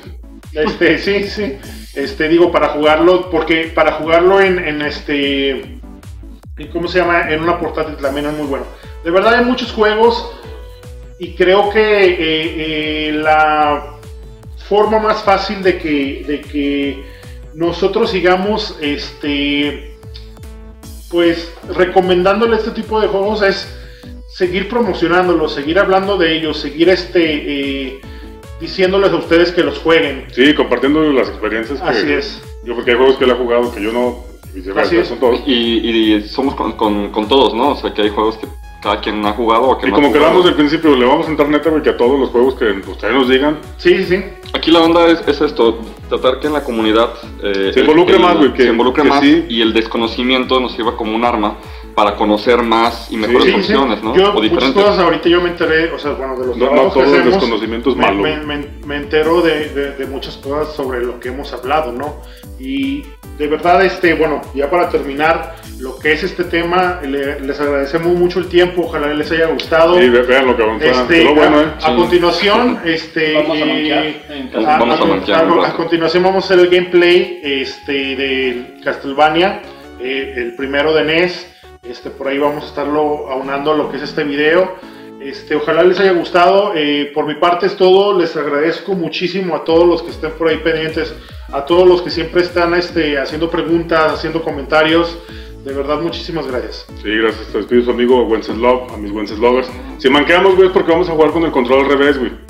Este, *laughs* sí, sí. Este, digo, para jugarlo, porque para jugarlo en, en este. ¿Cómo se llama? En una portátil también es muy bueno. De verdad hay muchos juegos y creo que eh, eh, la forma más fácil de que, de que nosotros sigamos este pues recomendándole este tipo de juegos es seguir promocionándolos, seguir hablando de ellos, seguir este eh, diciéndoles a ustedes que los jueguen. Sí, compartiendo las experiencias que... Así es. Yo porque hay juegos que él ha jugado que yo no... y Así es. son todos. Y, y somos con, con- con todos, ¿no? O sea, que hay juegos que cada quien ha jugado o que Y no como ha jugado. quedamos al principio, le vamos a entrar neta, güey, que a todos los juegos que ustedes nos digan, Sí, sí, sí. Aquí la onda es, es esto, tratar que en la comunidad eh, Se involucre el- más, güey, que- se involucre que más sí. y el desconocimiento nos sirva como un arma para conocer más y mejores Sí, sí. opciones, ¿no? Yo, o muchas diferentes. cosas ahorita yo me enteré, o sea, bueno, de los no, no trabajos que todo el hacemos, desconocimiento es me, malo. me- me- me entero de, de- de muchas cosas sobre lo que hemos hablado, ¿no? Y de verdad, este, bueno, ya para terminar, lo que es este tema, le- les agradecemos mucho el tiempo, ojalá les haya gustado. Ve- vean lo que avanza. Este, lo bueno, a, ¿eh? a Sí. continuación, *laughs* este, Vamos a eh, a- Vamos a a- continuación vamos a hacer el gameplay este, de Castlevania, eh, el primero de NES. Este, por ahí vamos a estarlo aunando a lo que es este video. Este, ojalá les haya gustado. Eh, por mi parte es todo. Les agradezco muchísimo a todos los que estén por ahí pendientes, a todos los que siempre están este, haciendo preguntas, haciendo comentarios. De verdad, muchísimas gracias. Sí, gracias. Despido su amigo Wenceslov, a mis Wenceslovers. Si manqueamos, güey, es porque vamos a jugar con el control al revés, güey.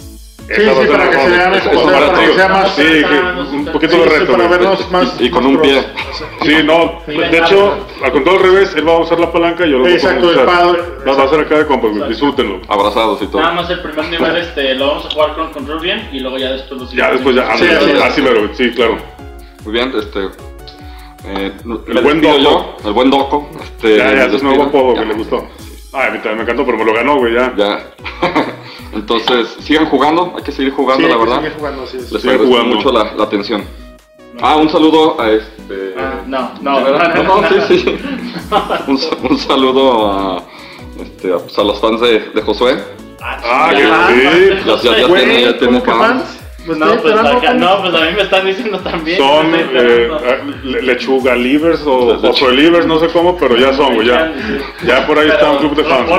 Sí, sí, para que vean sea, para para que sea más. Sí, que un poquito de Sí, sí, reto. para güey. vernos más. Y con un pie. Sí, no, de hecho, al control al revés, él va a usar la palanca y yo lo voy a Exacto, usar. el padre. Va va a ser acá de compas, Exacto. disfrútenlo. Abrazados y todo. Nada más el primer nivel *laughs* este, lo vamos a jugar con control bien y luego ya después lo Ya después ya, Sí, así es. así mero, sí, claro. Muy bien, este. eh, El buen Doco. yo, el buen Doco. Este, Ya, ya, es un nuevo apodo que le gustó. Ay, a mí también me encantó, pero me lo ganó, güey, ya. Ya. *laughs* Entonces, sigan jugando, hay que seguir jugando, Sí, la hay que verdad. seguir jugando, así es. Les Sigan agradezco jugando. mucho la, la atención. Ah, un saludo a este. Ah, no, no, ¿De verdad? No, *laughs* no, sí, sí. Un, un saludo a, este, a, pues, a los fans de, de Josué. Ah, ya, que ya, sí. Ya, ya, ya Güey, tiene, ya tiene ¿cómo que fans. fans? Me No, pues, acá- no, pues a mí me están diciendo también. Son eh, eh, lechuga livers o oso livers, no sé cómo, pero ya son, güey, ya. Ya por ahí está un club de fans.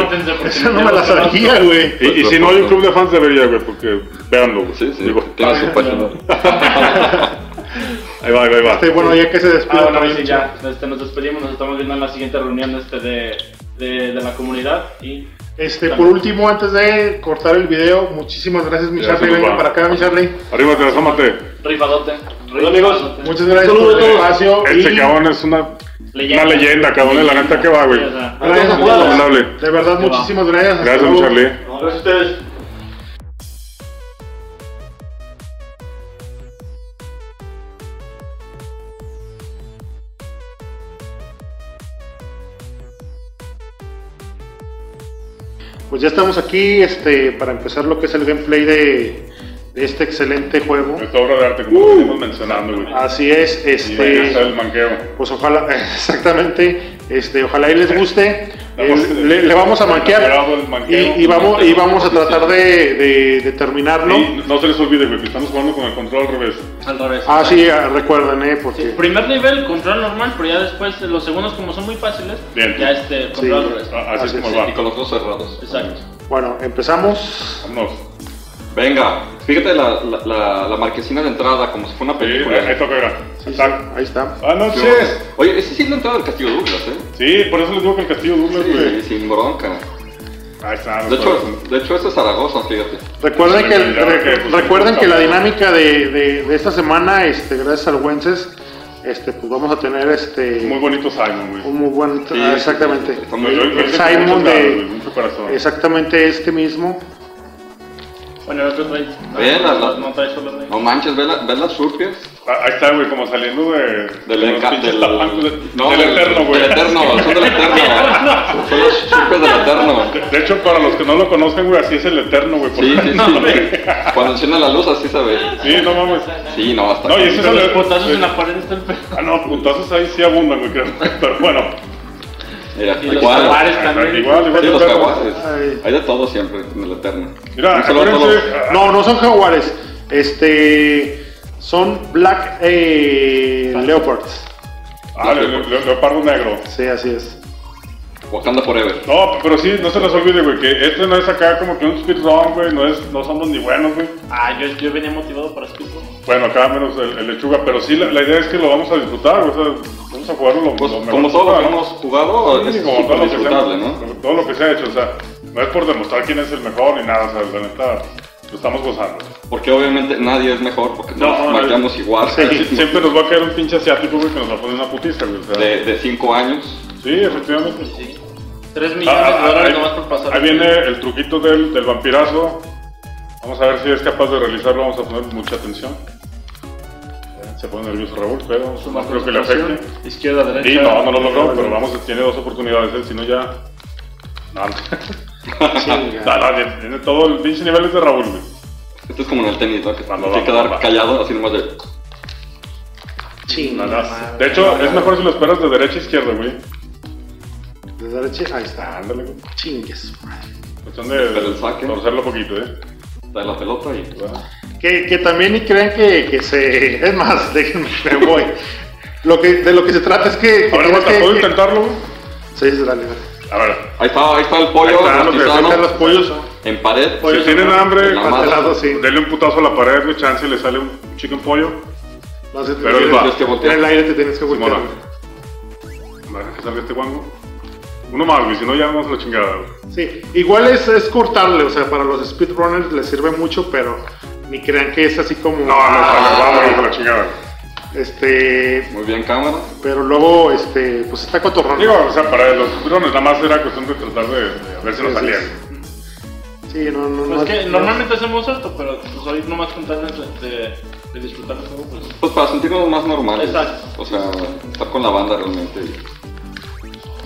Esa no me la sabía, güey. Y, y si no hay un club de fans debería, güey, porque véanlo, güey. Sí, sí, Digo, tiene su página. *laughs* ahí va, ahí va, ahí va. Este, bueno, ya que se despide. Ah, bueno, sí, ya. Este, nos despedimos, nos estamos viendo en la siguiente reunión este de, de, de la comunidad y Este, por último, antes de cortar el video, muchísimas gracias, mi Charlie. Venga para acá, mi Charlie. Arriba, te asómate. rifadote. Hola, amigos. Muchas gracias Saludos por el espacio. Este y cabrón es una, Leyenda. una leyenda, cabrón, la neta que va, güey. Gracias a Recomendable. todos. De verdad, muchísimas gracias. Gracias, luego. Charlie. No, gracias a ustedes. Pues ya estamos aquí este, para empezar lo que es el gameplay de, de este excelente juego. Esta obra de arte, como venimos mencionando, güey. Así es, Y ahí está el este, manqueo. pues ojalá, *laughs* exactamente, este, ojalá y les guste. *laughs* Vamos, Eh, le, le vamos a manquear y, y vamos, y vamos a tratar de, de- de terminarlo. Y no se les olvide, que estamos jugando con el control al revés. al revés. Ah, sí, ah, recuerden, eh, Sí, porque... primer nivel, control normal, pero ya después los segundos como son muy fáciles, Bien. ya este control Sí. al revés. Ah, Así es Así como es. Y va. con los ojos cerrados. Exacto. Bueno, empezamos. Vámonos. Venga, fíjate la, la, la, la marquesina de entrada, como si fuera una Sí, película. ahí toca, mira. Sí, ahí está. Buenas noches. Oye, ese sí es la entrada del Castillo Douglas, ¿eh? Sí, por eso les digo que el castillo Douglas, Sí, güey. sin bronca. Ahí está. De no hecho, de hecho ese es Zaragoza, fíjate. Recuerden que, pues, recuerden que la dinámica de, de- de esta semana, este, gracias al Wences, este, pues vamos a tener este Muy bonito Simon, güey. un muy buen, Sí, ah, exactamente, muy siempre Simon de- güey, mucho corazón. exactamente este mismo. Bueno, el otro trae. Ve, no, no, la- no trae solo trae. No manches, ¿ves, la- ves las surpias? Ah, Ahí está, güey, como saliendo de. Del, de enca- del, tapancos de- no, del eterno, güey. Del eterno, son del eterno. *laughs* son las surpias del eterno. De, de hecho, para los que no lo conocen, güey, así es el eterno, güey. Sí, porque- sí, sí. Cuando enciende la luz así se ve. Sí, no mames. Sí, no, hasta. No, y ese es Pero los potazos eh, en la pared está el pedo. Ah, no, puntazos ahí sí abundan, güey, creo. *laughs* Pero bueno. Mira, Y los igual. jaguares también. Igual, igual. Sí, los eterno. jaguares. Ay. Hay de todo siempre en el eterno. Mira, acuérdense. No, no son jaguares. Este. Son Black eh, Leopards. Ah, le- le- le- leopardo negro. Sí, así es. Wakanda Forever. No, pero sí, no se les olvide, güey, que este no es acá como que un speedrun, güey, no, es, no somos ni buenos, güey. Ah, yo, yo venía motivado para Speedball. Bueno, acá menos el, el lechuga, pero sí, la, la idea es que lo vamos a disfrutar, güey, o sea, vamos a jugarlo lo, Pues, lo mejor como todo lo que ¿no? hemos jugado, Sí, es como todo lo, que se ha, ¿no? todo lo que se ha hecho, o sea, no es por demostrar quién es el mejor ni nada, o sea, la neta, lo estamos gozando. Porque obviamente nadie es mejor, porque No, nos no, marcamos igual. Sie- *laughs* Siempre nos va a caer un pinche asiático, güey, que nos va a poner una putiza, güey, o sea, De 5 años. sí, efectivamente. Sí. 3 Ah, millones ah, de dólares ahí, nomás por pasar. ahí viene el truquito del, del vampirazo. Vamos a ver si es capaz de realizarlo. Vamos a poner mucha atención. Se pone nervioso Raúl, pero no creo que le afecte. Izquierda, derecha. Y no, no lo logró, pero vamos, tiene dos oportunidades. ¿eh? Si no, ya. No, no, *laughs* no, tiene- todo el pinche nivel de Raúl, güey. Esto es como en el tenis, ¿no? Que Cuando hay que quedar va. callado, así nomás de. No, Chinga. no. madre. De hecho, es mejor si lo esperas de derecha a izquierda, güey. De derecha, ahí está. Ándale. Chingues. Cuestión de Pero el saque. torcerlo poquito, ¿eh? Trae la pelota y. Bueno. Que, que también ni crean que, que se. Es más, *laughs* déjenme, me voy. Lo que, de lo que se trata es que. que A ver, tienes aguanta, que- ¿puedo que- intentarlo, güey? Sí, sí, dale, dale. A ver. Ahí está, ahí está el pollo, Ahí está, lo que los pollos. en pared. Si tienen hambre, en. Congelado, sí. denle un putazo a la pared, güey, chance le sale un chicken pollo. No Pero tienes- va. En el aire te tienes que voltear. Simona. A ver, que salga este guango. Uno más, güey, si no ya vamos a la chingada, güey. Sí, igual es, es cortarle, o sea, para los speedrunners les sirve mucho, pero ni crean que es así como. No, no, Ah, vamos a la chingada. Este. Muy bien, cámara. Pero luego, este, pues está cotorrando. Digo, o sea, para los drones nada más era cuestión de tratar de, de a ver si nos salían. Sí, no, no, no. Pues que no- normalmente hacemos esto, pero pues hoy nomás con tal de, de, de disfrutar el juego, pues. Pues para sentirnos más normales. Exacto. O sea, estar con la banda realmente. y-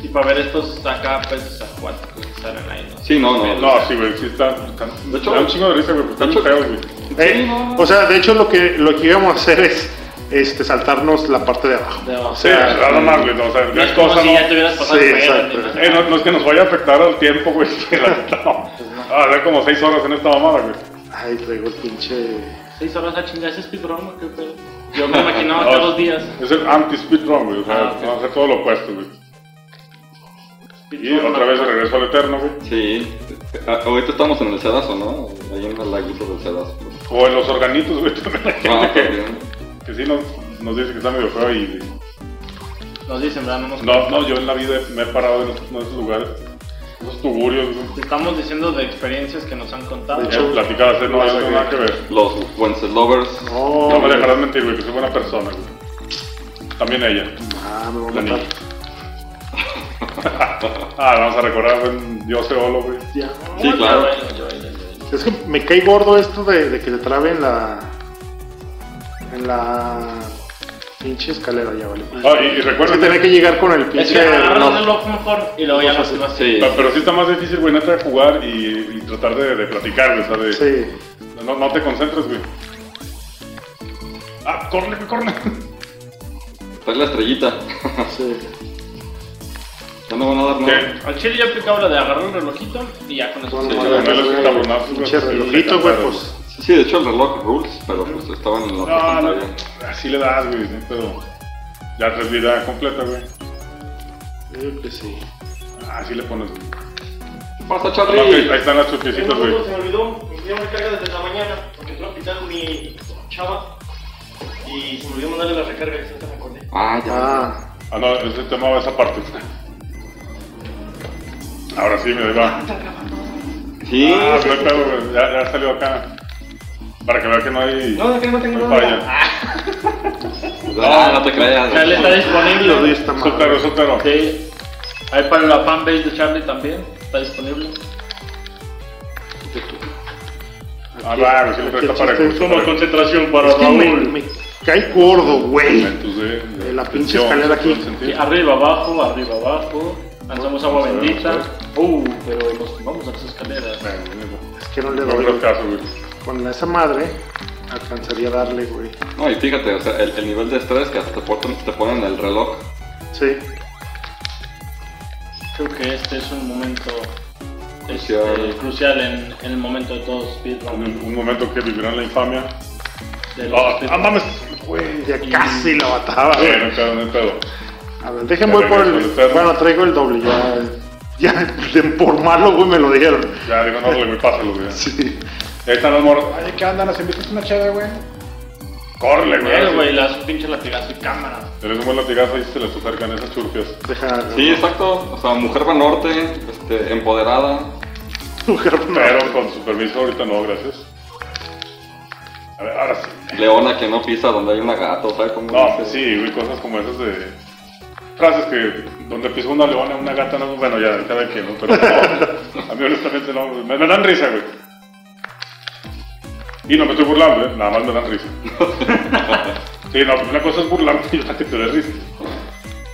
Y para ver estos acá, pues, acuáticos que salen ahí, ¿no? Sí, no, no. No, sí, güey, sí está. están- De hecho- da un chingo de risa, güey, porque están feos, güey. Eh, Sí, no. O sea, de hecho, lo que, lo que íbamos a hacer es este, saltarnos la parte de abajo. De abajo. O Sí, sea, nada más, güey, no, o sea, No es como cosa si no. ya te hubieras pasado Sí, exacto. Eh, no, no es que nos vaya a afectar al tiempo, güey. que la neta, no. Ah, ver como seis horas en esta mamada, güey. Ay, traigo el pinche. Seis horas a chingar ese speedrun, ¿no? ¿Qué pedo? Yo me imaginaba *laughs* cada dos días. Es el anti-speedrun, güey. O sea, Ah, ok. vamos a hacer todo lo opuesto, güey. Y otra vez regreso al eterno, güey. Sí. Ah, Ahorita estamos en el sedazo, ¿no? Ahí en el laguito del sedazo. O en los organitos, güey. También hay gente Ah, que, que sí nos, nos dice que está medio feo y. Nos dicen, ¿verdad? No nos No, no, yo en la vida me he parado en esos, lugares. Esos tugurios, güey. Estamos diciendo de experiencias que nos han contado. De Ya hecho, platicadas, ¿eh? no, tiene nada que ver. Los Wednesday Lovers. No, No me dejarás mentir, güey, que soy buena persona, güey. También ella. Ah, me voy La a matar. Ah, vamos a recordar, güey, Dios Eolo, güey. Ya. Sí, claro. Es que me cae gordo esto de, de que te trabe en la. En la. Pinche escalera, ya vale. Ah, y, y Es que tener que llegar con el Es pinche. que agarras el reloj mejor y luego ya se va Sí. pero, pero sí está más difícil, güey, neta, de jugar y, y tratar de, de platicar, güey, o sea, de... Sí. No, no te concentres, güey. Ah, córrele, güey, córrele. Trae la estrellita. *laughs* Sí. No van a dar ¿Qué? nada. Al chile yo aplicaba la de agarrar el relojito y ya con eso. Bueno, se- cabronazo, güey. Pinche relojito, güey, pues. Sí, de hecho el reloj rules, pero pues estaban en la otra No, no, pantalla. así le das, güey, ¿no? pero ya traes vida completa, güey. Yo creo que sí. Así le pones, güey. Pasa, No, Charlie. ahí están las no, güey. no, se me olvidó, mi tía me carga desde la mañana, porque entró a hospital mi chava y se me olvidó mandarle la recarga, que ahorita me acordé. Ah, ya. Ah, Ah, no, ese tema va esa parte. Ahora sí, me va. Sí. Ah, no hay pedo, güey. Ya, ya salió acá. Para que vea que no hay. No, de que no tengo no nada. falla. Ah, no te creas. Charlie está disponible. Soltero, soltero. Sí. Ahí para la fanbase de Charlie también está disponible. Ah, sí le Qué está para chiste. Como concentración para Es Raúl. me cae gordo, güey. De, la pinche escalera aquí. arriba, abajo, arriba, abajo. Lanzamos agua Vamos a ver, bendita. Uh, pero nos vamos a las escaleras. Es que no le No doy. creo caso, güey. Con esa madre alcanzaría a darle, güey. No, y fíjate, o sea, el, el nivel de estrés que hasta te ponen, te ponen el reloj. Sí. Creo que este es un momento Crucial. este, crucial en, en el momento de todos speedrun. Un, un momento que vivirán la infamia. de los Ah, ah, mames. Güey, ya casi la mataba, güey. bueno, pedo, no hay pedo. A ver, déjenme voy por el. Bueno, traigo el doble, ya. Ya, de- por malo, güey, me lo dieron. Ya, digo, no, güey, pásalo, güey. Sí. Ahí están los morros. Ay, ¿qué andan? ¿Nos invitas una chévere, güey? Córrele, güey. Así. güey, le das un pinche latigazo y cámara. Eres un buen latigazo y se les acercan esas churpias. Deja. Sí, exacto. O sea, mujer va norte, este, empoderada. Mujer, no. Pero con su permiso ahorita no, gracias. A ver, ahora sí. Leona que no pisa donde hay una gata, o sea, como No, dice? pues sí, güey, cosas como esas de... Frases que donde pisó una leona, una gata, no, bueno, ya, cada quien, ¿no? Pero no, a mí honestamente no, me, me dan risa, güey. Y no me estoy burlando, ¿eh? Nada más me dan risa. *laughs* Sí, no, una cosa es burlarte y otra que te dé risa.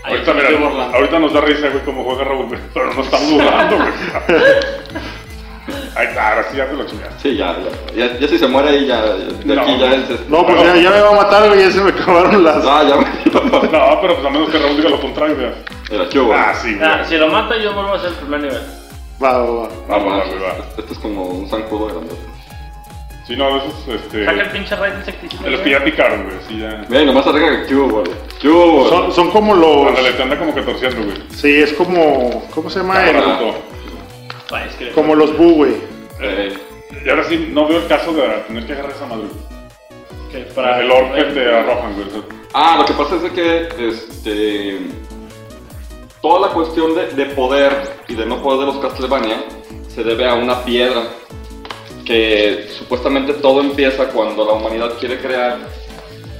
Ahorita, mira, ahorita nos da risa, güey, como juega Raúl, pero no estamos burlando, güey. *laughs* Está, ahora sí ya te lo chingaste. Sí, ya, ya, ya, ya si se muere ahí, ya, de No. aquí ya es... No, pues ya, ya me va a matar, güey, ya se me acabaron las. Ah, ya, *laughs* No, pero pues a menos que Raúl diga lo contrario, güey. ¿qué hubo? Ah, sí, güey. Ah, si lo mata, yo vuelvo a hacer el primer nivel. Va, va, va. Vamos, va, güey, va. Este es como un zancudo grande. Sí, no, esos, este... Saca el pinche raid insecticida. De los que ya picaron, güey, sí, ya... Mira, nomás arriesga que ¿qué hubo, güey? ¿Qué hubo, güey? Son, son como los. Ándale, te anda como que torciendo, güey. Sí, es como. ¿Cómo se llama? Cámara, El- es que- como los bu, güey. Eh, Y ahora sí, no veo el caso de tener que agarrar esa madre. que Para el orbe te arrojan, güey. o sea, Ah, lo que pasa es de que este, toda la cuestión de, de poder y de no poder de los Castlevania se debe a una piedra que supuestamente todo empieza cuando la humanidad quiere crear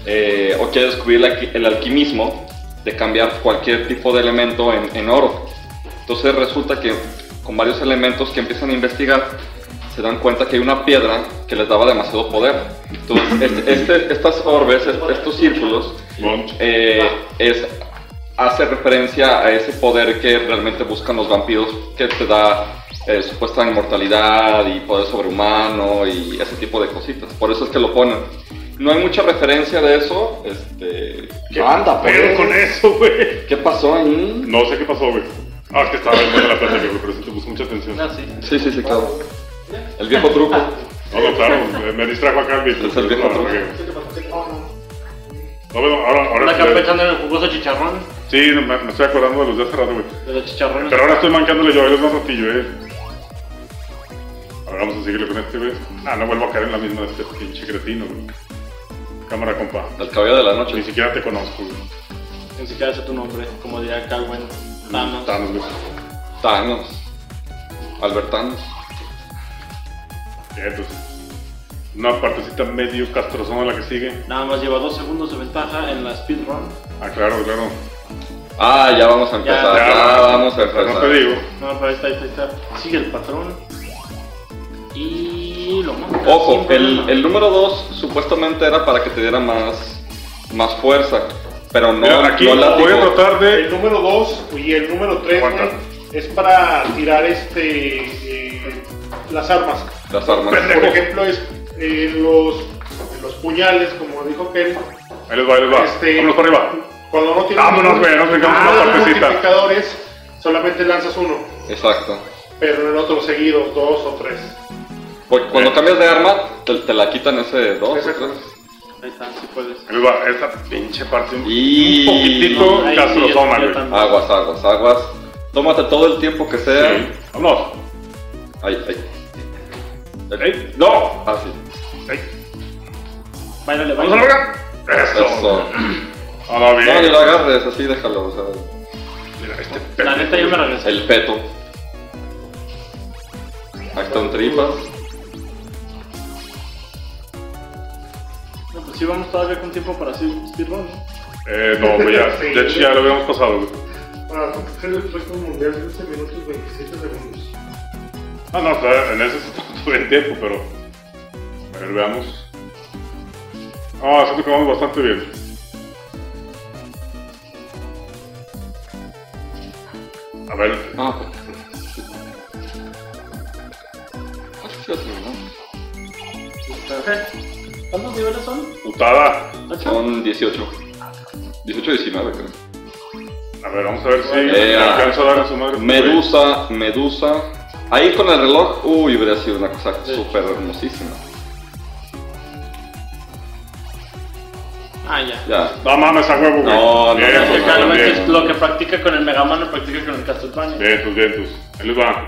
eh, o quiere descubrir el, alqui- el alquimismo de cambiar cualquier tipo de elemento en, en oro. Entonces resulta que con varios elementos que empiezan a investigar se dan cuenta que hay una piedra que les daba demasiado poder. Entonces *laughs* este- este- estas orbes, est- estos círculos, eh, es, hace referencia a ese poder que realmente buscan los vampiros, que te da eh, supuesta inmortalidad y poder sobrehumano y ese tipo de cositas. Por eso es que lo ponen. No hay mucha referencia de eso. Este, ¿Qué anda, Pero con eso, güey. ¿Qué pasó ahí? No sé qué pasó, güey. Ah, es que estaba en buena la plática, güey, pero sí te puso mucha atención. Ah, sí. Sí, sí, sí, claro. El viejo truco. No, no, claro, me- distrajo acá el viejo. Es el viejo truco. No, bueno, ahora, ahora sí, pensando en el jugoso chicharrón. sí, me, me estoy acordando de los de hace rato, güey. De los chicharrones. Pero ahora estoy mancándole yo, él es más ratillo, eh. Ahora vamos a seguirle con este, güey. Ah, no vuelvo a caer en la misma de este pinche cretino, güey. Cámara, compa. El cabello de la Ni noche. siquiera te conozco, güey. Ni siquiera sé tu nombre, como diría Calvin. Thanos. Thanos. Thanos. Albertanos. Ya, entonces. Una partecita medio castrozona la que sigue. Nada más lleva dos segundos de ventaja en la speedrun. Ah, claro, claro. Ah, ya vamos a empezar. Ya, Ya, Ya, vamos a empezar. No te digo. No, pero ahí está, ahí está, ahí está. Sigue el patrón. Y lo mata. Ojo, el, el número 2 supuestamente era para que te diera más, más fuerza, pero no, Mira, aquí no látigo. voy a tratar de. El número 2 y el número 3 Aguanta. es para tirar este eh, las armas. las armas. Por ejemplo, es eh, los, los puñales, como dijo Ken. Ahí les va, ahí les va. Este, Vámonos para arriba. Cuando no tienes Vámonos, güey, nos multiplicadores, solamente lanzas uno, Exacto. pero en el otro seguidos, dos o tres. Porque cuando cambias de arma, te, te la quitan ese 2 Exacto. Ahí está, si puedes. Ahí va. Esta pinche parte. un- Y- Un poquitito No, sí, yo güey. Aguas, aguas, aguas. Tómate todo el tiempo que sea. Sí. Vámonos. Ahí, ahí. Ey, no. Ah, sí. Ey, Báilale, Vamos a largar. Eso. Eso. *clears throat* Ah, va bien. No, ni lo agarres, así déjalo. O sea, Mira, este La pendejo, neta, yo me regresé. el peto. Ahí están tripas. No, pues sí, vamos todavía con tiempo para hacer speedrun. ¿no? Eh, no, güey, ya. Sí. De hecho, ya lo habíamos pasado, güey. Para coger el puesto mundial 15 minutos 27 segundos. Ah, no, claro, en ese sí estamos todo el tiempo, pero. ver, veamos. Ah, siento que vamos bastante bien. A ver, Ah, otro, ¿no? ¿Cuántos niveles son? putada. Son 18. 18 19, creo. A ver, vamos a ver si Eh, a dar a su madre. Medusa, Medusa. Ahí con el reloj, uy, hubiera sido una cosa súper hermosísima. Ah, ya. Ya. No mames, a huevo, güey. No, no, Bien, no, pues, no, El bien, es lo que practica con el Mega Man, lo practica con el Castlevania. Bien, pues, bien, pues. Ahí les va.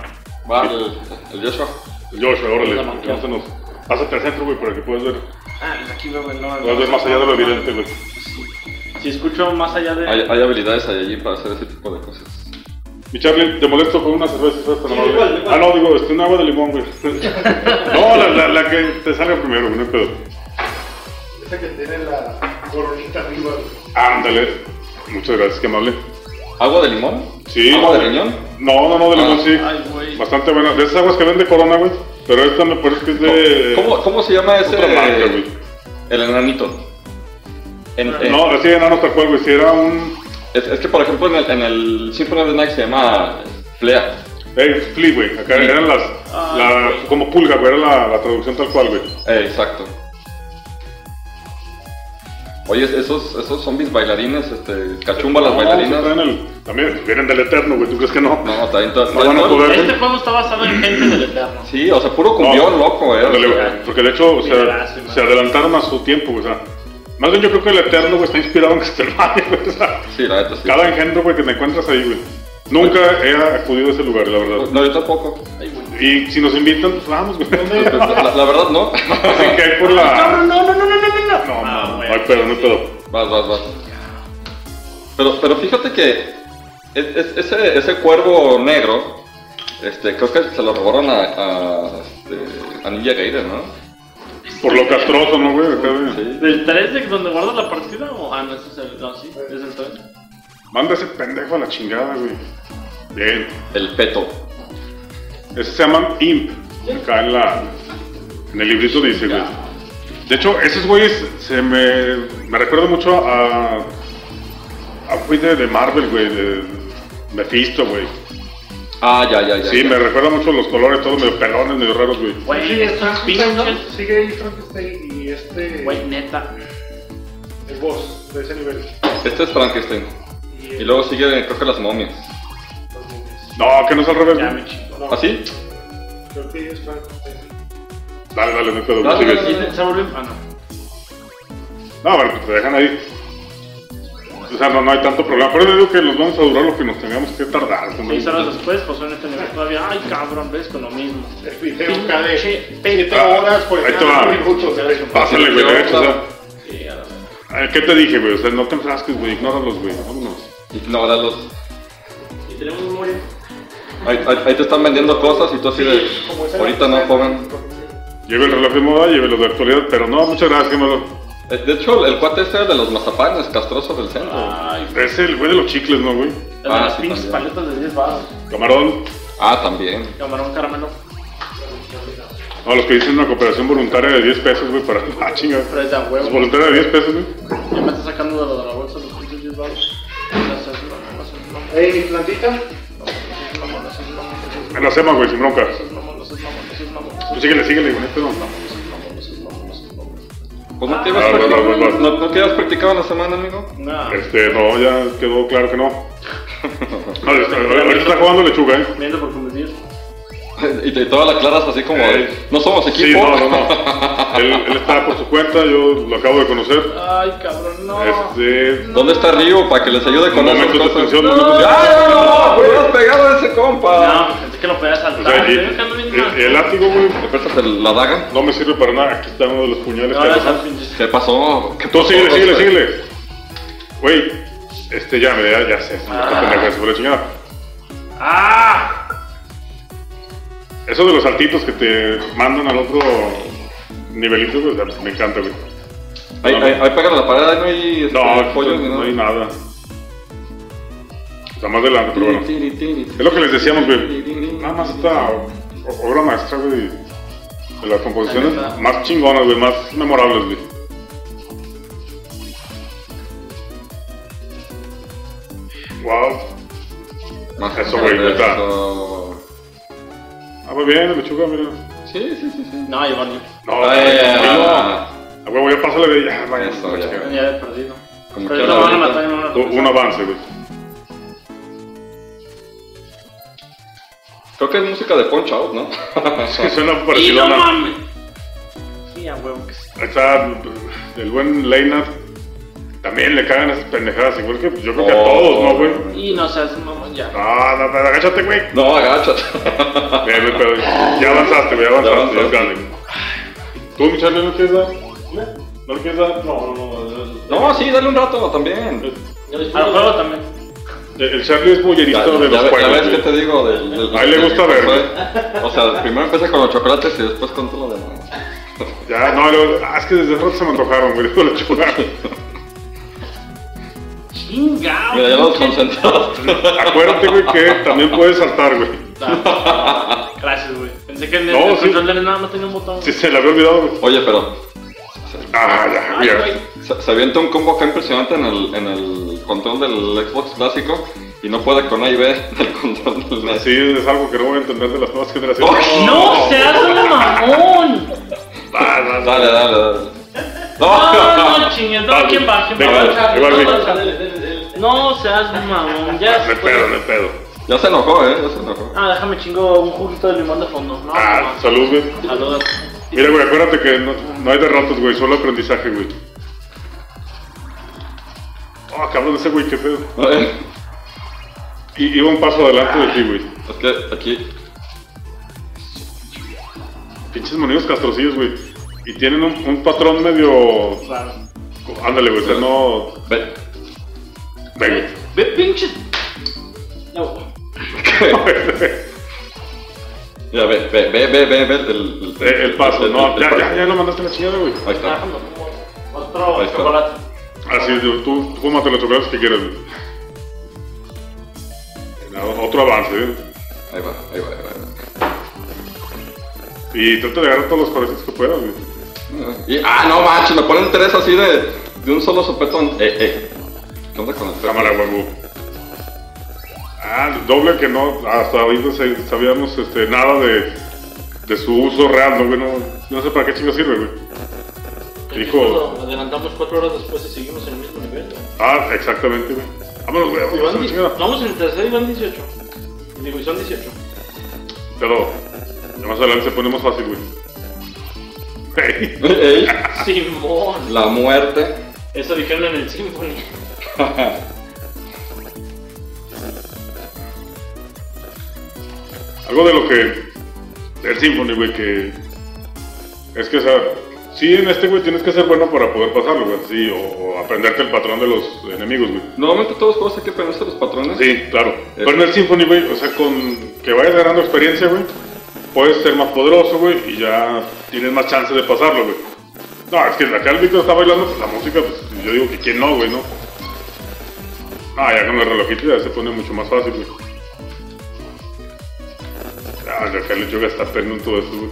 Va el, el Joshua. Joshua, órale. Pásate al centro, güey, para que puedas ver. Ah, desde aquí veo, güey, no. Ver más allá de lo evidente, güey. Si escucho más allá de. Hay, hay habilidades allí para hacer ese tipo de cosas. Mi Charlie, te molesto con una cerveza, ¿sabes? Tan Sí, amable? igual, igual. Ah, no, digo, este, un agua de limón, güey. *laughs* no, la, la, la que te salga primero, güey, no hay pedo. Esa que tiene la coronita arriba. güey. Ándale. Muchas gracias, qué amable. ¿Agua de limón? Sí. ¿Agua de riñón? No, no, no, de limón, Ah. sí. Ay, güey. Bastante buena. De esas aguas que vende Corona, güey. Pero esta me parece que es de... ¿Cómo, cómo se llama ese? Otra marca, güey. el enanito. En- en- No, así enano tal cual, güey. Si era un... es, es que, por ejemplo, en el, en el Symphony of the Night se llama Flea. Eh, flea, güey. Acá eran las... Ah, la- como pulga, güey. Era la, la traducción tal cual, güey. Eh, exacto. Oye, esos, esos zombies bailarines, este, cachumba las No, bailarinas. el- También vienen del Eterno, güey. ¿Tú crees que no? No, van a poder, güey. Este juego está basado en gente del Eterno. Sí, o sea, puro cumbión No, loco, eh. o ándale, sea, güey, porque de hecho, o sea, se adelantaron a su tiempo, güey. O sea, más bien yo creo que el Eterno, güey, está inspirado en Castlevania, *laughs* güey. O sea, sí, la neta sí. cada engendro, güey, que te encuentras ahí, güey. Nunca he acudido a ese lugar, la verdad. No, yo tampoco. Ay, güey. Y si nos invitan, pues vamos, güey. *laughs* La, la- verdad, no. Así que hay por No, la... no, no, no, no, no, no, no. No, Ah, no, no güey. hay pedo, no hay pedo. Vas, vas, vas. Pero, pero fíjate que es- es- ese, ese cuervo negro, este, creo que se lo robaron a, a, este, a Ninja Gaiden, ¿no? Por lo castroso, ¿no, güey? Acá, güey. Sí. ¿Del 3 de donde guardas la partida? O... Ah, no, ese es el. No, sí, es el 3. Manda ese pendejo a la chingada, güey. Bien. El peto. Ese se llaman Imp. Acá en la... En el librito dice, güey. De hecho, esos güeyes se me... Me recuerda mucho a... A güey de, de Marvel, güey. De Mephisto, güey. Ah, ya, ya, ya. Sí, ya. me recuerda mucho los colores, todos medio pelones, medio raros, güey. Güey, Sí. Sigue ahí Frankenstein y este. Güey, neta. El boss de ese nivel. Este es Frankenstein. Y, Y luego sigue, creo que las momias. los momias. No, que no es al revés, Ya güey. me chingo. No, ¿Así? Creo que es Frankenstein. Dale, dale, no hay pedo. No, güey, no, sigue. no, ¿Y se volvió? Ah, no. No, ver, pues te dejan ahí. O sea, no, no hay tanto problema. Pero yo digo que nos vamos a durar lo que nos tengamos que tardar. Seis horas después pasó en este nivel todavía. Ay, cabrón, ves con lo mismo. El video Pinche 7 Ah, horas, pues ahí te minutos. Pásale, güey, de hecho, o sea. Sí, ¿Qué te dije, güey? O sea, no te enfrasques, güey. Ignóralos, güey. Vámonos. Ignóralos. ¿Y tenemos memoria? Ahí, ahí- ahí te están vendiendo cosas y tú así de. Esa Ahorita no, joven. Lleve el reloj de moda, lleve los de actualidad. Pero no, muchas gracias, Malo. Eh, De hecho, el cuate este de los mazapanes castrosos del centro. Ay, Es el güey de los chicles, ¿no, güey? de Ah, las sí, pinches también. paletas de 10 baros. Camarón. Ah, también. Camarón caramelo. No, los que dicen una cooperación voluntaria de 10 pesos, güey, para. Ah, chinga. Pero es de a ¿Es huevo. voluntaria de 10 pesos, güey? Ya me está sacando de lo de la bolsa los pinches 10 baros. Gracias, no, no, no, no, Ey, plantita. no, no, no, no, Me la hacemos, güey, sin bronca. no, no, no, no, no, Tú síguele, síguele, güey. no hay pedo. Pues no te Ah, ibas vas, practicando. ¿no, no te ibas practicando la semana, amigo? no. Este, no, ya quedó claro que no. *laughs* No, ahorita está jugando lechuga, ¿eh? Viendo por convivir. Y te todas las claras así como de, no somos equipo. Sí, no, no, no. *laughs* Él, él está por su cuenta, yo lo acabo de conocer. Ay, cabrón, no. Este. ¿Dónde está Río para que les ayude con esas Momentos de cosas? tensión, ¡Ay, momentos de- no! ¡Pues has pegado a ese compa! No, pensé que lo podías O saltar. Sea, y- Estoy buscando bien y- mal. y el látigo, güey, ¿Te prestas el- la daga? no me sirve para nada. Aquí está uno de los puñales. No, que pinches. ¿Qué pasó? ¿Qué Tú pasó, síguele, síguele, Roster? síguele. Güey, este ya, me ya, ya sé. Ah. Esta pendeja se fue la chingada. ¡Ah! Eso de los saltitos que te mandan al otro nivelito, o sea, me encanta, güey. Ahí, ahí, ahí pegan a la pared, ahí no hay este, No, pollos no, no hay nada. Sea, más adelante, pero bueno. Es lo que les decíamos, güey. Nada más esta obra maestra, güey. De las composiciones La más chingonas, güey, más memorables, güey. Wow. Más Eso, güey, neta. Ah, muy bien, lechuga, mira. Sí, sí, sí, sí. No, Giovanni. No, Ay, tranquilo. ah, A huevo, ya pásale de ya, vaya. Ya. chica. Ya he perdido. Como Pero quiera, lo van a matar y no van a Un un avance, güey. Creo que es música de Punch Out, ¿no? *laughs* Que suena ¡Y parecido no mames! Sí, a huevo que sí. Ahí está el buen Leinart. También le cagan esas pendejadas, igual que yo creo que a Oh. todos, ¿no, güey? Y no seas mamón ya. No, no, no, agáchate, güey. No, agáchate. *laughs* Bien, güey, pero ya avanzaste, güey, ya avanzaste, ya avanzaste. es grande. ¿Tú, mi Charlie, no quieres dar? ¿No le quieres dar? No, no, no. No, sí, dale un rato también. Yo Al disfruto juego también. El Charlie es bullerista Ya, de los ya que güey. te digo del, del- A él le gusta ver, fue- O sea, primero empieza con los chocolates y después con todo lo demás. Ya, no, ah, es que desde rato se me antojaron, güey, *laughs* dijo la chula. Chingao. Mira, ya los pinche- concentrados. Acuérdate, güey, que también puedes saltar, güey. Gracias, güey. Pensé que en el, No, el sí. control de nada más tenía un botón. Si se le había olvidado, güey. Oye, pero Ah, ya, Ay, se, se avienta un combo acá impresionante en el, en el control del Xbox clásico y no puede con A y B del control del NES. Sí, es algo que no voy a entender de las nuevas generaciones. ¡Oh! ¡No seas un mamón! No, no. Dale, dale, dale. No, no, *laughs* chingues. No, ¿quién va? ¿Quién va? No. Dale, dale, dale. No seas mamón. Ya. No hay pedo, no hay pedo. Ya se enojó, eh, ya se enojó. Ah, déjame chingo un juguito de limón de fondo. No, Ah, no. salud, güey. Saludos. Mira, güey, acuérdate que no, no hay derrotas, güey, solo aprendizaje, güey. Oh, cabrón, ese güey, qué pedo. Y iba un paso adelante de ti, güey. Es que aquí. Pinches monitos castrocillos, güey. Y tienen un, un patrón medio. Claro. Ándale, güey, o sea, no. Ve. Venga. Ve, pinches. No. *laughs* *laughs* Ya, ve, ve, ve, ve, ve, ve el, Eh, el paso, el- no, el- ya, el- ya, ya lo mandaste a la chingada, güey. Ahí está. Otro Ahí está. chocolate. Así tú, tú fúmate los chocolates que quieras, güey. Otro avance, ¿eh? Ahí va, ahí va, ahí va. Y trata de agarrar todos los corazones que puedas, güey. Y, ah, no manches, me ponen tres así de, de un solo sopetón. Eh, eh. ¿Qué onda con el? Cámara, huevo. Ah, doble que no, hasta ahorita sabíamos este, nada de, de su uso real, ¿no, güey? No, no sé para qué chingo sirve, güey. Dijo, Adelantamos cuatro horas después y seguimos en el mismo nivel. ¿no? ah, exactamente, güey. Vámonos, güey, chingada. vamos en el tercer y van 18. Digo, y son 18. Pero, más adelante se pone más fácil, güey. Hey. Ey, *laughs* Simón. la muerte. Eso dijeron en el Symphony. *laughs* Algo de lo que. El Symphony, güey, que. Es que, o sea, sí, en este, güey, tienes que ser bueno para poder pasarlo, güey. Sí, o, o aprenderte el patrón de los enemigos, güey. Normalmente todos los juegos hay que aprenderse los patrones. Sí, claro. Pero en el Symphony, güey, o sea, con que vayas ganando experiencia, güey, puedes ser más poderoso, güey, y ya tienes más chance de pasarlo, güey. No, es que acá el Víctor está bailando, pues la música, pues yo digo que quién no, güey, ¿no? Ah, ya con el relojito ya se pone mucho más fácil, güey. Ah, acá el Lechuga está todo esto, güey.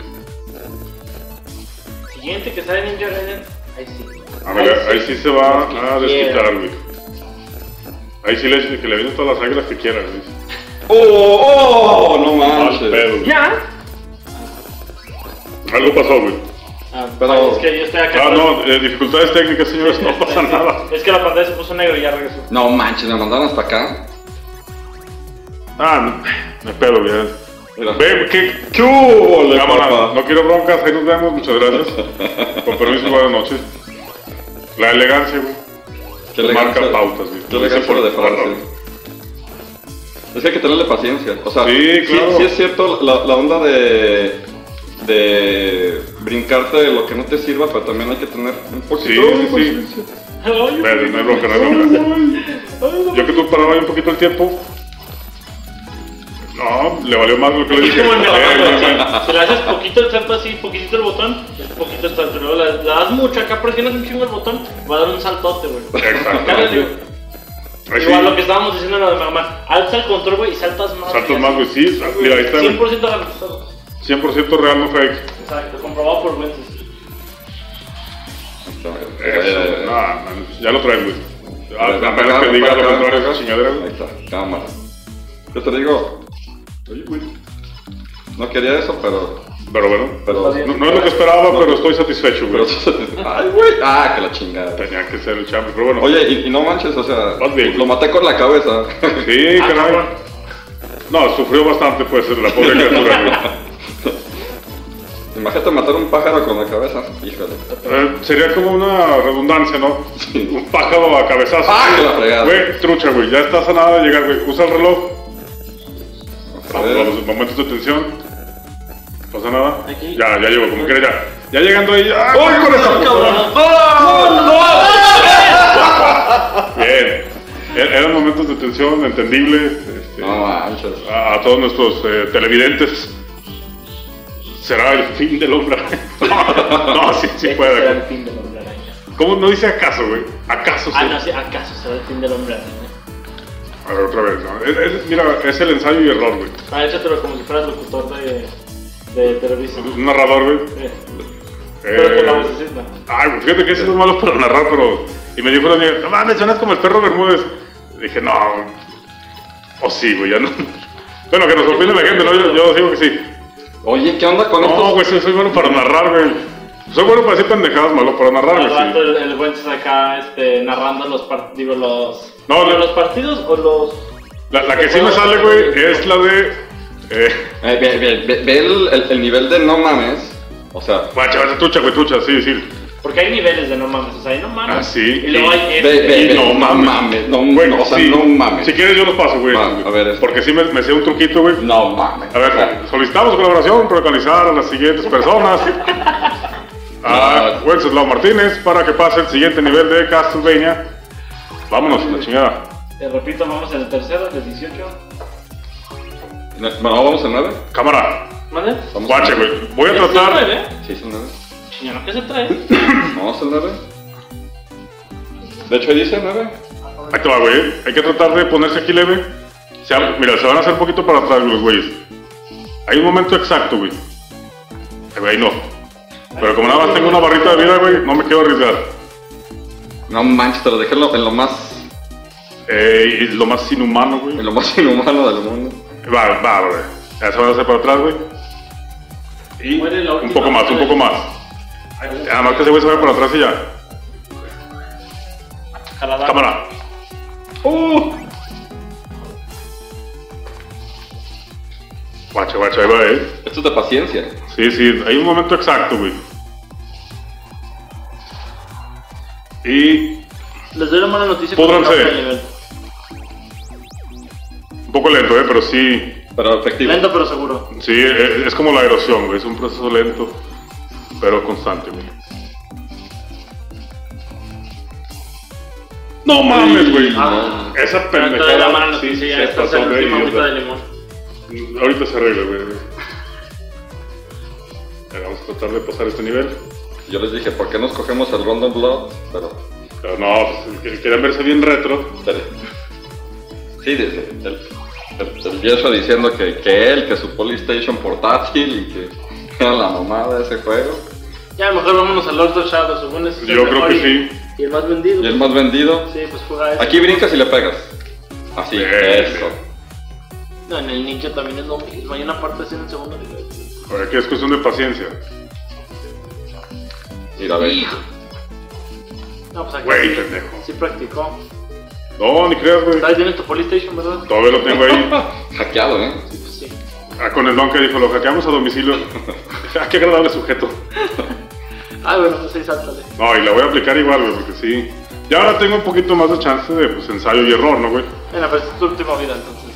Siguiente que sale Ninja Gaiden. Ahí sí. A ver, ahí sí se va a desquitar, güey. Ahí sí le, que le vienen todas las sangres que quieran, güey. ¡Oh, oh! No manches. pedo. Ya. Algo pasó, güey. Ah, Pero- es que yo estoy acá. Ah, no, eh, dificultades técnicas, señores, no pasa *laughs* nada. Es que la pantalla se puso negro y ya regresó. No manches, me mandaron hasta acá. Ah, me pedo, güey. Ve, ¿qué? ¿Qué hubo, le, Cámara, papá? no quiero broncas, ahí nos vemos, muchas gracias. *laughs* Con permiso, buenas noches. La elegancia, güey. Qué elegancia- Marca pautas, güey. Qué elegancia de por- frase. Es que hay que tenerle paciencia. O sea, Sí, claro. sí es cierto la, la onda de, de brincarte de lo que no te sirva, pero también hay que tener un poquito Sí, de sí, sí. paciencia. Ve, no hay bronca, no hay bronca. Yo que tú paraba un poquito el tiempo. No, le valió más lo que le dije. como en el Eh. Si le haces poquito el salto así, poquitito el botón, es poquito el salto. Luego le, le das mucho acá, presionas un chingo el botón, va a dar un saltote, güey. Exacto. Acá les digo, Ahí sí, Igual lo que estábamos diciendo en lo de mamá, alza el control, güey, y saltas más. Saltas más, güey, sí. Mira, ahí está, güey. 100% garantizado. 100% real, no fake. Exacto, comprobado por Wences. Eso, no, man, ya lo traes, güey. Apenas que ven diga para lo contrario esa chingadera, Ahí está, cámara. Yo te digo, oye, güey, no quería eso, pero... Pero bueno, pero no, no es lo que esperaba, pero estoy satisfecho, güey. ay, güey, ah, que la chingada. Tenía que ser el champion, pero bueno. Oye, y, y no manches, o sea, bien. lo maté con la cabeza. Sí, Ah, caray. No, sufrió bastante, pues, la pobre *laughs* criatura, güey. Imagínate matar un pájaro con la cabeza. Híjole. Eh, sería como una redundancia, ¿no? Un pájaro a cabezazo. ¡Ah, que la fregada! Güey, trucha, güey. Ya estás a nada de llegar, güey. Usa el reloj. Vamos, momentos de tensión. No pasa nada. Aquí. Ya, ya llego, como quiera ya. Ya llegando ahí. ¡Ah, ¡Uy, con cabrón! *laughs* Bien. Er- Eran momentos de tensión entendible. este, No a, a todos nuestros eh, televidentes. Será el fin del hombre. *laughs* no, sí, sí Este puede. será el fin del hombre. ¿Cómo no dice acaso, güey? ¿Acaso sí? Ah, no, sí, ¿acaso será el fin del hombre? A ver, otra vez. ¿no? Es- es- mira, es el ensayo y error, güey. Ah, échatelo como si fueras locutor de, de televisión. Un narrador, güey. Eh, Pero con la vocecita. Ay, güey, fíjate que eso es malo para narrar, pero. Y me dijo la niña, no mames, suenas como el perro Bermúdez. Dije, no. O sí, güey, ya no. *laughs* Bueno, que nos opine la gente, ¿no? Yo, yo digo que sí. Oye, ¿qué onda con No, estos? güey, soy, soy bueno para narrar, güey. Soy bueno para decir pendejadas, malo para narrar, güey. Sí. el, el buen acá este, narrando los partidos, digo, los, No, no. los partidos o los... La, la que sí me sale, güey, es la de. Eh, Eh, ve, ve- ve- ve el, el- el nivel de no mames. O sea, guacha, guacha, tucha, güey, tucha, sí, sí. Porque hay niveles de no mames, o sea, hay no mames. Ah, sí. Y luego hay este... ve, ve, no no mames. mames. No, Güey, no, o sea, sí. no mames. Si quieres, yo los paso, güey. A ver, este. Porque sí me, me sé un truquito, güey. No mames. A ver, solicitamos colaboración para localizar a las siguientes personas. *laughs* A Wenceslao Martínez para que pase el siguiente nivel de Castlevania. Vámonos, la chingada. Te repito, vamos en el tercero, el 18. No, vamos a 9. Cámara, ¿Mande? Vamos guache, güey. Voy a ¿Es el tratar. nueve? Sí, es el 9. Chiñano, ¿qué se trae? *coughs* Vamos al 9. De hecho, ahí dice 9. Ahí te va, güey. Hay que tratar de ponerse aquí leve. Se ha- mira, se van a hacer poquito para atrás los güeyes. Hay un momento exacto, güey. Eh, güey, no. Pero como nada más tengo una barrita de vida, güey, no me quiero arriesgar. No manches, te lo dejé en lo, en lo más Eh, lo más inhumano, güey. en lo más inhumano del mundo. Va, va, güey. Ya se van a hacer para atrás, güey. Y un poco más, un poco más. Nada más que ese güey se vaya para atrás y ya. Jalada. Cámara. Uh. Guacha, guacha, ahí va, eh. Esto es de paciencia. Sí, sí, hay un momento exacto, güey. Y Les doy la mala noticia. Está el nivel. un poco lento, eh, pero sí. Pero efectivo. Lento pero seguro. Sí, eh, es como la erosión, güey. Es un proceso lento, pero constante, güey. No mames, güey. Ah. Esa doy la mala pendejada. sí, noticia, se ya estás pasó de última idiota. de limón. Ahorita se arregla, güey. Vamos a tratar de pasar este nivel. Yo les dije, ¿por qué no escogemos el Random Blood? Pero. Pero no, pues, que- quieren verse bien retro. pero- Sí, desde el, el, el viejo diciendo que, que él, que su Polystation portátil y que era la mamada de ese juego. Ya, mejor vámonos al Lord of Shadows. Según es Yo creo que y- sí. Y el más vendido. Y el más vendido. Sí, pues juega ese. Aquí brincas y le pegas. Así, Bien, eso. No, en el ninja también es lo mismo. Hay una parte así en el segundo nivel. Ahora aquí es cuestión de paciencia. Mira, ve. No, pues aquí Güey, sí, pendejo. sí practicó. No, ni creas, güey. Ahí tienes tu Polystation, ¿verdad? Todavía lo tengo ahí. *laughs* Hackeado, ¿eh? Sí, pues sí. Ah, con el don que dijo, lo hackeamos a domicilio. *laughs* ah, qué agradable sujeto. *laughs* Ah, bueno, pues ahí sáltale. No, y la voy a aplicar igual, güey, porque sí. Y ahora tengo un poquito más de chance de pues, ensayo y error, ¿no, güey? Bueno, pues es tu última vida, entonces.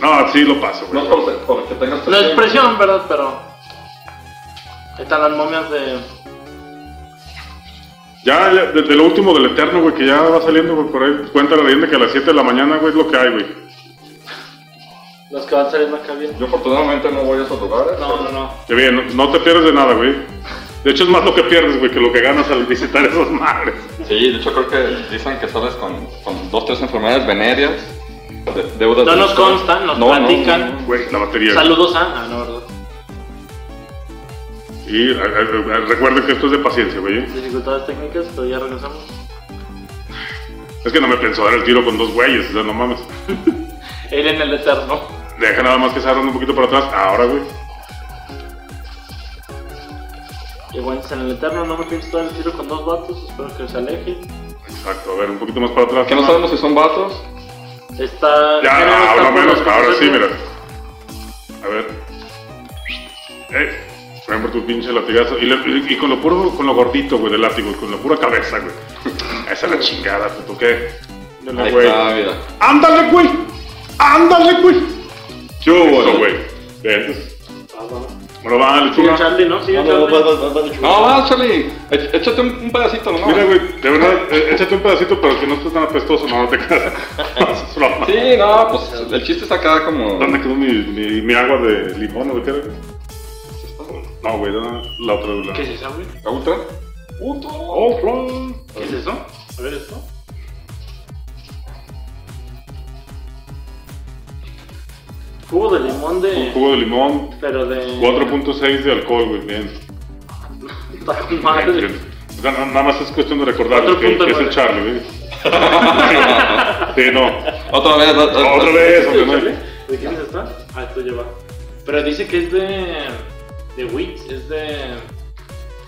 No, sí lo paso, No güey. es por, por que tengas No es presión, ¿verdad? Pero. Ahí están las momias de. Ya, ya, de, de lo último del Eterno, güey, que ya va saliendo, güey, por ahí. Cuenta la leyenda que a las 7 de la mañana, güey, es lo que hay, güey. Los que van saliendo acá bien. Yo afortunadamente no voy a esos lugares. No, no, no. Que bien, no, no te pierdes de nada, güey. De hecho, es más lo que pierdes, güey, que lo que ganas al visitar esas madres. Sí, de hecho creo que dicen que sales con, con dos, tres enfermedades venéreas, de- deudas... No de- nos constan, nos No, no, platican. no, no. Güey, la batería. Saludos a. Ah, no, ¿verdad? Y eh, eh, recuerden que esto es de paciencia, güey. Dificultades técnicas, pero ya regresamos. Es que no me pensó dar el tiro con dos güeyes, o sea, no mames. *laughs* Él en el eterno. Deja nada más que se un poquito para atrás. Ahora, güey. Y bueno, en el eterno no me pienso dar el tiro con dos vatos, espero que se alejen. Exacto, a ver, un poquito más para atrás. Que no sabemos si son vatos. Está. Ya, está ahora menos, ahora sí, mira. A ver. Eh, ven por tu pinche latigazo. Y, le- y con lo puro, con lo gordito, güey, del látigo, con la pura cabeza, güey. *laughs* Esa es la chingada, puto, ¿qué? Dale, Ahí güey. está, mira. ¡Ándale, güey! ¡Ándale, güey! Yo, Eso, güey. Bien, pues. Bueno, va, lechuga. Charlie, ¿no? No, no, Charlie. va, va, va, va, lechuga. No, va, Charlie. Échate un, un pedacito nomás. Mira, güey, de verdad, *laughs* eh, échate un pedacito, pero que no esté tan apestoso, no, no te quedas. *laughs* Sí, no, pues el chiste es acá como. ¿Dónde quedó mi, mi, mi agua de limón o de qué era? No, güey, no, la otra. La... ¿Qué es eso, güey? ¿La ultra? Oh, Fran. ¿Qué es eso? A ver esto. Jugo de limón Un de. jugo de limón, Pero de. 4.6 de alcohol, güey, bien. *laughs* Está con madre. bien. Nada más es cuestión de recordar que, que es 4.9. el Charlie, güey. *laughs* Sí, no. Otra vez. Otra vez, ¿De hombre, Charlie? no. ¿De quién es esta? Ah, esto lleva. Pero dice que es de. De wheat, es de.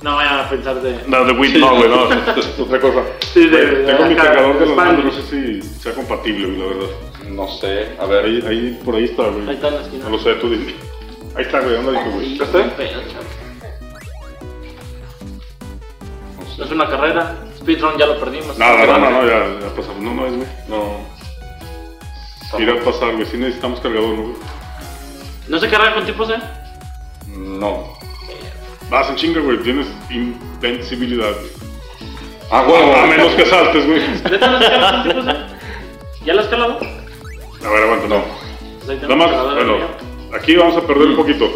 No vayan a pensar de. No, de Wheat, no, güey, no. Es otra cosa. *laughs* Sí, de- de Tengo mi cargador de los manos, no sé si sea compatible, güey, la verdad. No sé, a ver. Ahí, ahí, por ahí está, güey. Ahí está en la esquina. No lo sé, tú dime. Ahí está, güey, ¿dónde dijo, güey? Pedo, chaval. No es una carrera. Speedrun ya lo perdimos. No, no, no, no, no, ya, ya pasamos. No, no es, güey. No. Irá a pasar, güey. Sí necesitamos cargador, ¿no, güey? ¿No se carga con tipos, eh? No. Vas en chinga, güey. Tienes invencibilidad, güey. Ah, huevo. A menos que saltes, güey. ¿Neta no se carga con tipos, eh? ¿Ya lo has calado? A ver, aguanta, no. Pues Nada más, bueno, aquí vamos a perder un poquito.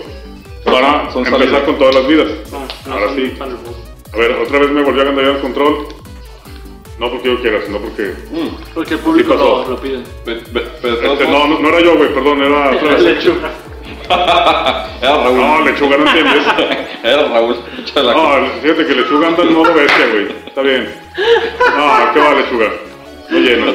Para Son empezar con todas las vidas. No, no Ahora sí. A ver, otra vez me volvió a gandallar el control. No porque yo quiera, sino porque... Mm. Porque el público lo, lo pide. Pe- pe- Pero de todos Este, no, no, no era yo, güey, perdón, era otra vez. *laughs* Lechuga. Era Raúl. No, lechuga, no entiendes. *laughs* Era Raúl. La culpa. No, fíjate que lechuga anda en modo bestia, güey. Está bien. No, ¿qué va, lechuga? No lleno.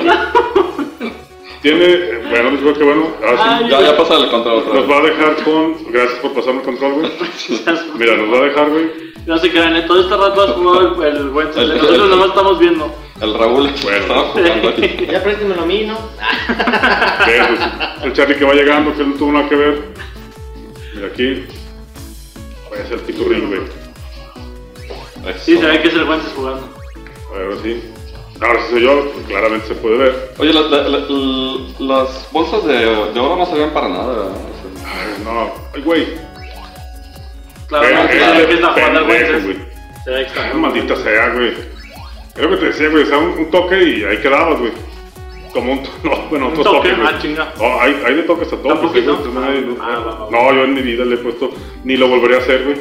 Tiene, eh, bueno, lechuga, qué bueno. Ahora sí. Ya, ya pasa el control otra Nos vez. va a dejar con. Gracias por pasarme el control, güey. *laughs* Mira, nos va a dejar, güey. No se crean, eh, todo este rato has jugado el, el buen El- Nosotros el- nomás estamos viendo. El Raúl Bueno. estaba jugando ahí. Ya préstemelo a mí, ¿no? Pues, el Charlie que va llegando, que no tuvo nada que ver. Mira aquí. Vaya a ser el piturrín, güey. Sí, se ve que es el Guantes jugando. A ver, ahora sí. Ahora sí soy yo, claramente se puede ver. Oye, la- la- la- l- las bolsas de, de oro no servían para nada, ¿verdad? O sea, Ay, no. Ay, güey. Se ve ven, que es la pendejo, güey. Se ve Ay, maldita sea, güey. Es lo que te decía, güey. O sea, un, un toque y ahí quedabas, güey. Como un. *laughs* No, bueno, Un otro toque, toque, ah, chinga. No, hay, hay de toques a toques. ¿Tampoco sí, no? Ah, no, yo en mi vida le he puesto. Ni lo volveré a hacer, güey.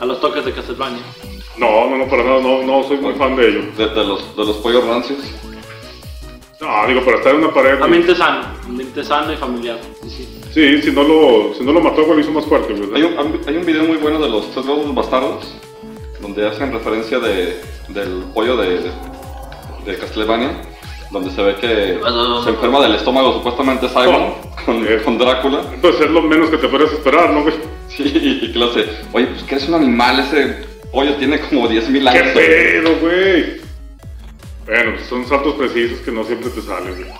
A los toques de Castlevania. No, no, no, para nada. No, no soy muy fan de ello. de, de los, de los pollos rancios. No, digo, para estar en una pared. güey. Ambiente sano, ambiente sano y familiar. Sí, sí. Sí, si no lo, si no lo mató, güey, lo hizo más fuerte, güey. Hay un, hay un video muy bueno de los tres huevos bastardos, donde hacen referencia de, del pollo de, de Castlevania, donde se ve que se enferma del estómago supuestamente Simon con, Eh. con Drácula. Pues es lo menos que te puedes esperar, ¿no, güey? Sí, y que le hace, oye, pues que eres un animal, ese pollo tiene como 10.000 ¿Qué años. pedo, güey? Bueno, pues son saltos precisos que no siempre te salen, güey.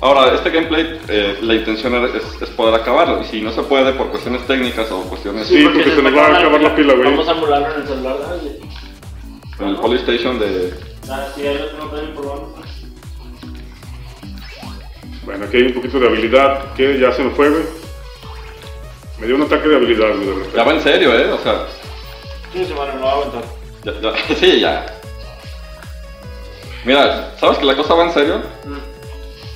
Ahora, este gameplay, eh, la intención es, es poder acabarlo, y si no se puede por cuestiones técnicas o cuestiones Sí, porque se nos va a acabar la pila, güey. Vamos a emularlo en el celular. ¿verdad? en el Polystation de... Bueno, aquí hay un poquito de habilidad que ya se me fue, güey. Me dio un ataque de habilidad, güey, de repente. Ya va en serio, ¿eh? O sea, Sí, se van, a ya, ya- *laughs* sí, ya. Mira, ¿sabes que la cosa va en serio?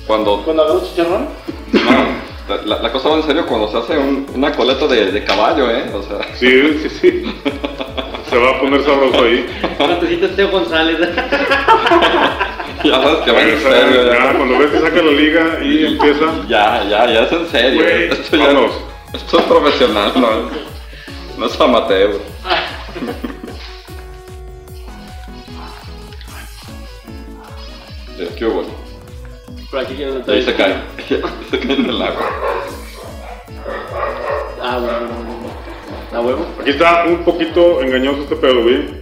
Cuando Cuando agarro chicharrón, No, la, la cosa va en serio cuando se hace un- una coleta de, de caballo, ¿eh? O sea, Sí, sí, sí. *laughs* Se va a poner sabroso ahí. Necesitas Teo González. *laughs* ya sabes que va en Bueno, serio, ya, ya. cuando ves que saca la liga y *laughs* empieza. Ya, ya, ya es en serio. Güey, Esto ya-. Esto es profesional, no, no es amateur. *laughs* Ya, ¿Qué hubo? Por aquí quiero Ahí se cae. se cae en el agua. Ah, bueno, bueno, bueno. ¿A huevo? Aquí está un poquito engañoso este pedo, güey.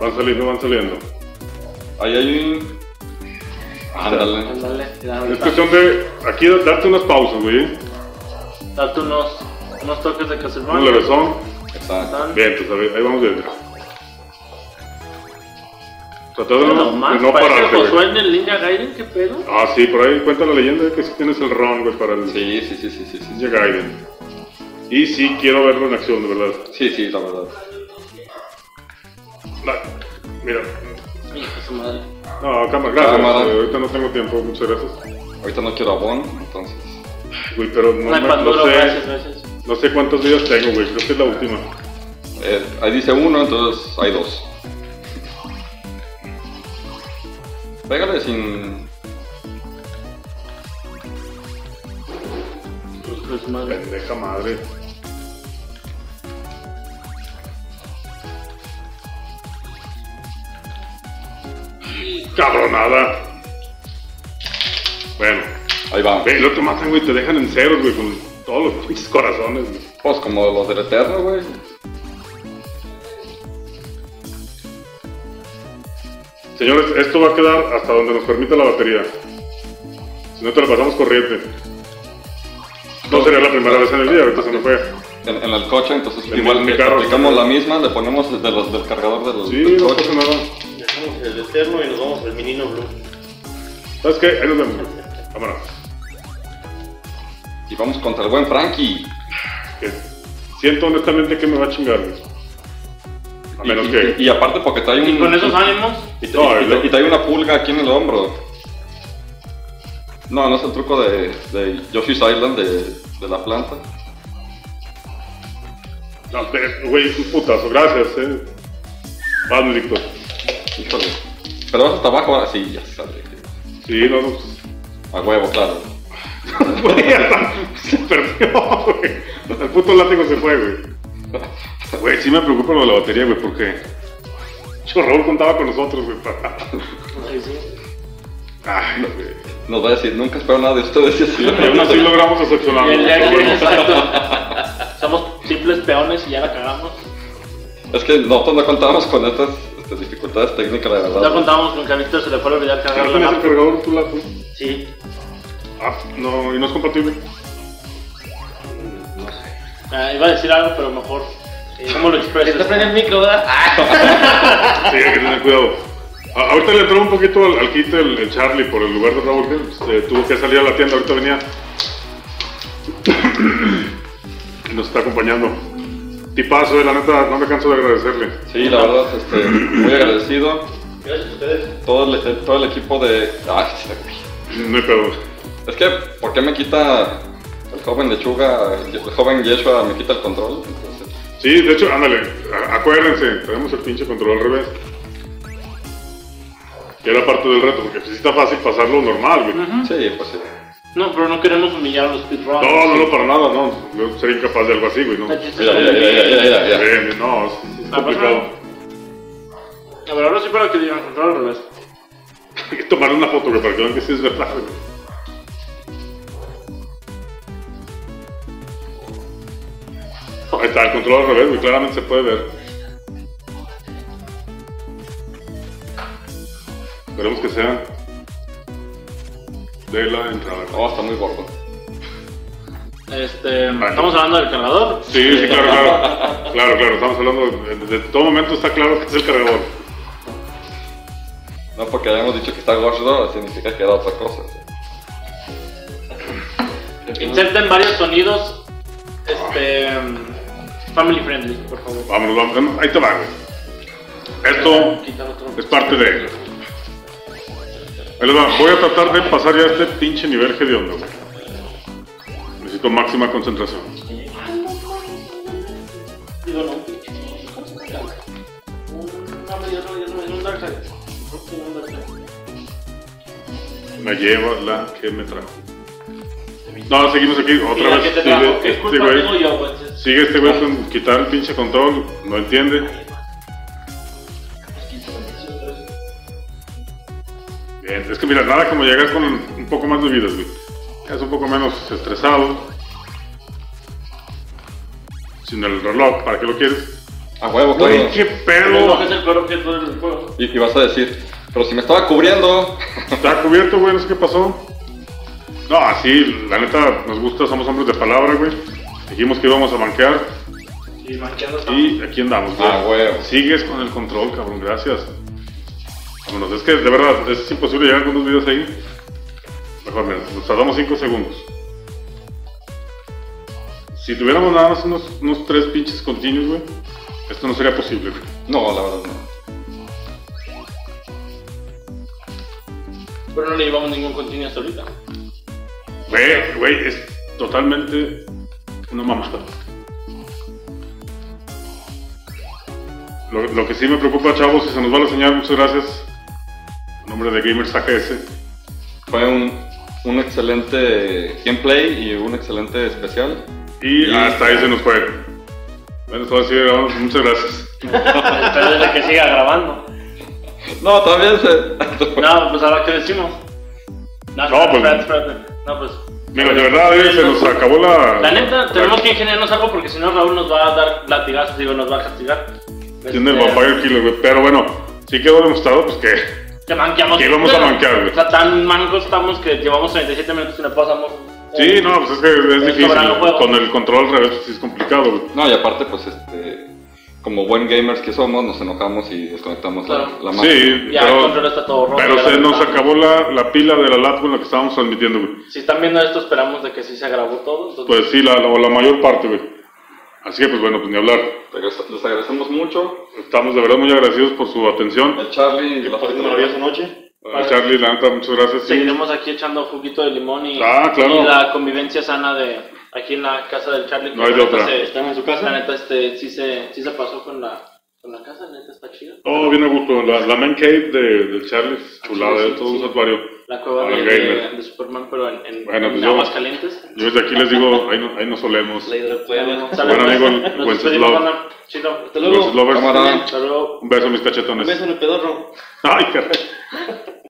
Van saliendo, van saliendo. Ahí hay un. Ándale. Ándale, Es ahorita. cuestión de aquí darte unas pausas, güey. Date unos, unos toques de Un Castlevania. levesón. Exacto. Bien, pues a ver, ahí vamos bien. Trata de No, de no parece pararte, Josué güey. en el Ninja Gaiden, ¿qué pedo? Ah, sí, por ahí cuenta la leyenda de que sí tienes el ron, güey, para el Sí, sí, sí, sí, sí. Sí, Ninja Gaiden. Y sí quiero verlo en acción, de verdad. sí, sí, la verdad. La- Mira. Hijo de su madre. No, cámara, gracias. Cámara. Ahorita no tengo tiempo, muchas gracias. Ahorita no quiero abón, entonces. Güey, pero no, No me- sé, gracias, gracias. no sé cuántos días tengo, güey. Creo que es la última. eh, ahí dice uno, entonces hay dos. Pégale sin. Hijo de su madre. Pendeja madre. Cabronada. Bueno, Ahí va. ve, lo te matan, güey, te dejan en ceros, güey, con todos los pinches corazones, güey. Pues como los del Eterno, güey. Señores, esto va a quedar hasta donde nos permita la batería. Si no te la pasamos corriente. No sería la primera vez en el día, ahorita se me fue. En, en el coche, entonces En igual mi que carro. aplicamos la misma, le ponemos de los, del cargador del, Sí, del no coche. pasa nada. El eterno y nos vamos al menino blue. ¿Sabes qué? Ahí nos vemos. Cámara. Y vamos contra el buen Frankie. Que siento honestamente que me va a chingar. A menos y- que. y aparte porque trae un... Y con esos ánimos, Y, No, y- y- trae una pulga aquí en el hombro. No, no es el truco de, de Yoshi's Island de, de la planta. No, güey, un putazo, gracias, eh. Vas, Víctor. Híjole. Pero vas hasta abajo ahora sí, ya sale. Sí, no, no. A huevo, claro. *laughs* Se perdió, güey. El puto látigo se fue, güey. Güey, sí me preocupa lo de la batería, güey, porque. Yo, Raúl contaba con nosotros, güey. para- sí. Ay, güey. Nos va a decir, nunca espero nada de ustedes. Y aún así *laughs* logramos bueno. exacto. *laughs* Somos simples peones y ya la cagamos. Es que nosotros no contábamos con estas este, dificultades técnicas, la Ya verdad. contábamos con que a Víctor se le fue a olvidar ¿No cargar la el laptop. cargador tu laptop? Sí. Ah, no, y no es compatible. Ah, iba a decir algo, pero mejor. ¿Cómo lo expresas? Está prendiendo el micro, ¿verdad? *laughs* Sí, hay que tener cuidado. A- ahorita le entró un poquito al, al kit el, el Charlie por el lugar de Raúl, que tuvo que salir a la tienda, ahorita venía. Y *coughs* nos está acompañando. Tipazo, eh, la neta, no me canso de agradecerle. Sí, la verdad, este, muy agradecido. Gracias a ustedes. Todo el, todo el equipo de... Ay. No hay pedo. Es que, ¿por qué me quita el joven lechuga, el joven Yeshua me quita el control? Entonces, Sí, de hecho, ándale, acuérdense, tenemos el pinche control al revés. Que era parte del reto, porque sí está fácil pasarlo normal, güey. sí, pues sí. No, pero no queremos humillar a los speedrunners. No, no, no, para nada, no. Yo sería incapaz de algo así, güey, no. Mira, mira, mira, mira, mira, no, es, es Ah, complicado. A ver, ahora sí para que digan control al revés. *laughs* Hay que tomar una foto, güey, para que vean que sí es verdad, güey. Ahí está, el control al revés, güey, claramente se puede ver. Esperemos que sea de la entrada. Oh, está muy gordo. Este, estamos hablando del cargador. Sí, sí, claro, claro. Claro, claro, estamos hablando, de, de todo momento está claro que es el cargador. No porque hayamos dicho que está gordo, significa que era otra cosa. Inserten varios sonidos este, family friendly, por favor. Vámonos, vámonos, ahí te va, güey. Esto es parte de... Ahí les va. Voy a tratar de pasar ya este pinche nivel hediondo. Necesito máxima concentración. Digo, no. Un dark side. Me lleva la que me trajo. No, seguimos aquí. Otra vez que te sigue trajo, ¿qué este güey. Sigue este güey con quitar el pinche control. No entiende. Bien, es que mira, nada como llegar con un poco más de vidas, güey. Es un poco menos estresado. Sin el reloj, ¿para qué lo quieres? A huevo, Güey, claro. qué pedo. es el peor objeto del juego. Y, y vas a decir, pero si me estaba cubriendo. Está cubierto, güey, no sé qué pasó. No, así, la neta, nos gusta, somos hombres de palabra, güey. Dijimos que íbamos a banquear Y manchando y aquí andamos, güey. Ah, güey. Sigues con el control, cabrón, gracias. Vámonos, es que de verdad es imposible llegar con dos videos ahí. Mejor, mira, nos tardamos 5 segundos. Si tuviéramos nada más unos, unos tres pinches continuos, güey, esto no sería posible, güey. No, la verdad no. Pero no le llevamos ningún continuo hasta ahorita. Güey, güey, es totalmente una mamada. Lo, lo que sí me preocupa, chavos, si se nos va la señal, muchas gracias. Nombre de Gamers AGS. Fue un, un excelente gameplay y un excelente especial. Y Y- hasta ahí se nos fue. Bueno, todo así, vamos, muchas gracias. *laughs* Pero desde que siga grabando. No, también se. No, pues ahora qué decimos. No, No, pues- espérate, espérate. No, pues. Mira, de verdad, eh, se nos acabó la. La neta, tenemos que ingeniarnos algo porque si no Raúl nos va a dar latigazos, digo, nos va a castigar. Tiene el Este, Vampire Killer, güey. Pero bueno, sí quedó demostrado, pues que. Que manqueamos. Que íbamos a manquear, güey. O sea, tan mancos estamos que llevamos 37 minutos y no pasamos. Sí, no, pues es que es Es difícil. soberano juego. Con el control al revés, sí es complicado, güey. No, y aparte, pues este. Como buen gamers que somos, nos enojamos y desconectamos la, Claro. la máquina. Sí, Ya el pero, control está todo roto. pero se nos acabó la, la pila de la laptop en la que estábamos transmitiendo, güey. Si están viendo esto, esperamos de que sí se grabó todo. entonces- Pues sí, la, la, la mayor parte, güey. Así que, pues bueno, pues ni hablar. Les agradecemos mucho. Estamos de verdad muy agradecidos por su atención. El Charlie y la Esta maravillosa noche. A Charlie, la neta, muchas gracias. Sí. Seguiremos aquí echando juguito de limón y, Ah, claro. y la convivencia sana de aquí en la casa del Charlie. que No hay la de otra. se- ¿Están en su La casa? neta, este, sí se, sí se pasó con la, con la casa, la neta está chida. Todo bien a gusto. La, la main cave de, del Charlie, es chulada, Sí, de sí, todo un sí. santuario. La cueva de, el gamer. de- de Superman, pero en, en, Bueno, en pues yo- aguas calientes. Yo desde aquí les digo, ahí, no, ahí nos solemos. La hidrocueva. Buen pues. amigo, Wenceslao. Chido. Hasta luego. Luego. Un beso, mis Un cachetones. beso en el pedorro. Ay, caray. *laughs*